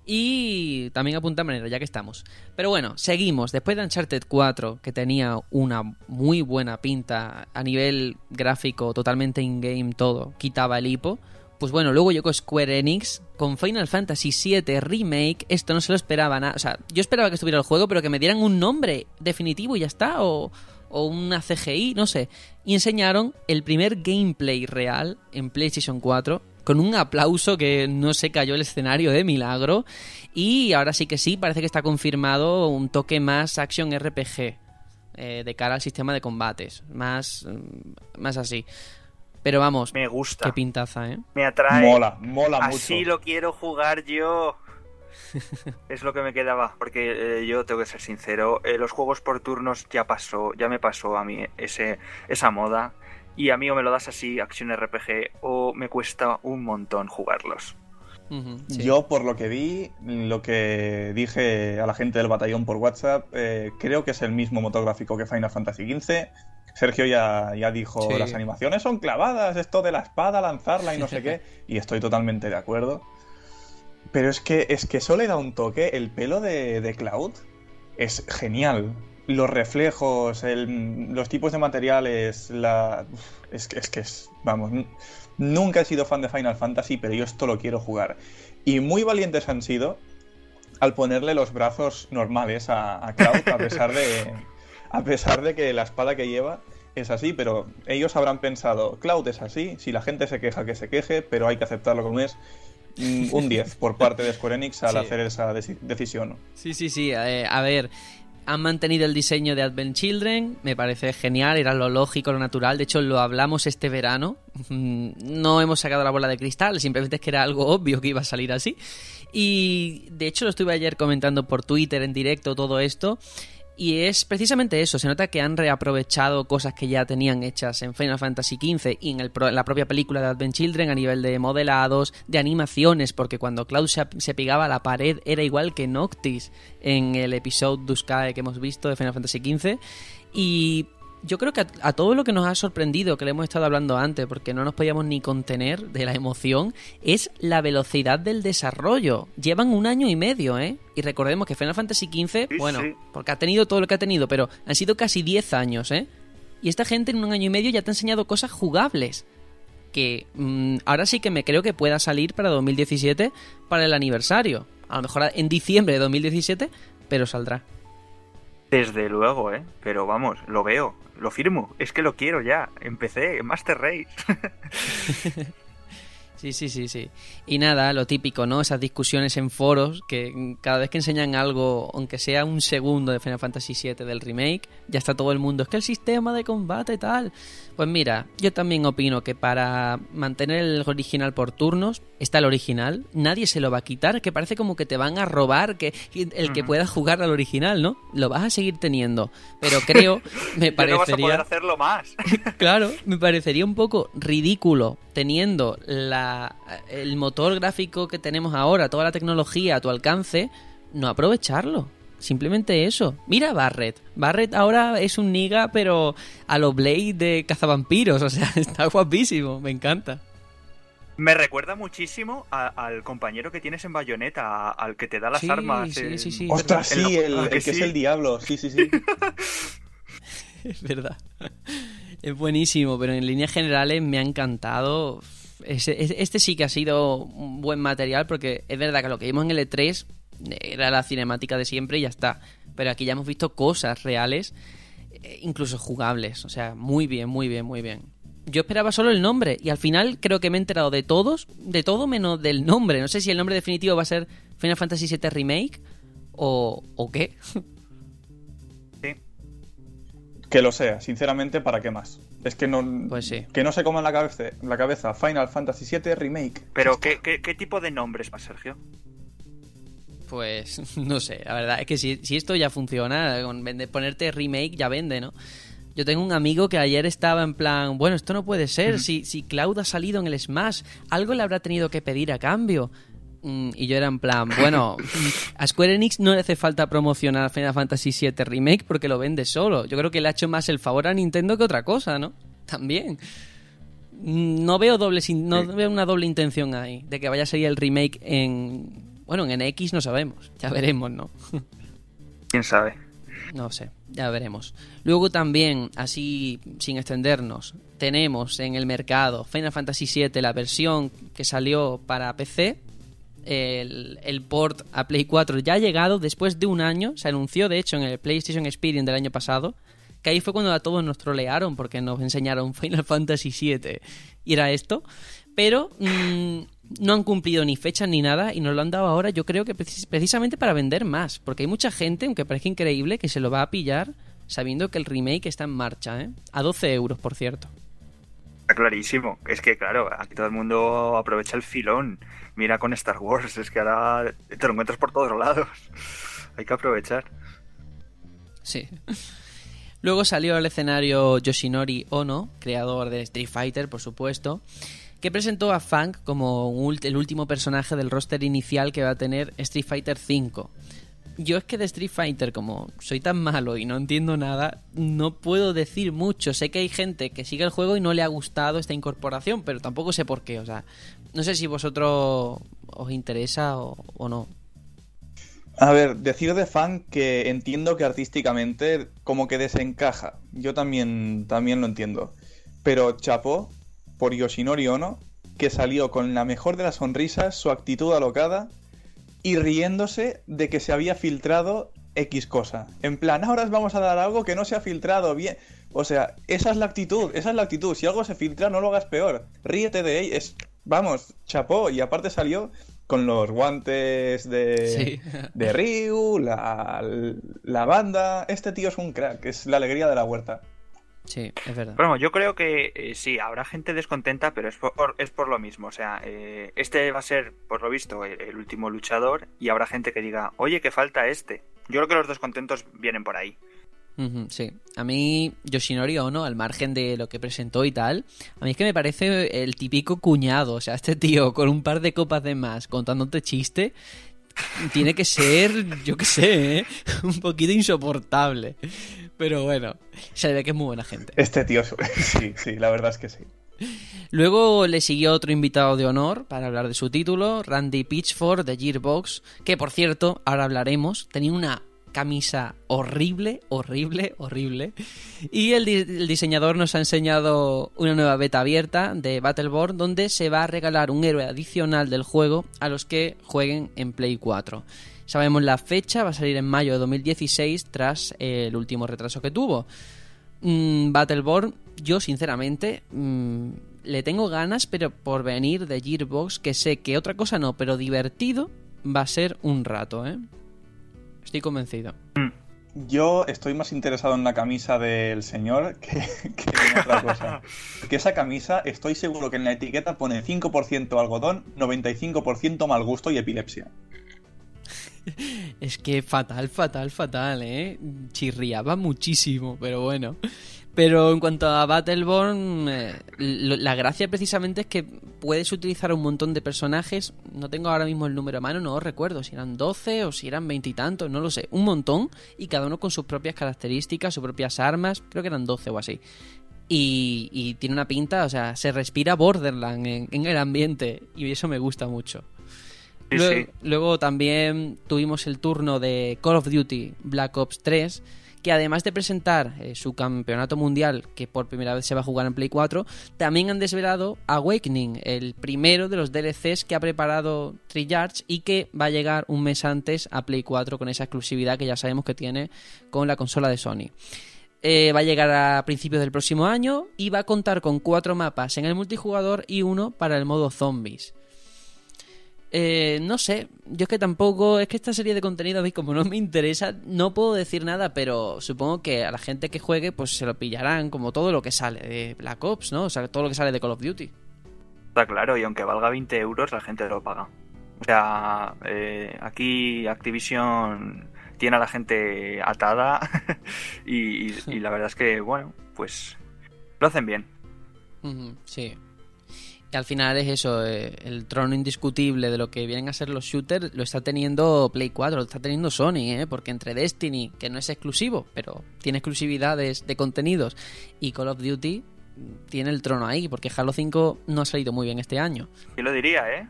Y también apunta manera, ya que estamos. Pero bueno, seguimos. Después de Uncharted 4, que tenía una muy buena pinta a nivel gráfico, totalmente in-game todo, quitaba el hipo. Pues bueno, luego llegó Square Enix con Final Fantasy VII Remake. Esto no se lo esperaba nada. O sea, yo esperaba que estuviera el juego, pero que me dieran un nombre definitivo y ya está. O, o una CGI, no sé. Y enseñaron el primer gameplay real en PlayStation 4 con un aplauso que no se cayó el escenario de milagro. Y ahora sí que sí, parece que está confirmado un toque más action RPG eh, de cara al sistema de combates. Más, mm, más así. Pero vamos, Me gusta, qué pintaza, ¿eh? me atrae. Mola, mola Así mucho. lo quiero jugar yo. Es lo que me quedaba, porque eh, yo tengo que ser sincero, eh, los juegos por turnos ya pasó, ya me pasó a mí ese, esa moda, y a mí o me lo das así, acción RPG, o me cuesta un montón jugarlos. Sí. Yo, por lo que vi, lo que dije a la gente del batallón por WhatsApp, eh, creo que es el mismo motor gráfico que Final Fantasy XV. Sergio ya, ya dijo, Sí. las animaciones son clavadas, esto de la espada, lanzarla y no sé qué, y estoy totalmente de acuerdo. Pero es que, es que eso le da un toque, el pelo de, de Cloud es genial. Los reflejos, el- los tipos de materiales, la... Es que es, que es vamos, nunca he sido fan de Final Fantasy, pero yo esto lo quiero jugar. Y muy valientes han sido al ponerle los brazos normales a, a Cloud, a pesar de, a pesar de que la espada que lleva es así, pero ellos habrán pensado, Cloud es así, si la gente se queja que se queje, pero hay que aceptarlo como es. Mm, Un 10 por parte de Square Enix al Sí. hacer esa deci- decisión. Sí, sí, sí. eh, a ver, han mantenido el diseño de Advent Children, me parece genial, era lo lógico, lo natural. De hecho, lo hablamos este verano. Mm, No hemos sacado la bola de cristal, simplemente es que era algo obvio que iba a salir así. Y de hecho, lo estuve ayer comentando por Twitter en directo todo esto. Y es precisamente eso, se nota que han reaprovechado cosas que ya tenían hechas en Final Fantasy XV y en, el la propia película de Advent Children a nivel de modelados, de animaciones, porque cuando Cloud se, se pegaba a la pared era igual que Noctis en el episodio Duskae que hemos visto de Final Fantasy XV. Y yo creo que a, a todo lo que nos ha sorprendido, que le hemos estado hablando antes, porque no nos podíamos ni contener de la emoción, es la velocidad del desarrollo. Llevan un año y medio, ¿eh? Y recordemos que Final Fantasy XV, Sí, bueno, sí. porque ha tenido todo lo que ha tenido, pero han sido casi 10 años, ¿eh? Y esta gente en un año y medio ya te ha enseñado cosas jugables. Que mm, ahora sí que me creo que pueda salir para 2017 para el aniversario. A lo mejor en diciembre de 2017, pero saldrá. Desde luego, ¿eh? Pero vamos, lo veo, lo firmo, es que lo quiero ya. Empecé Master Race. Sí, sí, sí, sí. Y nada, lo típico, ¿no? Esas discusiones en foros que cada vez que enseñan algo, aunque sea un segundo de Final Fantasy VII del remake, ya está todo el mundo. Es que el sistema de combate tal. Pues mira, yo también opino que para mantener el original por turnos, está el original, nadie se lo va a quitar, que parece como que te van a robar que el que pueda jugar al original, ¿no? Lo vas a seguir teniendo. Pero creo, me Ya no vas a parecería... poder hacerlo más. Claro, me parecería un poco ridículo teniendo la, el motor gráfico que tenemos ahora, toda la tecnología a tu alcance, no aprovecharlo. Simplemente eso. Mira Barret. Barret ahora es un niga, pero a lo Blade de cazavampiros. O sea, está guapísimo. Me encanta. Me recuerda muchísimo a- al compañero que tienes en Bayonetta, a- al que te da las Sí, armas. sí, en- sí, sí. ¡Ostras, sí! El, el que es sí. el diablo. Sí, sí, sí. Es verdad. Es buenísimo, pero en líneas generales me ha encantado. Este sí que ha sido un buen material porque es verdad que lo que vimos en el E3 era la cinemática de siempre y ya está. Pero aquí ya hemos visto cosas reales, eh, incluso jugables. O sea, muy bien, muy bien, muy bien. Yo esperaba solo el nombre y al final creo que me he enterado de todos, de todo menos del nombre. No sé si el nombre definitivo va a ser Final Fantasy VII Remake o, o qué. Sí. Que lo sea, sinceramente, ¿para qué más? Es que no. Pues sí. Que no se coma en la cabeza, la cabeza Final Fantasy VII Remake. Pero, ¿qué, qué, qué tipo de nombres más, Sergio? Pues no sé, la verdad es que si, si esto ya funciona, con vende- ponerte remake ya vende, ¿no? Yo tengo un amigo que ayer estaba en plan, bueno, esto no puede ser, si, si Cloud ha salido en el Smash, algo le habrá tenido que pedir a cambio. Mm, Y yo era en plan, bueno, a Square Enix no le hace falta promocionar Final Fantasy VII Remake porque lo vende solo. Yo creo que le ha hecho más el favor a Nintendo que otra cosa, ¿no? También. Mm, No veo doble sin- no veo una doble intención ahí de que vaya a salir el remake en bueno, en X no sabemos, ya veremos, ¿no? ¿Quién sabe? No sé, ya veremos. Luego también, así sin extendernos, tenemos en el mercado Final Fantasy VII, la versión que salió para PC. El, el port a Play 4 ya ha llegado después de un año. Se anunció, de hecho, en el PlayStation Experience del año pasado. Que ahí fue cuando a todos nos trolearon porque nos enseñaron Final Fantasy VII. Y era esto. Pero mm, no han cumplido ni fechas ni nada y nos lo han dado ahora yo creo que precis- precisamente para vender más. Porque hay mucha gente, aunque parezca increíble, que se lo va a pillar sabiendo que el remake está en marcha. ¿eh? A 12 euros, por cierto. Está clarísimo. Es que, claro, aquí todo el mundo aprovecha el filón. Mira con Star Wars, es que ahora te lo encuentras por todos lados. Hay que aprovechar. Sí. Luego salió al escenario Yoshinori Ono, creador de Street Fighter, por supuesto, que presentó a Funk como el último personaje del roster inicial que va a tener Street Fighter V. Yo es que de Street Fighter, como soy tan malo y no entiendo nada, no puedo decir mucho. Sé que hay gente que sigue el juego y no le ha gustado esta incorporación, pero tampoco sé por qué. O sea, no sé si vosotros os interesa o, no. A ver, decir de fan que entiendo que artísticamente como que desencaja. Yo también, también lo entiendo. Pero chapó por Yoshinori Ono, que salió con la mejor de las sonrisas, su actitud alocada y riéndose de que se había filtrado X cosa. En plan, ahora os vamos a dar algo que no se ha filtrado bien. O sea, esa es la actitud, esa es la actitud. Si algo se filtra, no lo hagas peor. Ríete de ello. Es, vamos, chapó. Y aparte salió con los guantes de, Sí. de Ryu, la, la banda. Este tío es un crack, es la alegría de la huerta. Sí, es verdad. Bueno, yo creo que eh, sí, habrá gente descontenta, pero es por, es por lo mismo. O sea, eh, este va a ser, por lo visto, el, el último luchador y habrá gente que diga, oye, que falta este. Yo creo que los descontentos vienen por ahí. Sí, a mí Yoshinori Ono, al margen de lo que presentó y tal, a mí es que me parece el típico cuñado, o sea, este tío con un par de copas de más contándote chiste, tiene que ser, yo qué sé, ¿eh? un poquito insoportable. Pero bueno, se ve que es muy buena gente. Este tío, sí, sí, la verdad es que sí. Luego le siguió otro invitado de honor para hablar de su título, Randy Pitchford de Gearbox, que por cierto, ahora hablaremos, tenía una camisa horrible, horrible, horrible. Y el, di- el diseñador nos ha enseñado una nueva beta abierta de Battleborn donde se va a regalar un héroe adicional del juego a los que jueguen en Play 4. Sabemos la fecha, va a salir en mayo de 2016 tras el último retraso que tuvo. Mm, Battleborn, yo sinceramente mm, le tengo ganas, pero por venir de Gearbox, que sé que otra cosa no, pero divertido va a ser un rato, ¿eh? Estoy convencido. Yo estoy más interesado en la camisa del señor que, que en otra cosa. Que esa camisa, estoy seguro que en la etiqueta pone 5% algodón, 95% mal gusto y epilepsia. Es que fatal, fatal, fatal, ¿eh? Chirriaba muchísimo, pero bueno. Pero en cuanto a Battleborn, eh, la gracia precisamente es que puedes utilizar un montón de personajes. No tengo ahora mismo el número a mano, no recuerdo si eran 12 o si eran veintitantos, no lo sé. Un montón y cada uno con sus propias características, sus propias armas. Creo que eran 12 o así. Y, tiene una pinta, o sea, se respira Borderland en el ambiente y eso me gusta mucho. Sí, Luego, sí. luego también tuvimos el turno de Call of Duty Black Ops 3, que además de presentar eh, su campeonato mundial, que por primera vez se va a jugar en Play 4, también han desvelado Awakening, el primero de los DLCs que ha preparado Treyarch y que va a llegar un mes antes a Play 4 con esa exclusividad que ya sabemos que tiene con la consola de Sony. Eh, va a llegar a principios del próximo año y va a contar con cuatro mapas en el multijugador y uno para el modo zombies. Eh, no sé, yo es que tampoco, es que esta serie de contenido, ¿veis? como no me interesa, no puedo decir nada, pero supongo que a la gente que juegue, pues se lo pillarán como todo lo que sale de Black Ops, ¿no? O sea, todo lo que sale de Call of Duty. Está claro, y aunque valga 20 euros, la gente lo paga. O sea, eh, aquí Activision tiene a la gente atada y, y- y la verdad es que, bueno, pues lo hacen bien. Sí. Y al final es eso, eh, el trono indiscutible de lo que vienen a ser los shooters lo está teniendo Play 4, lo está teniendo Sony, ¿eh? porque entre Destiny, que no es exclusivo, pero tiene exclusividades de contenidos, y Call of Duty mm, tiene el trono ahí, porque Halo 5 no ha salido muy bien este año. ¿Quién lo diría, eh?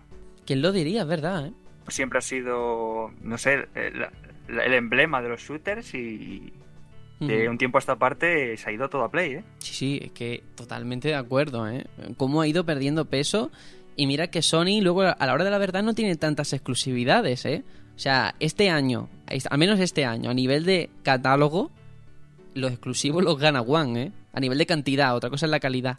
¿Quién lo diría? Es verdad, ¿eh? Siempre ha sido, no sé, el, el emblema de los shooters y de un tiempo a esta parte se ha ido todo a Play, ¿eh? Sí, sí, es que totalmente de acuerdo, ¿eh? Cómo ha ido perdiendo peso y mira que Sony luego a la hora de la verdad no tiene tantas exclusividades, ¿eh? O sea, este año, al menos este año, a nivel de catálogo, los exclusivos los gana One, ¿eh? A nivel de cantidad, otra cosa es la calidad.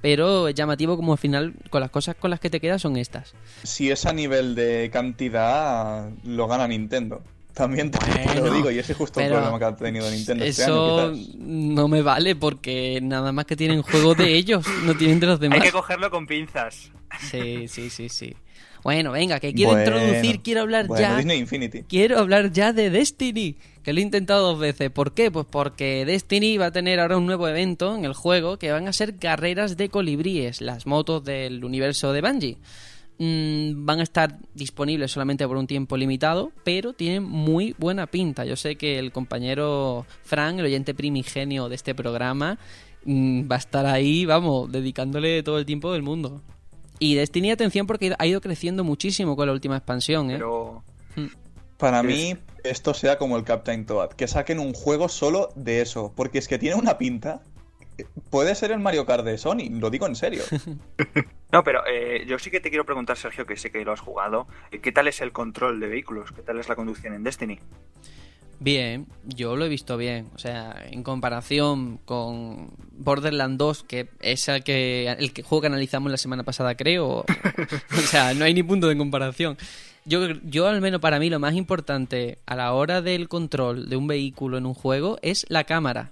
Pero es llamativo como al final con las cosas con las que te quedas son estas. Si es a nivel de cantidad, lo gana Nintendo. También te te Bueno, lo digo, y ese es justo el problema que ha tenido Nintendo este Eso año, no me vale porque nada más que tienen juegos de ellos, no tienen de los demás. Hay que cogerlo con pinzas. Sí, sí, sí, sí. Bueno, venga, que quiero Bueno, introducir, quiero hablar bueno, ya. Disney Infinity. Quiero hablar ya de Destiny, que lo he intentado dos veces. ¿Por qué? Pues porque Destiny va a tener ahora un nuevo evento en el juego que van a ser carreras de colibríes, las motos del universo de Bungie. Mm, van a estar disponibles solamente por un tiempo limitado, pero tienen muy buena pinta. Yo sé que el compañero Frank, el oyente primigenio de este programa, mm, va a estar ahí, vamos, dedicándole todo el tiempo del mundo. Y Destiny, atención, porque ha ido creciendo muchísimo con la última expansión, ¿eh? Pero Para Es- mí, esto sea como el Captain Toad, que saquen un juego solo de eso, porque es que tiene una pinta. Puede ser el Mario Kart de Sony, lo digo en serio. No, pero eh, yo sí que te quiero preguntar, Sergio, que sé que lo has jugado. eh, ¿Qué tal es el control de vehículos? ¿Qué tal es la conducción en Destiny? Bien, yo lo he visto bien. O sea, en comparación con Borderlands 2, que es el, que, el que- juego que analizamos la semana pasada, creo. o sea, no hay ni punto de comparación. Yo, yo, al menos para mí, lo más importante a la hora del control de un vehículo en un juego es la cámara.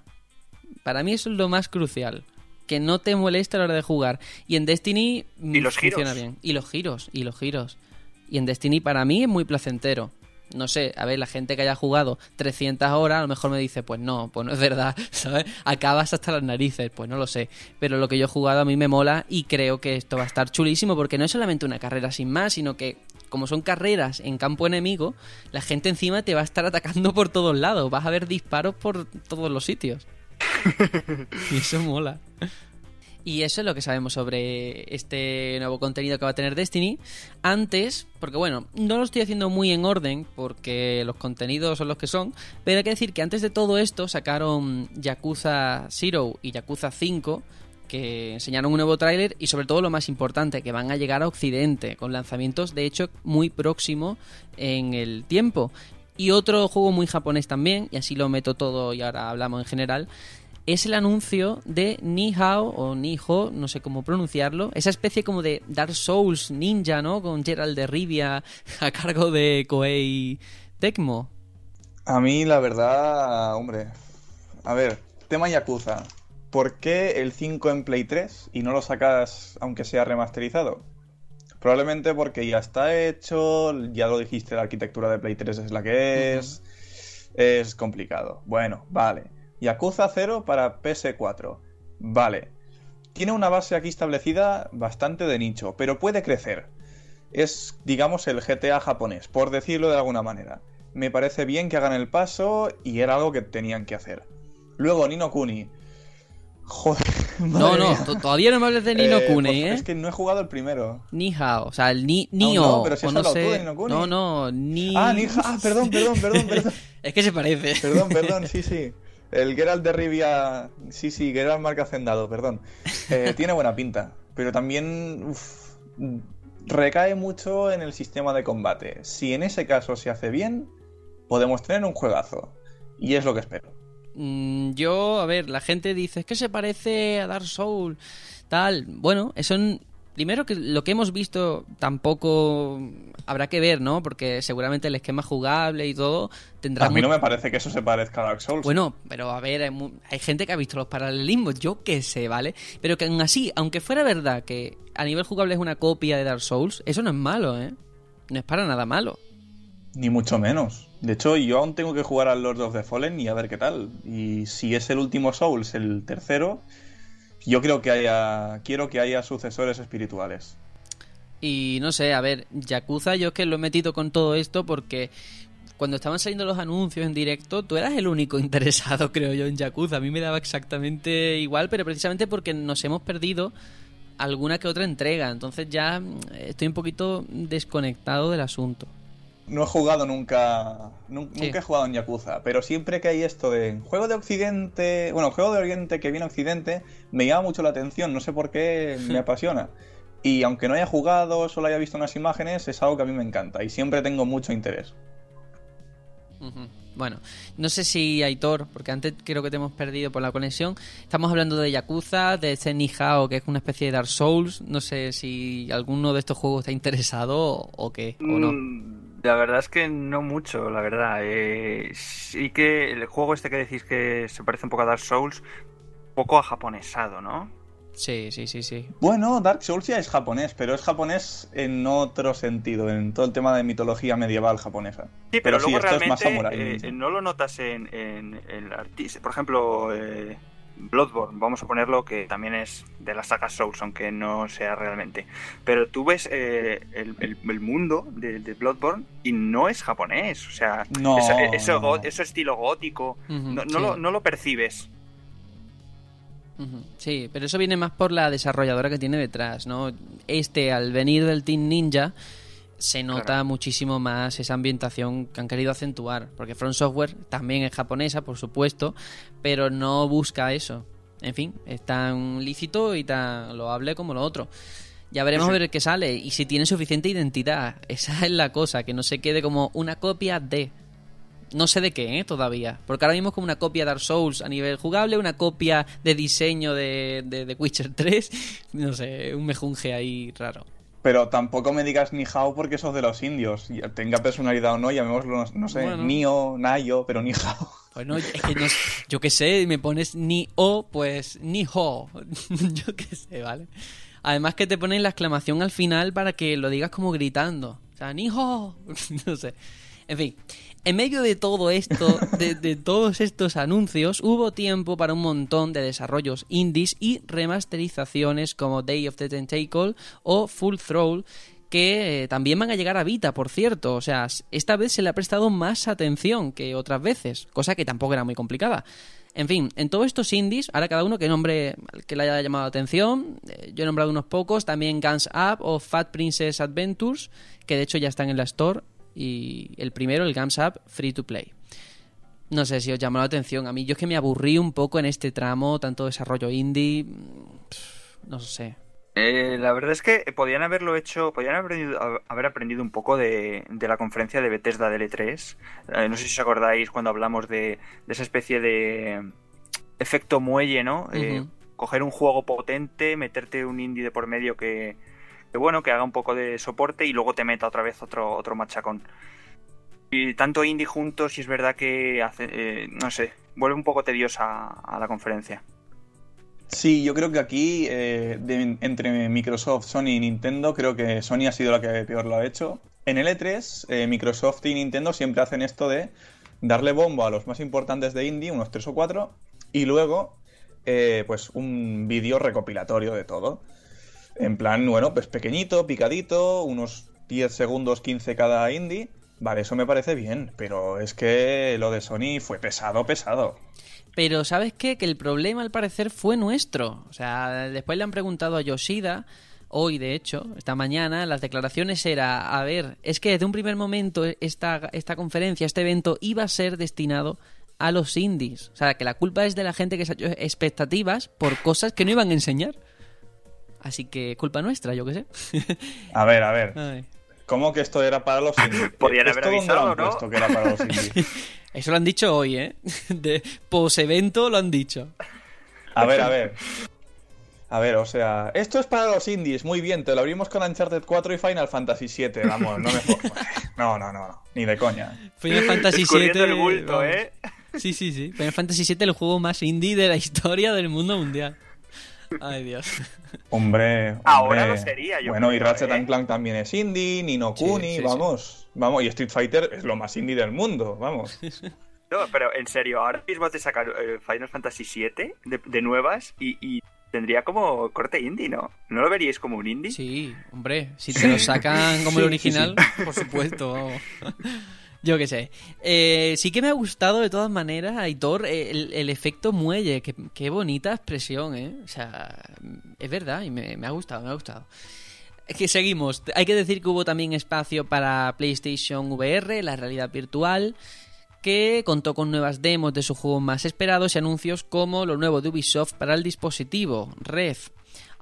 Para mí eso es lo más crucial. Que no te moleste a la hora de jugar. Y en Destiny mm, ¿Y los funciona giros? bien. Y los giros, y los giros. Y en Destiny para mí es muy placentero. No sé, a ver, la gente que haya jugado 300 horas a lo mejor me dice, pues no, pues no es verdad, ¿sabes? Acabas hasta las narices, pues no lo sé. Pero lo que yo he jugado a mí me mola y creo que esto va a estar chulísimo porque no es solamente una carrera sin más, sino que como son carreras en campo enemigo, la gente encima te va a estar atacando por todos lados, vas a ver disparos por todos los sitios. y eso mola. Y eso es lo que sabemos sobre este nuevo contenido que va a tener Destiny. Antes, porque bueno, no lo estoy haciendo muy en orden, porque los contenidos son los que son, pero hay que decir que antes de todo esto sacaron Yakuza Zero y Yakuza 5, que enseñaron un nuevo tráiler y sobre todo lo más importante, que van a llegar a Occidente, con lanzamientos de hecho muy próximo en el tiempo. Y otro juego muy japonés también, y así lo meto todo y ahora hablamos en general, es el anuncio de Nihao o Niho, no sé cómo pronunciarlo, esa especie como de Dark Souls ninja, ¿no? Con Gerald de Rivia a cargo de Koei Tecmo. A mí, la verdad, hombre. A ver, tema Yakuza. ¿Por qué el 5 en Play 3 y no lo sacas aunque sea remasterizado? Probablemente porque ya está hecho, ya lo dijiste, la arquitectura de Play 3 es la que es. Es complicado. Bueno, vale. Yakuza 0 para PS4. Vale. Tiene una base aquí establecida bastante de nicho, pero puede crecer. Es, digamos, el GTA japonés, por decirlo de alguna manera. Me parece bien que hagan el paso y era algo que tenían que hacer. Luego, Nino Kuni. Joder. No, no, todavía no me hables de Nino Eh, Kuni, ¿eh? Es que no he jugado el primero. Nihao, o sea, el ni Nio, no, pero si has no hablado tú sé. de Ni no Kuni. no, no, ni... Ah, Ninja. Ah, perdón, perdón, perdón, perdón. es que se parece. Perdón, perdón, sí, sí. El Geralt de Rivia. Sí, sí, Geralt marca hacendado, perdón. Eh, tiene buena pinta, pero también. uf, recae mucho en el sistema de combate. Si en ese caso se hace bien, podemos tener un juegazo. Y es lo que espero. Mm, yo, a ver, la gente dice, es que se parece a Dark Souls, tal. Bueno, eso Primero que lo que hemos visto tampoco habrá que ver, ¿no? Porque seguramente el esquema jugable y todo tendrá... A mí no me parece que eso se parezca a Dark Souls. Bueno, pero a ver, hay, hay gente que ha visto los paralelismos, yo qué sé, ¿vale? Pero que aún así, aunque fuera verdad que a nivel jugable es una copia de Dark Souls, eso no es malo, ¿eh? No es para nada malo. Ni mucho menos. De hecho, yo aún tengo que jugar al Lord of the Fallen y a ver qué tal. Y si es el último Souls, el tercero, yo creo que haya. Quiero que haya sucesores espirituales. Y no sé, a ver, Yakuza yo es que lo he metido con todo esto porque cuando estaban saliendo los anuncios en directo, tú eras el único interesado, creo yo, en Yakuza. A mí me daba exactamente igual, pero precisamente porque nos hemos perdido alguna que otra entrega. Entonces ya mm, estoy un poquito desconectado del asunto. No he jugado nunca. Sí. Nunca he jugado en Yakuza, pero siempre que hay esto de juego de Occidente. Bueno, juego de Oriente que viene a Occidente, me llama mucho la atención. No sé por qué me apasiona. Y aunque no haya jugado, solo haya visto unas imágenes, es algo que a mí me encanta y siempre tengo mucho interés. Bueno, no sé si Aitor, porque antes creo que te hemos perdido por la conexión. Estamos hablando de Yakuza, de ese Nihao, que es una especie de Dark Souls. No sé si alguno de estos juegos está interesado o, o qué, o no. Mm, La verdad es que no mucho, la verdad. Eh, sí que el juego este que decís que se parece un poco a Dark Souls, un poco a japonesado, ¿no? Sí, sí, sí, sí. Bueno, Dark Souls ya es japonés, pero es japonés en otro sentido, en todo el tema de mitología medieval japonesa. Sí, pero, sí, luego esto es más realmente samurai. eh, no lo notas en, en, en el artista. Por ejemplo, eh, Bloodborne, vamos a ponerlo, que también es de la saga Souls, aunque no sea realmente. Pero tú ves eh, el, el- el mundo de, de Bloodborne y no es japonés. O sea, No, eso, no. eso estilo gótico, no, no sí. lo, no lo percibes. Sí, pero eso viene más por la desarrolladora que tiene detrás, ¿no? Este, al venir del Team Ninja, se nota Claro. muchísimo más esa ambientación que han querido acentuar. Porque From Software también es japonesa, por supuesto, pero no busca eso. En fin, es tan lícito y tan loable como lo otro. Ya veremos a ver qué sale y si tiene suficiente identidad. Esa es la cosa, que no se quede como una copia de. No sé de qué, ¿eh? Todavía. Porque ahora mismo es como una copia de Dark Souls a nivel jugable, una copia de diseño de, de, de Witcher 3. No sé, un mejunje ahí raro. Pero tampoco me digas ni Hao porque sos de los indios. Tenga personalidad o no, llamémoslo, no sé, Bueno. Nio, Nayo, pero ni Hao. Bueno, es que no, yo qué sé, me pones ni o, pues ni ho. yo qué sé, ¿vale? Además que te ponen la exclamación al final para que lo digas como gritando. O sea, ni ho. no sé. En fin, en medio de todo esto, de, todos estos anuncios, hubo tiempo para un montón de desarrollos indies y remasterizaciones como Day of the Tentacle o Full Throttle, que eh, también van a llegar a Vita, por cierto. O sea, esta vez se le ha prestado más atención que otras veces, cosa que tampoco era muy complicada. En fin, en todos estos indies, ahora cada uno que nombre que le haya llamado la atención, eh, yo he nombrado unos pocos, también Guns Up o Fat Princess Adventures, que de hecho ya están en la Store, y el primero, el Guns Up, Free to Play. No sé si os llamó la atención. A mí yo es que me aburrí un poco en este tramo, tanto desarrollo indie. pff, No sé. Eh, la verdad es que podían haberlo hecho, podían haber aprendido, haber aprendido un poco de, de la conferencia de Bethesda del E3. Eh, no sé si os acordáis cuando hablamos de, de esa especie de efecto muelle, ¿no? Eh, coger un juego potente, meterte un indie de por medio que, bueno, que haga un poco de soporte y luego te meta otra vez otro, otro machacón. Y tanto indie juntos, y es verdad que hace, eh, no sé, vuelve un poco tediosa a la conferencia. Sí, yo creo que aquí, eh, entre Microsoft, Sony y Nintendo, creo que Sony ha sido la que peor lo ha hecho. En el E3, eh, Microsoft y Nintendo siempre hacen esto de darle bombo a los más importantes de indie, unos tres o cuatro, y luego, pues, un vídeo recopilatorio de todo. En plan, bueno, pues pequeñito, picadito, unos 10 segundos, 15 cada indie. Vale, eso me parece bien, pero es que lo de Sony fue pesado, pesado. Pero ¿sabes qué? Que el problema al parecer fue nuestro. O sea, después le han preguntado a Yoshida, hoy de hecho, esta mañana, las declaraciones era, a ver, es que desde un primer momento esta, esta conferencia, este evento iba a ser destinado a los indies. O sea, que la culpa es de la gente que se ha hecho expectativas por cosas que no iban a enseñar. Así que culpa nuestra, yo qué sé. A ver, a ver. Ay. ¿Cómo que esto era para los indies? Podían Esto haber avisado, ¿no? puesto que era para los indies? Eso lo han dicho hoy, ¿eh? De pos-evento lo han dicho. A ver, a ver. A ver, o sea, esto es para los indies, muy bien, te lo abrimos con Uncharted 4 y Final Fantasy 7, vamos, no me jodas. No, no, no, no, ni de coña. Final Fantasy Escurriendo VII... el bulto, vamos. ¿eh? Sí, sí, sí. Final Fantasy VII el juego más indie de la historia del mundo mundial. Ay, Dios. Hombre, Ahora lo sería, yo Bueno, y Ratchet ¿eh? and Clank también es indie, Nino Kuni, sí, sí. vamos. Vamos, y Street Fighter es lo más indie del mundo, vamos. No, pero en serio, ahora mismo te sacan eh, Final Fantasy VII de, de nuevas y, y tendría como corte indie, ¿no? ¿No lo veríais como un indie? Sí, hombre, si te lo sacan como el Sí, sí, original, por supuesto. vamos. Yo qué sé. Eh, sí que me ha gustado de todas maneras, Aitor, el, el efecto muelle. Qué, bonita expresión, ¿eh? O sea, es verdad y me, ha gustado, me ha gustado. Que seguimos. Hay que decir que hubo también espacio para PlayStation VR, la realidad virtual. que contó con nuevas demos de sus juegos más esperados y anuncios como lo nuevo de Ubisoft para el dispositivo, Red.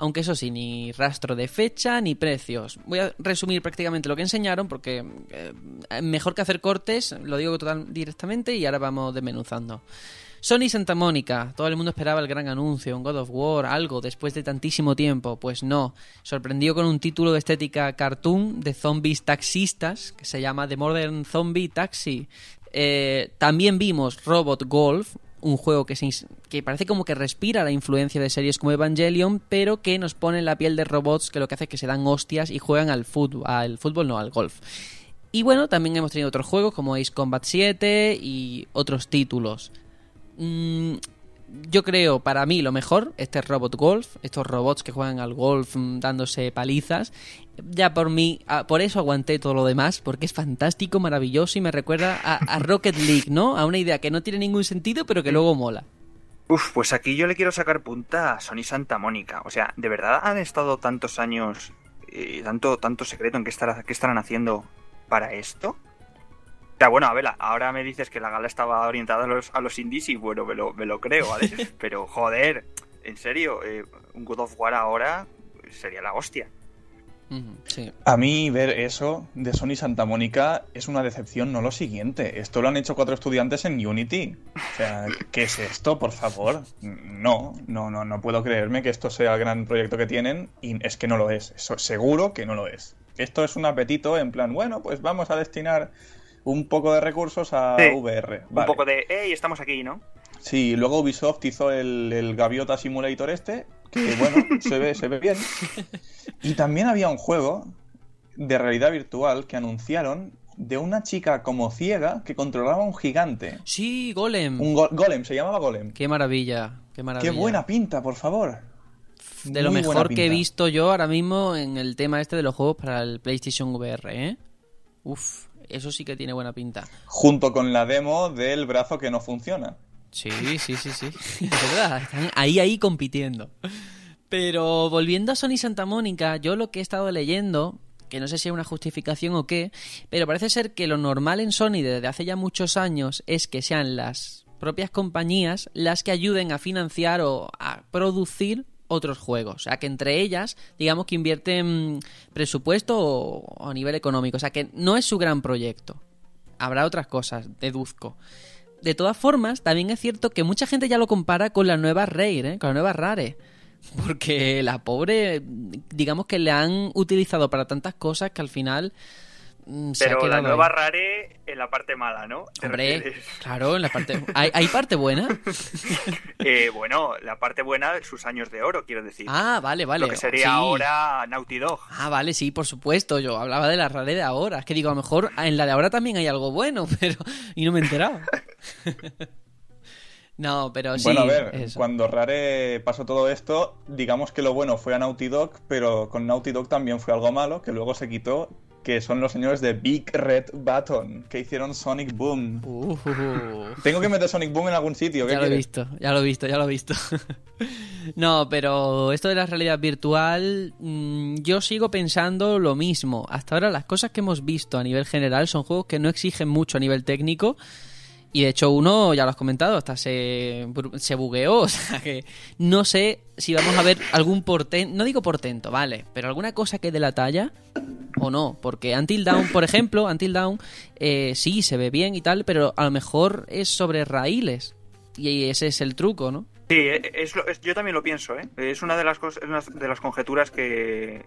Aunque eso sí, ni rastro de fecha ni precios. Voy a resumir prácticamente lo que enseñaron porque eh, mejor que hacer cortes, lo digo total directamente y ahora vamos desmenuzando. Sony Santa Mónica, todo el mundo esperaba el gran anuncio, un God of War, algo después de tantísimo tiempo. Pues no, sorprendió con un título de estética cartoon de zombies taxistas que se llama The Modern Zombie Taxi. Eh, también vimos Robot Golf, un juego que, se que parece como que respira la influencia de series como Evangelion, pero que nos pone en la piel de robots que lo que hace es que se dan hostias y juegan al fútbol, al fútbol no, al golf. Y bueno, también hemos tenido otros juegos como Ace Combat 7 y otros títulos. Mm, yo creo, para mí, lo mejor, este Robot Golf, estos robots que juegan al golf mm, dándose palizas. Ya por mí, ah, por eso aguanté todo lo demás, porque es fantástico, maravilloso y me recuerda a, a Rocket League, ¿no? A una idea que no tiene ningún sentido, pero que luego mola. Uf, pues aquí yo le quiero sacar punta a Sony Santa Mónica. O sea, ¿de verdad han estado tantos años, eh, tanto, tanto secreto en qué, estará- qué estarán haciendo para esto? Sea, bueno, a ver, ahora me dices que la gala estaba orientada a los, a los indies y bueno, me lo, me lo creo, ¿vale? Pero joder, en serio, eh, un God of War ahora sería la hostia. Sí. A mí ver eso de Sony Santa Mónica es una decepción, no lo siguiente. Esto lo han hecho cuatro estudiantes en Unity. O sea, ¿qué es esto, por favor? No, no, no, no puedo creerme que esto sea el gran proyecto que tienen y es que no lo es. Eso, seguro que no lo es. Esto es un apetito en plan, bueno, pues vamos a destinar un poco de recursos a Sí, VR. Un poco de, hey, estamos aquí, ¿no? Sí, luego Ubisoft hizo el, el Gaviota Simulator este, que bueno, se ve, se ve bien. Y también había un juego de realidad virtual que anunciaron de una chica como ciega que controlaba un gigante. Sí, Golem. Un go- golem, se llamaba Golem. Qué maravilla, qué maravilla. Qué buena pinta, por favor. De lo Muy mejor que he visto yo ahora mismo en el tema este de los juegos para el PlayStation VR, ¿eh? Uf, eso sí que tiene buena pinta. Junto con la demo del brazo que no funciona. Sí, sí, sí, sí. Es verdad, están ahí, ahí compitiendo. Pero volviendo a Sony Santa Mónica, yo lo que he estado leyendo, que no sé si es una justificación o qué, pero parece ser que lo normal en Sony desde hace ya muchos años es que sean las propias compañías las que ayuden a financiar o a producir otros juegos. O sea, que entre ellas, digamos que invierten presupuesto o, a nivel económico. O sea, que no es su gran proyecto. Habrá otras cosas, deduzco. De todas formas, también es cierto que mucha gente ya lo compara con la nueva Rare, ¿eh? con la nueva Rare. Porque la pobre, digamos que le han utilizado para tantas cosas que al final se ha Pero la nueva ahí. Rare en la parte mala, ¿no? ¿Te Hombre, refieres? claro, en la parte... ¿Hay, hay parte buena? Eh, bueno, la parte buena, sus años de oro, quiero decir. Ah, vale, vale. Lo que sería sí. ahora Naughty Dog. Ah, vale, sí, por supuesto. Yo hablaba de la Rare de ahora. Es que digo, a lo mejor en la de ahora también hay algo bueno, pero... Y no me he enterado. no, pero sí... bueno, a ver, eso. cuando Rare pasó todo esto, digamos que lo bueno fue a Naughty Dog, pero con Naughty Dog también fue algo malo, que luego se quitó, que son los señores de Big Red Button, que hicieron Sonic Boom. Uh, Tengo que meter Sonic Boom en algún sitio, ¿qué Ya lo he visto, ya lo he visto, ya lo he visto. no, pero esto de la realidad virtual, mm, yo sigo pensando lo mismo. Hasta ahora las cosas que hemos visto a nivel general son juegos que no exigen mucho a nivel técnico. Y de hecho uno, ya lo has comentado, hasta se, se bugueó. O sea que no sé si vamos a ver algún portento, no digo portento, vale, pero alguna cosa que de la talla o no. Porque Until Dawn, por ejemplo, Until Dawn eh, sí se ve bien y tal, pero a lo mejor es sobre raíles. Y ese es el truco, ¿no? Sí, eh, es yo también lo pienso, ¿eh? Es una de las cosas, una de las conjeturas que,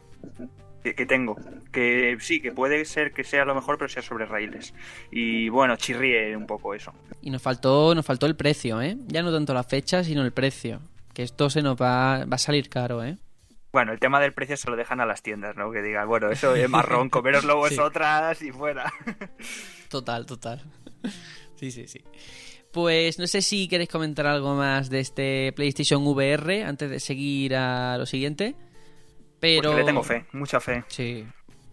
que, que tengo. Que sí, que puede ser que sea lo mejor, pero sea sobre raíles. Y bueno, chirríe un poco eso. Y nos faltó, nos faltó el precio, ¿eh? Ya no tanto la fecha, sino el precio. Que esto se nos va, va a salir caro, ¿eh? Bueno, el tema del precio se lo dejan a las tiendas, ¿no? Que digan, bueno, eso es marrón, comeroslo Sí. vosotras y fuera. Total, total. Sí, sí, sí. Pues no sé si queréis comentar algo más de este PlayStation VR antes de seguir a lo siguiente. Pero. Porque le tengo fe, mucha fe. Sí.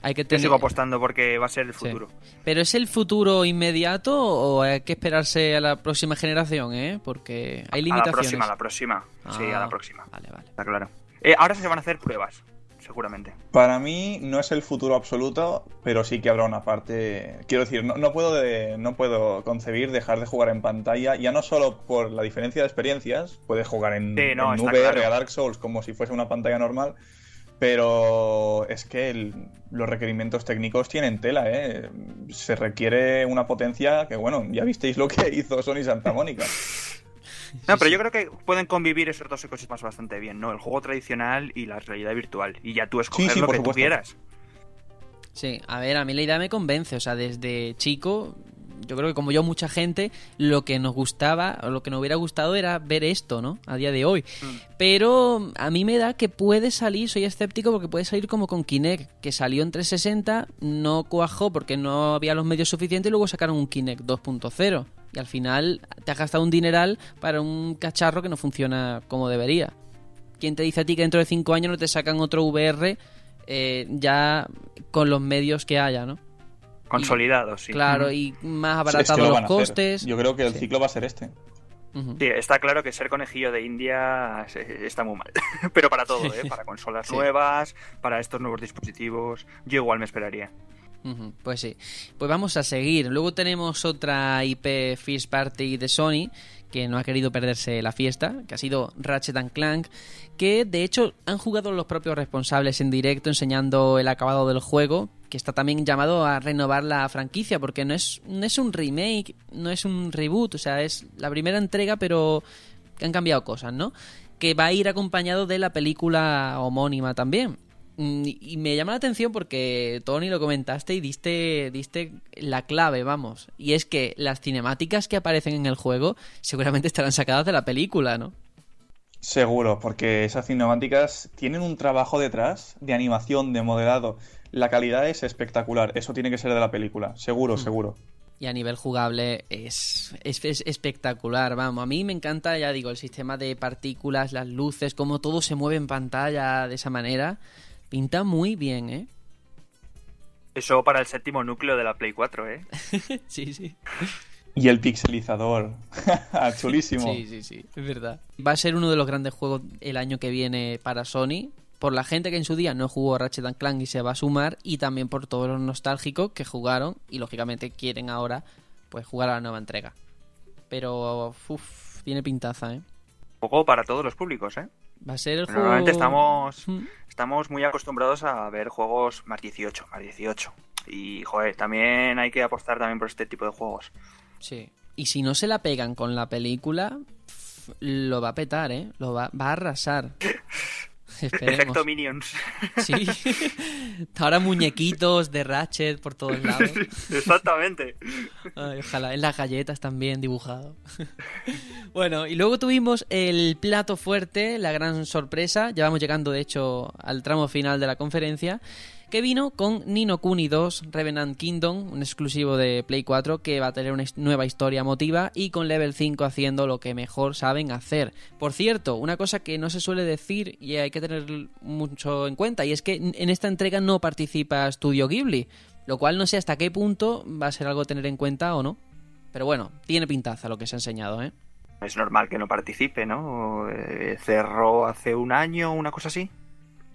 Hay que Yo tener. sigo apostando porque va a ser el Sí. futuro. Pero ¿es el futuro inmediato o hay que esperarse a la próxima generación, eh? Porque hay A la limitaciones. próxima, a la próxima. Sí, a Ah, la próxima. Vale, vale. Está claro. Eh, ahora se van a hacer pruebas. seguramente. Para mí no es el futuro absoluto, pero sí que habrá una parte. Quiero decir, no, no puedo de- no puedo concebir dejar de jugar en pantalla, ya no solo por la diferencia de experiencias, puedes jugar en, Sí, no, en VR claro. a Dark Souls como si fuese una pantalla normal, pero es que el- los requerimientos técnicos tienen tela, ¿eh? Se requiere una potencia que, bueno, ya visteis lo que hizo Sony Santa Mónica. No, pero yo creo que pueden convivir esos dos ecosistemas bastante bien, ¿no? El juego tradicional y la realidad virtual. Y ya tú escoger Sí, sí, lo que tú quieras. Sí, a ver, a mí la idea me convence. O sea, desde chico, yo creo que como yo, mucha gente, lo que nos gustaba, o lo que nos hubiera gustado era ver esto, ¿no? A día de hoy. Pero a mí me da que puede salir, soy escéptico porque puede salir como con Kinect, que salió en 360, no cuajó porque no había los medios suficientes y luego sacaron un Kinect 2.0. Y al final te has gastado un dineral para un cacharro que no funciona como debería. ¿Quién te dice a ti que dentro de 5 años no te sacan otro VR eh, ya con los medios que haya, ¿no? Consolidados, sí. Claro, y más Es abaratado que lo los costes. Yo creo que el Sí. ciclo va a ser este. Sí, está claro que ser conejillo de India está muy mal. Pero para todo, ¿eh? Para consolas Sí. nuevas, para estos nuevos dispositivos. Yo igual me esperaría. Pues sí. Pues vamos a seguir. Luego tenemos otra IP First Party de Sony que no ha querido perderse la fiesta, que ha sido Ratchet and Clank, que de hecho han jugado los propios responsables en directo enseñando el acabado del juego, que está también llamado a renovar la franquicia, porque no es, no es un remake, no es un reboot, o sea, es la primera entrega, pero han cambiado cosas, ¿no? Que va a ir acompañado de la película homónima también. Mm, Y me llama la atención porque Tony lo comentaste y diste, diste la clave, vamos. Y es que las cinemáticas que aparecen en el juego seguramente estarán sacadas de la película, ¿no? Seguro, porque esas cinemáticas tienen un trabajo detrás de animación, de modelado. La calidad es espectacular. Eso tiene que ser de la película. Seguro, seguro. Y a nivel jugable es, es, es espectacular, vamos. A mí me encanta, ya digo, el sistema de partículas, las luces, cómo todo se mueve en pantalla de esa manera. Pinta muy bien, ¿eh? Eso para el séptimo núcleo de la Play 4, ¿eh? Sí, sí. Y el pixelizador. Chulísimo. Sí, sí, sí, es verdad. Va a ser uno de los grandes juegos el año que viene para Sony. Por la gente que en su día no jugó Ratchet and Clank y se va a sumar. Y también por todos los nostálgicos que jugaron y lógicamente quieren ahora pues jugar a la nueva entrega. Pero, uff, tiene pintaza, ¿eh? Juego para todos los públicos, ¿eh? Va a ser el juego... Normalmente estamos, Mm. estamos muy acostumbrados a ver juegos más 18, más 18. Y, joder, también hay que apostar también por este tipo de juegos. Sí. Y si no se la pegan con la película, lo va a petar, ¿eh? Lo va, va a arrasar. Esperemos. Efecto Minions. Sí. Ahora muñequitos de Ratchet por todos lados. Exactamente. Ay, ojalá, en las galletas también dibujado. bueno, y luego tuvimos el plato fuerte, la gran sorpresa. Ya vamos llegando, de hecho, al tramo final de la conferencia. Que vino con Nino Kuni 2 Revenant Kingdom, un exclusivo de Play 4 que va a tener una nueva historia emotiva y con Level 5 haciendo lo que mejor saben hacer. Por cierto, una cosa que no se suele decir y hay que tener mucho en cuenta, y es que en esta entrega no participa Studio Ghibli, lo cual no sé hasta qué punto va a ser algo a tener en cuenta o no. Pero bueno, tiene pintaza lo que se ha enseñado, ¿eh? Es normal que no participe, ¿no? Eh, cerró hace un año, una cosa así.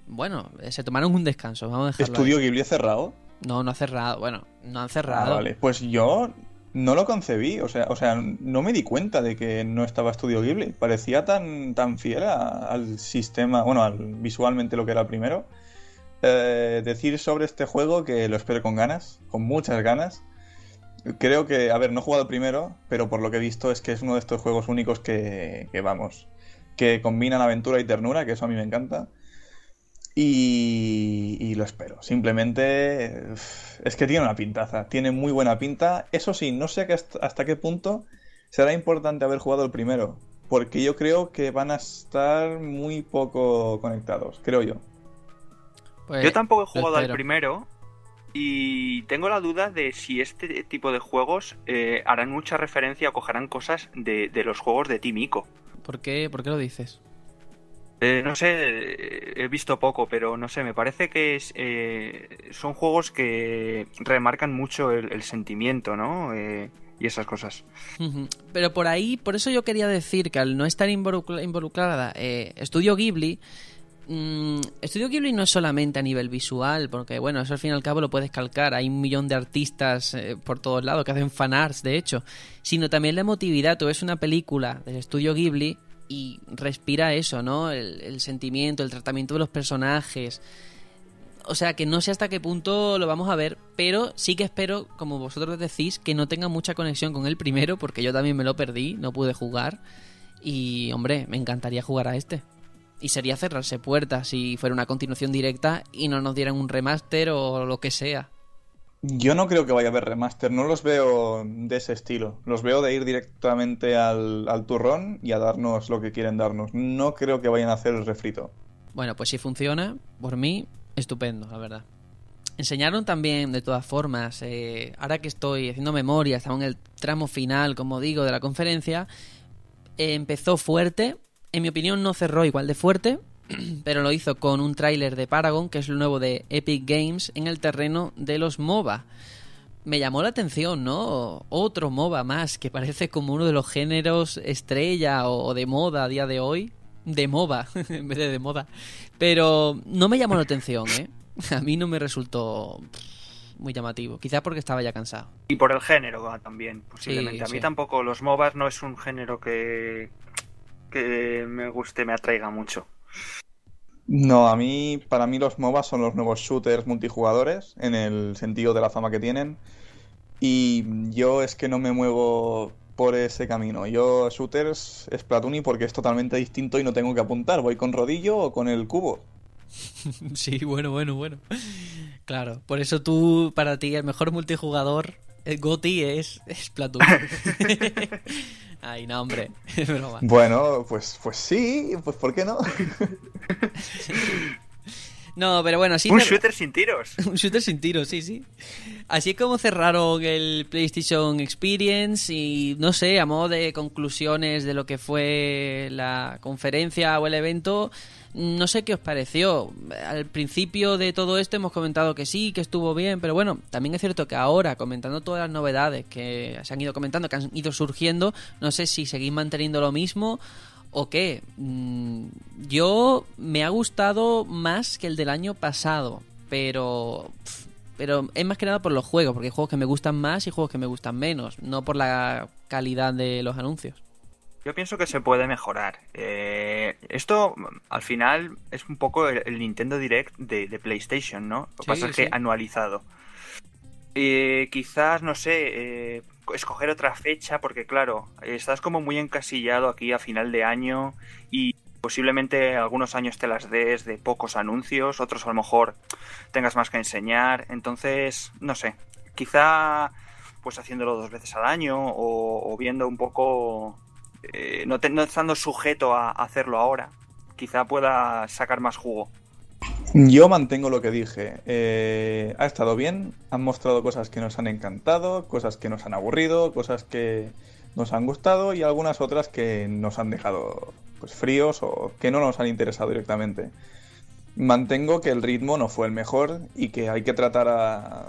Bueno, eh, se tomaron un descanso, vamos a dejarlo. ¿Estudio ahí. Ghibli cerrado? No, no ha cerrado. Bueno, no han Ah, cerrado. vale. Pues yo no lo concebí. O sea, o sea, no me di cuenta de que no estaba Estudio Ghibli. Parecía tan, tan fiel a- al sistema, bueno, al, visualmente lo que era primero. Eh, decir sobre este juego que lo espero con ganas, con muchas ganas. Creo que, a ver, no he jugado primero, pero por lo que he visto es que es uno de estos juegos únicos que, que vamos, que combinan aventura y ternura, que eso a mí me encanta. Y, y lo espero. Simplemente es que tiene una pintaza, tiene muy buena pinta. Eso sí, no sé hasta, qué punto será importante haber jugado el primero, porque yo creo que van a estar muy poco conectados, creo yo. Pues, Yo tampoco he jugado al primero y tengo la duda de si este tipo de juegos eh, harán mucha referencia o cogerán cosas de, de los juegos de Team Ico. ¿Por qué, ¿Por qué lo dices? Eh, no sé, eh, he visto poco, pero no sé, me parece que es, eh, son juegos que remarcan mucho el, sentimiento, ¿no? Eh, y esas cosas. Pero por ahí, por eso yo quería decir que al no estar involucra- involucrada eh, Estudio Ghibli, mm, Estudio Ghibli no es solamente a nivel visual, porque bueno, eso al fin y al cabo lo puedes calcar. Hay un millón de artistas por todos lados que hacen fanarts, de hecho, sino también la emotividad. Tú ves una película del estudio Ghibli y respira eso, ¿no? El, sentimiento, el tratamiento de los personajes. O sea, que no sé hasta qué punto lo vamos a ver, pero sí que espero, como vosotros decís, que no tenga mucha conexión con el primero, porque yo también me lo perdí, no pude jugar. Y, hombre, me encantaría jugar a este. Y sería cerrarse puertas si fuera una continuación directa y no nos dieran un remaster o lo que sea. Yo no creo que vaya a haber remaster, no los veo de ese estilo. Los veo de ir directamente al, al turrón y a darnos lo que quieren darnos. No creo que vayan a hacer el refrito. Bueno, pues si funciona, por mí, estupendo, la verdad. Enseñaron también, de todas formas, eh, ahora que estoy haciendo memoria, estamos en el tramo final, como digo, de la conferencia, eh, empezó fuerte, en mi opinión no cerró igual de fuerte, pero lo hizo con un tráiler de Paragon, que es lo nuevo de Epic Games, en el terreno de los MOBA. Me llamó la atención, ¿no? Otro MOBA más, que parece como uno de los géneros estrella o, de moda a día de hoy. De MOBA, en vez de de moda. Pero no me llamó la atención, ¿eh? A mí no me resultó muy llamativo. Quizás porque estaba ya cansado. Y por el género ah, también, posiblemente. Sí, a mí sí. tampoco los MOBAs no es un género que, que me guste, me atraiga mucho. No, a mí, para mí los MOBA son los nuevos shooters multijugadores, en el sentido de la fama que tienen. Y yo es que no me muevo por ese camino. Yo shooters es Platuni porque es totalmente distinto y no tengo que apuntar. Voy con rodillo o con el cubo. Sí, bueno, bueno, bueno. Claro, por eso tú, para ti, el mejor multijugador, el GOTI es, es Splatoon. Ay, no, hombre, broma. Bueno, pues, pues sí, pues ¿por qué no? No, pero bueno, sí. Un shooter sin tiros. Un shooter sin tiros, sí, sí. Así es como cerraron el PlayStation Experience y no sé, a modo de conclusiones de lo que fue la conferencia o el evento, no sé qué os pareció. Al principio de todo esto hemos comentado que sí, que estuvo bien, pero bueno, también es cierto que ahora, comentando todas las novedades que se han ido comentando, que han ido surgiendo, no sé si seguís manteniendo lo mismo ¿O qué? Mm, yo me ha gustado más que el del año pasado, pero pero es más que nada por los juegos, porque hay juegos que me gustan más y juegos que me gustan menos, no por la calidad de los anuncios. Yo pienso que se puede mejorar. Eh, esto, al final, es un poco el, el Nintendo Direct de, de PlayStation, ¿no? Lo que Sí, pasa es que anualizado. Eh, quizás, no sé, eh, escoger otra fecha, porque claro, estás como muy encasillado aquí a final de año y posiblemente algunos años te las des de pocos anuncios, otros a lo mejor tengas más que enseñar. Entonces, no sé, quizá pues haciéndolo dos veces al año o, o viendo un poco, eh, no, te- estando sujeto a hacerlo ahora, quizá pueda sacar más jugo. Yo mantengo lo que dije. Eh, ha estado bien, han mostrado cosas que nos han encantado, cosas que nos han aburrido, cosas que nos han gustado y algunas otras que nos han dejado pues fríos o que no nos han interesado directamente. Mantengo que el ritmo no fue el mejor y que hay que tratar a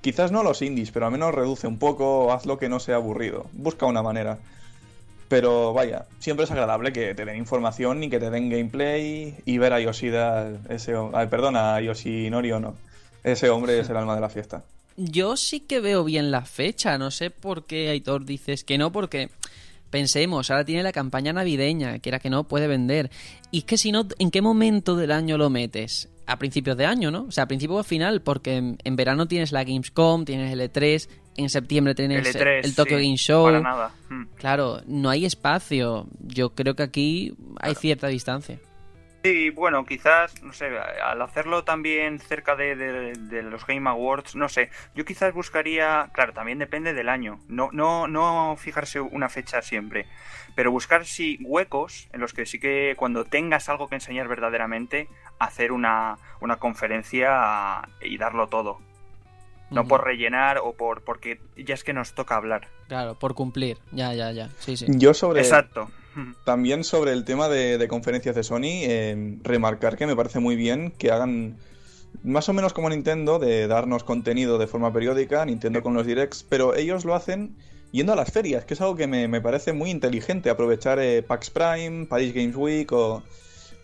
quizás no los indies, pero al menos reduce un poco, hazlo que no sea aburrido. Busca una manera. Pero vaya, siempre es agradable que te den información y que te den gameplay y ver a Yoshida, ese, ay, perdón, a Yoshinori Ono. Ese hombre es el alma de la fiesta. Yo sí que veo bien la fecha, no sé por qué Aitor dices que no, porque pensemos, ahora tiene la campaña navideña, quiera que no, puede vender. Y es que si no, ¿en qué momento del año lo metes? A principios de año, ¿no? O sea, a principio o final, porque en, en verano tienes la Gamescom, tienes el E3, en septiembre tienes El E3, el Tokyo sí, Game Show. Para nada. Mm. Claro, no hay espacio. Yo creo que aquí hay cierta distancia. Sí, bueno, quizás, no sé, al hacerlo también cerca de, de- de los Game Awards, no sé, yo quizás buscaría, claro, también depende del año, no, no, no fijarse una fecha siempre, pero buscar sí huecos en los que sí que cuando tengas algo que enseñar verdaderamente, hacer una, una conferencia y darlo todo. No por rellenar o por porque ya es que nos toca hablar. Claro, por cumplir. Ya, ya, ya. Sí, sí. Yo sobre... Exacto. También sobre el tema de, de conferencias de Sony, eh, remarcar que me parece muy bien que hagan más o menos como Nintendo, de darnos contenido de forma periódica, Nintendo con los directs, pero ellos lo hacen yendo a las ferias, que es algo que me, me parece muy inteligente, aprovechar eh, PAX Prime, Paris Games Week o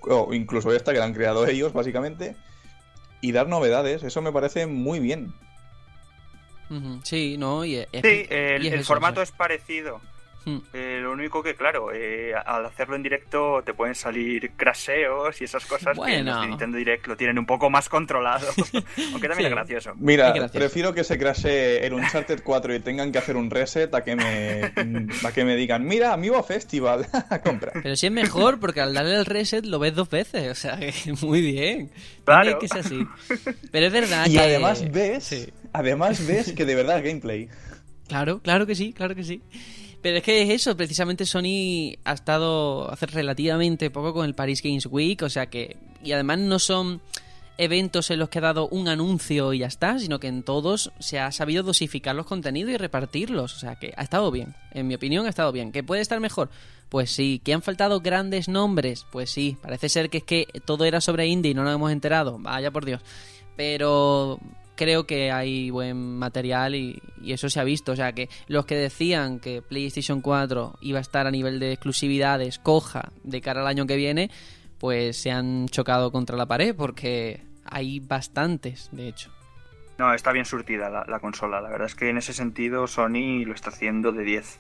o incluso esta que la han creado ellos, básicamente, y dar novedades. Eso me parece muy bien. Sí, no, y es, Sí, y el, es el eso, formato o es parecido. Mm, Eh, lo único que, claro, eh, al hacerlo en directo te pueden salir crasheos y esas cosas que Bueno. los de Nintendo Direct lo tienen un poco más controlado. Aunque también Sí. es gracioso. Mira, Es gracioso. prefiero que se crashe el Uncharted 4 y tengan que hacer un reset a que me, a que me digan, mira, Amiibo Festival, compra. Pero sí es mejor porque al darle el reset lo ves dos veces, o sea, que muy bien. Claro. Tiene que ser así. Pero es verdad Y que... además ves, Sí. además ves que de verdad es gameplay. Claro, claro que sí, claro que sí. Pero es que es eso, precisamente Sony ha estado hace relativamente poco con el Paris Games Week, o sea que... Y además no son eventos en los que ha dado un anuncio y ya está, sino que en todos se ha sabido dosificar los contenidos y repartirlos, o sea que ha estado bien, en mi opinión ha estado bien. ¿Que puede estar mejor? Pues sí. ¿Que han faltado grandes nombres? Pues sí, parece ser que es que todo era sobre indie y no nos hemos enterado, vaya por Dios. Pero creo que hay buen material y, y eso se ha visto. O sea que los que decían que PlayStation 4 iba a estar a nivel de exclusividades coja de cara al año que viene, pues se han chocado contra la pared porque hay bastantes, de hecho. No, está bien surtida la, la consola. La verdad es que en ese sentido Sony lo está haciendo de 10.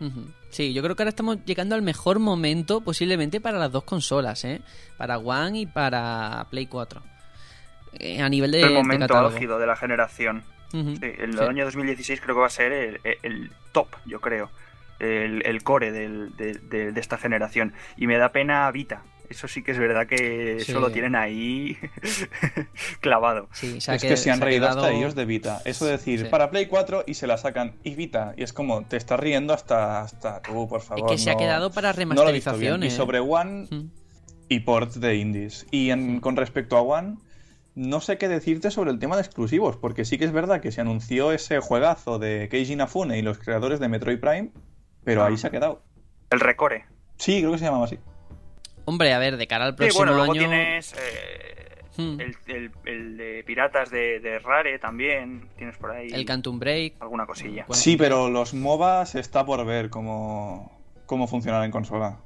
Ujú. Sí, yo creo que ahora estamos llegando al mejor momento posiblemente para las dos consolas, ¿eh? Para One y para Play 4. Eh, a nivel de, el de momento catálogo. álgido de la generación. Sí, el Sí. año 2016 creo que va a ser el, el top, yo creo. El, el core del- de, de- de esta generación. Y me da pena Vita. Eso sí que es verdad que Sí. eso lo tienen ahí clavado. Es que- que se han se ha reído quedado- hasta ellos de Vita. Eso de decir, Sí. para Play 4 y se la sacan y Vita. Y es como, te estás riendo hasta, hasta tú, por Es favor. que se ha quedado para no lo he visto bien. remasterizaciones. Y sobre One y ports de indies. Y en- con respecto a One, no sé qué decirte sobre el tema de exclusivos, porque sí que es verdad que se anunció ese juegazo de Keiji Inafune y los creadores de Metroid Prime, pero ahí se ha quedado. El recore. Sí, creo que se llamaba así. Hombre, a ver, de cara al Sí, próximo bueno, luego año... tienes eh, Hmm. el, el- el de piratas de, de Rare también. Tienes por ahí El Quantum Break. alguna cosilla. Bueno. Sí, pero los MOBAs está por ver cómo, cómo funcionará en consola.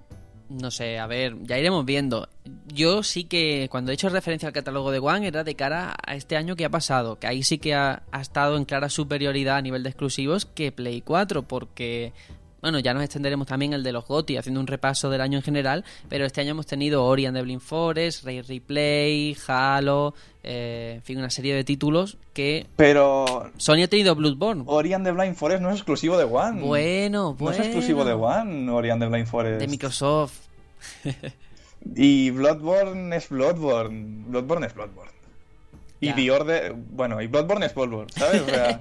No sé, a ver, ya iremos viendo. Yo sí que cuando he hecho referencia al catálogo de One era de cara a este año que ha pasado, que ahí sí que ha, ha estado en clara superioridad a nivel de exclusivos que Play 4, porque, bueno, ya nos extenderemos también el de los GOTY haciendo un repaso del año en general, pero este año hemos tenido Ori and the Blind Forest, Ray Replay, Halo, eh, en fin, una serie de títulos que Pero Sony ha tenido Bloodborne. Ori and the Blind Forest no es exclusivo de One. Bueno, No bueno. es exclusivo de One, Ori and the Blind Forest. De Microsoft. Y Bloodborne es Bloodborne. Bloodborne es Bloodborne. Y. The Order, bueno, y Bloodborne es Bloodborne, ¿sabes? O sea,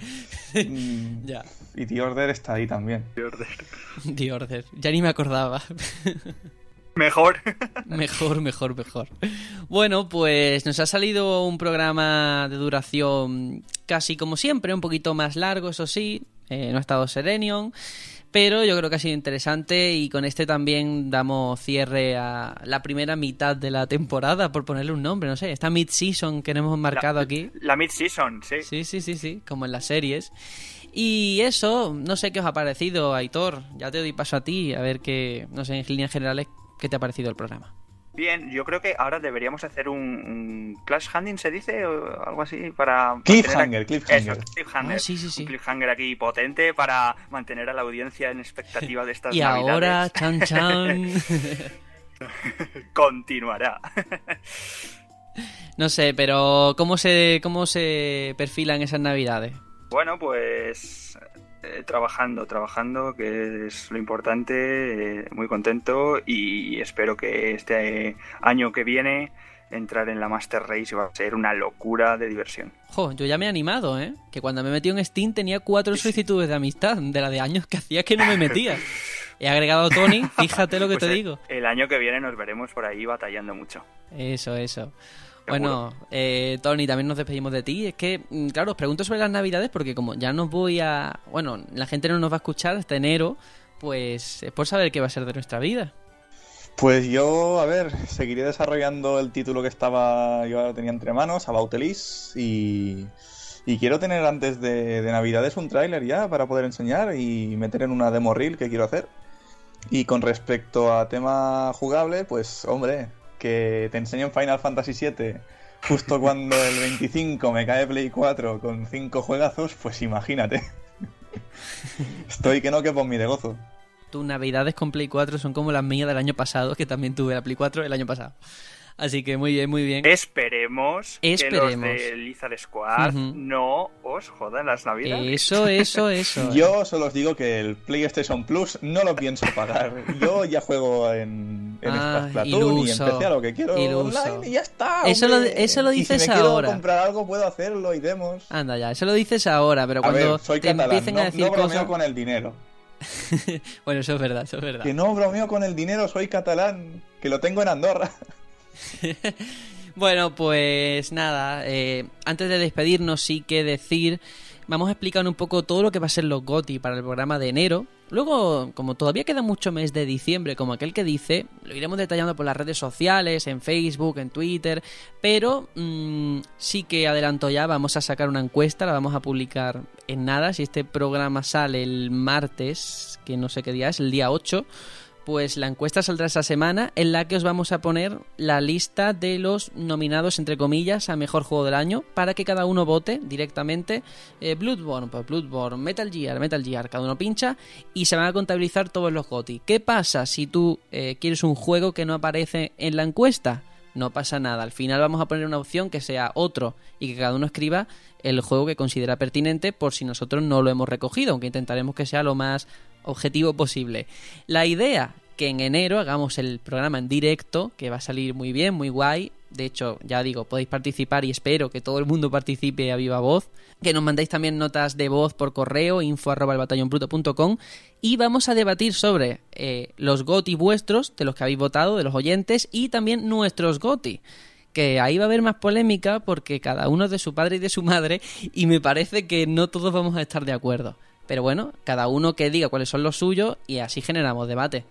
mm, Ya. Y The Order está ahí también. The Order. Ya ni me acordaba. Mejor. Mejor, mejor, mejor. Bueno, pues nos ha salido un programa de duración casi como siempre, un poquito más largo, eso sí. Eh, no ha estado Serenion, pero yo creo que ha sido interesante y con este también damos cierre a la primera mitad de la temporada, por ponerle un nombre, no sé, esta mid-season que hemos marcado la, aquí. La mid-season, sí. Sí, sí, sí, sí, como en las series. Y eso, no sé qué os ha parecido, Aitor. Ya te doy paso a ti, a ver qué, no sé, en líneas generales, qué te ha parecido el programa. Bien, yo creo que ahora deberíamos hacer un, un Clash Handing, ¿se dice? O algo así, para... Cliffhanger, cliffhanger. Eso, cliffhanger. Ah, sí, sí, sí. Un cliffhanger aquí potente para mantener a la audiencia en expectativa de estas Y navidades. ahora, chan chan. Continuará. no sé, pero ¿cómo se, cómo se perfilan esas navidades? Bueno, pues... eh, trabajando, trabajando, que es lo importante, eh, muy contento y espero que este año que viene entrar en la Master Race va a ser una locura de diversión. Jo, yo ya me he animado, ¿eh? Que cuando me metí en Steam tenía cuatro solicitudes de amistad, de la de años que hacía que no me metía. He agregado a Tony, fíjate lo que Pues, te digo. El año que viene nos veremos por ahí batallando mucho. Eso, eso. Bueno, eh, Tony, también nos despedimos de ti. Es que, mm, claro, os pregunto sobre las navidades porque como ya nos voy a... Bueno, la gente no nos va a escuchar hasta enero, pues es por saber qué va a ser de nuestra vida. Pues yo, a ver, seguiré desarrollando el título que estaba yo ahora tenía entre manos, About Elise, y, y quiero tener antes de, de Navidades un tráiler ya para poder enseñar y meter en una demo reel que quiero hacer. Y con respecto a tema jugable, pues hombre, que te enseño en Final Fantasy VII justo cuando el 25 me cae Play 4 con 5 juegazos, pues imagínate. Estoy que no que por mi de gozo. Tus navidades con Play 4 son como las mías del año pasado, que también tuve la Play 4 el año pasado. Así que muy bien, muy bien. Esperemos, que los de Lizard Squad no os jodan las navidades. Eso, eso, eso. Yo solo os digo que el PlayStation Plus no lo pienso pagar. Yo ya juego en, en Ah, Splatoon y iluso, empecé a lo que quiero iluso. online y ya está. Eso lo- eso lo Y dices si me quiero comprar algo puedo hacerlo y demos. Anda ya, eso lo dices ahora, pero A cuando ver, soy te catalán, empiecen no, a decir no bromeo cosas... con el dinero. Bueno, eso es verdad, eso es verdad. Que no bromeo con el dinero, soy catalán, que lo tengo en Andorra. Bueno, pues nada, eh, antes de despedirnos sí que decir, vamos a explicar un poco todo lo que va a ser los GOTI para el programa de enero. Luego, como todavía queda mucho mes de diciembre, como aquel que dice, lo iremos detallando por las redes sociales, en Facebook, en Twitter, pero mm, sí que adelanto ya, vamos a sacar una encuesta, la vamos a publicar en nada, si este programa sale el martes, que no sé qué día es, el día 8, pues la encuesta saldrá esa semana en la que os vamos a poner la lista de los nominados, entre comillas, a mejor juego del año para que cada uno vote directamente. Eh, Bloodborne, pues Bloodborne, Metal Gear, Metal Gear, cada uno pincha y se van a contabilizar todos los GOTI. ¿Qué pasa si tú eh, quieres un juego que no aparece en la encuesta? No pasa nada, al final vamos a poner una opción que sea otro y que cada uno escriba el juego que considera pertinente por si nosotros no lo hemos recogido, aunque intentaremos que sea lo más objetivo posible. La idea que en enero hagamos el programa en directo, que va a salir muy bien, muy guay. De hecho, ya digo, podéis participar y espero que todo el mundo participe a viva voz. Que nos mandéis también notas de voz por correo, info y vamos a debatir sobre eh, los GOTI vuestros, de los que habéis votado, de los oyentes, y también nuestros GOTI que ahí va a haber más polémica porque cada uno es de su padre y de su madre y me parece que no todos vamos a estar de acuerdo. Pero bueno, cada uno que diga cuáles son los suyos y así generamos debate.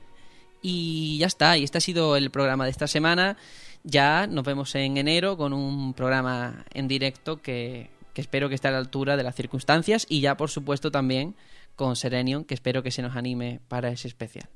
Y ya está, y este ha sido el programa de esta semana. Ya nos vemos en enero con un programa en directo que, que espero que esté a la altura de las circunstancias y ya por supuesto también con Serenion que espero que se nos anime para ese especial.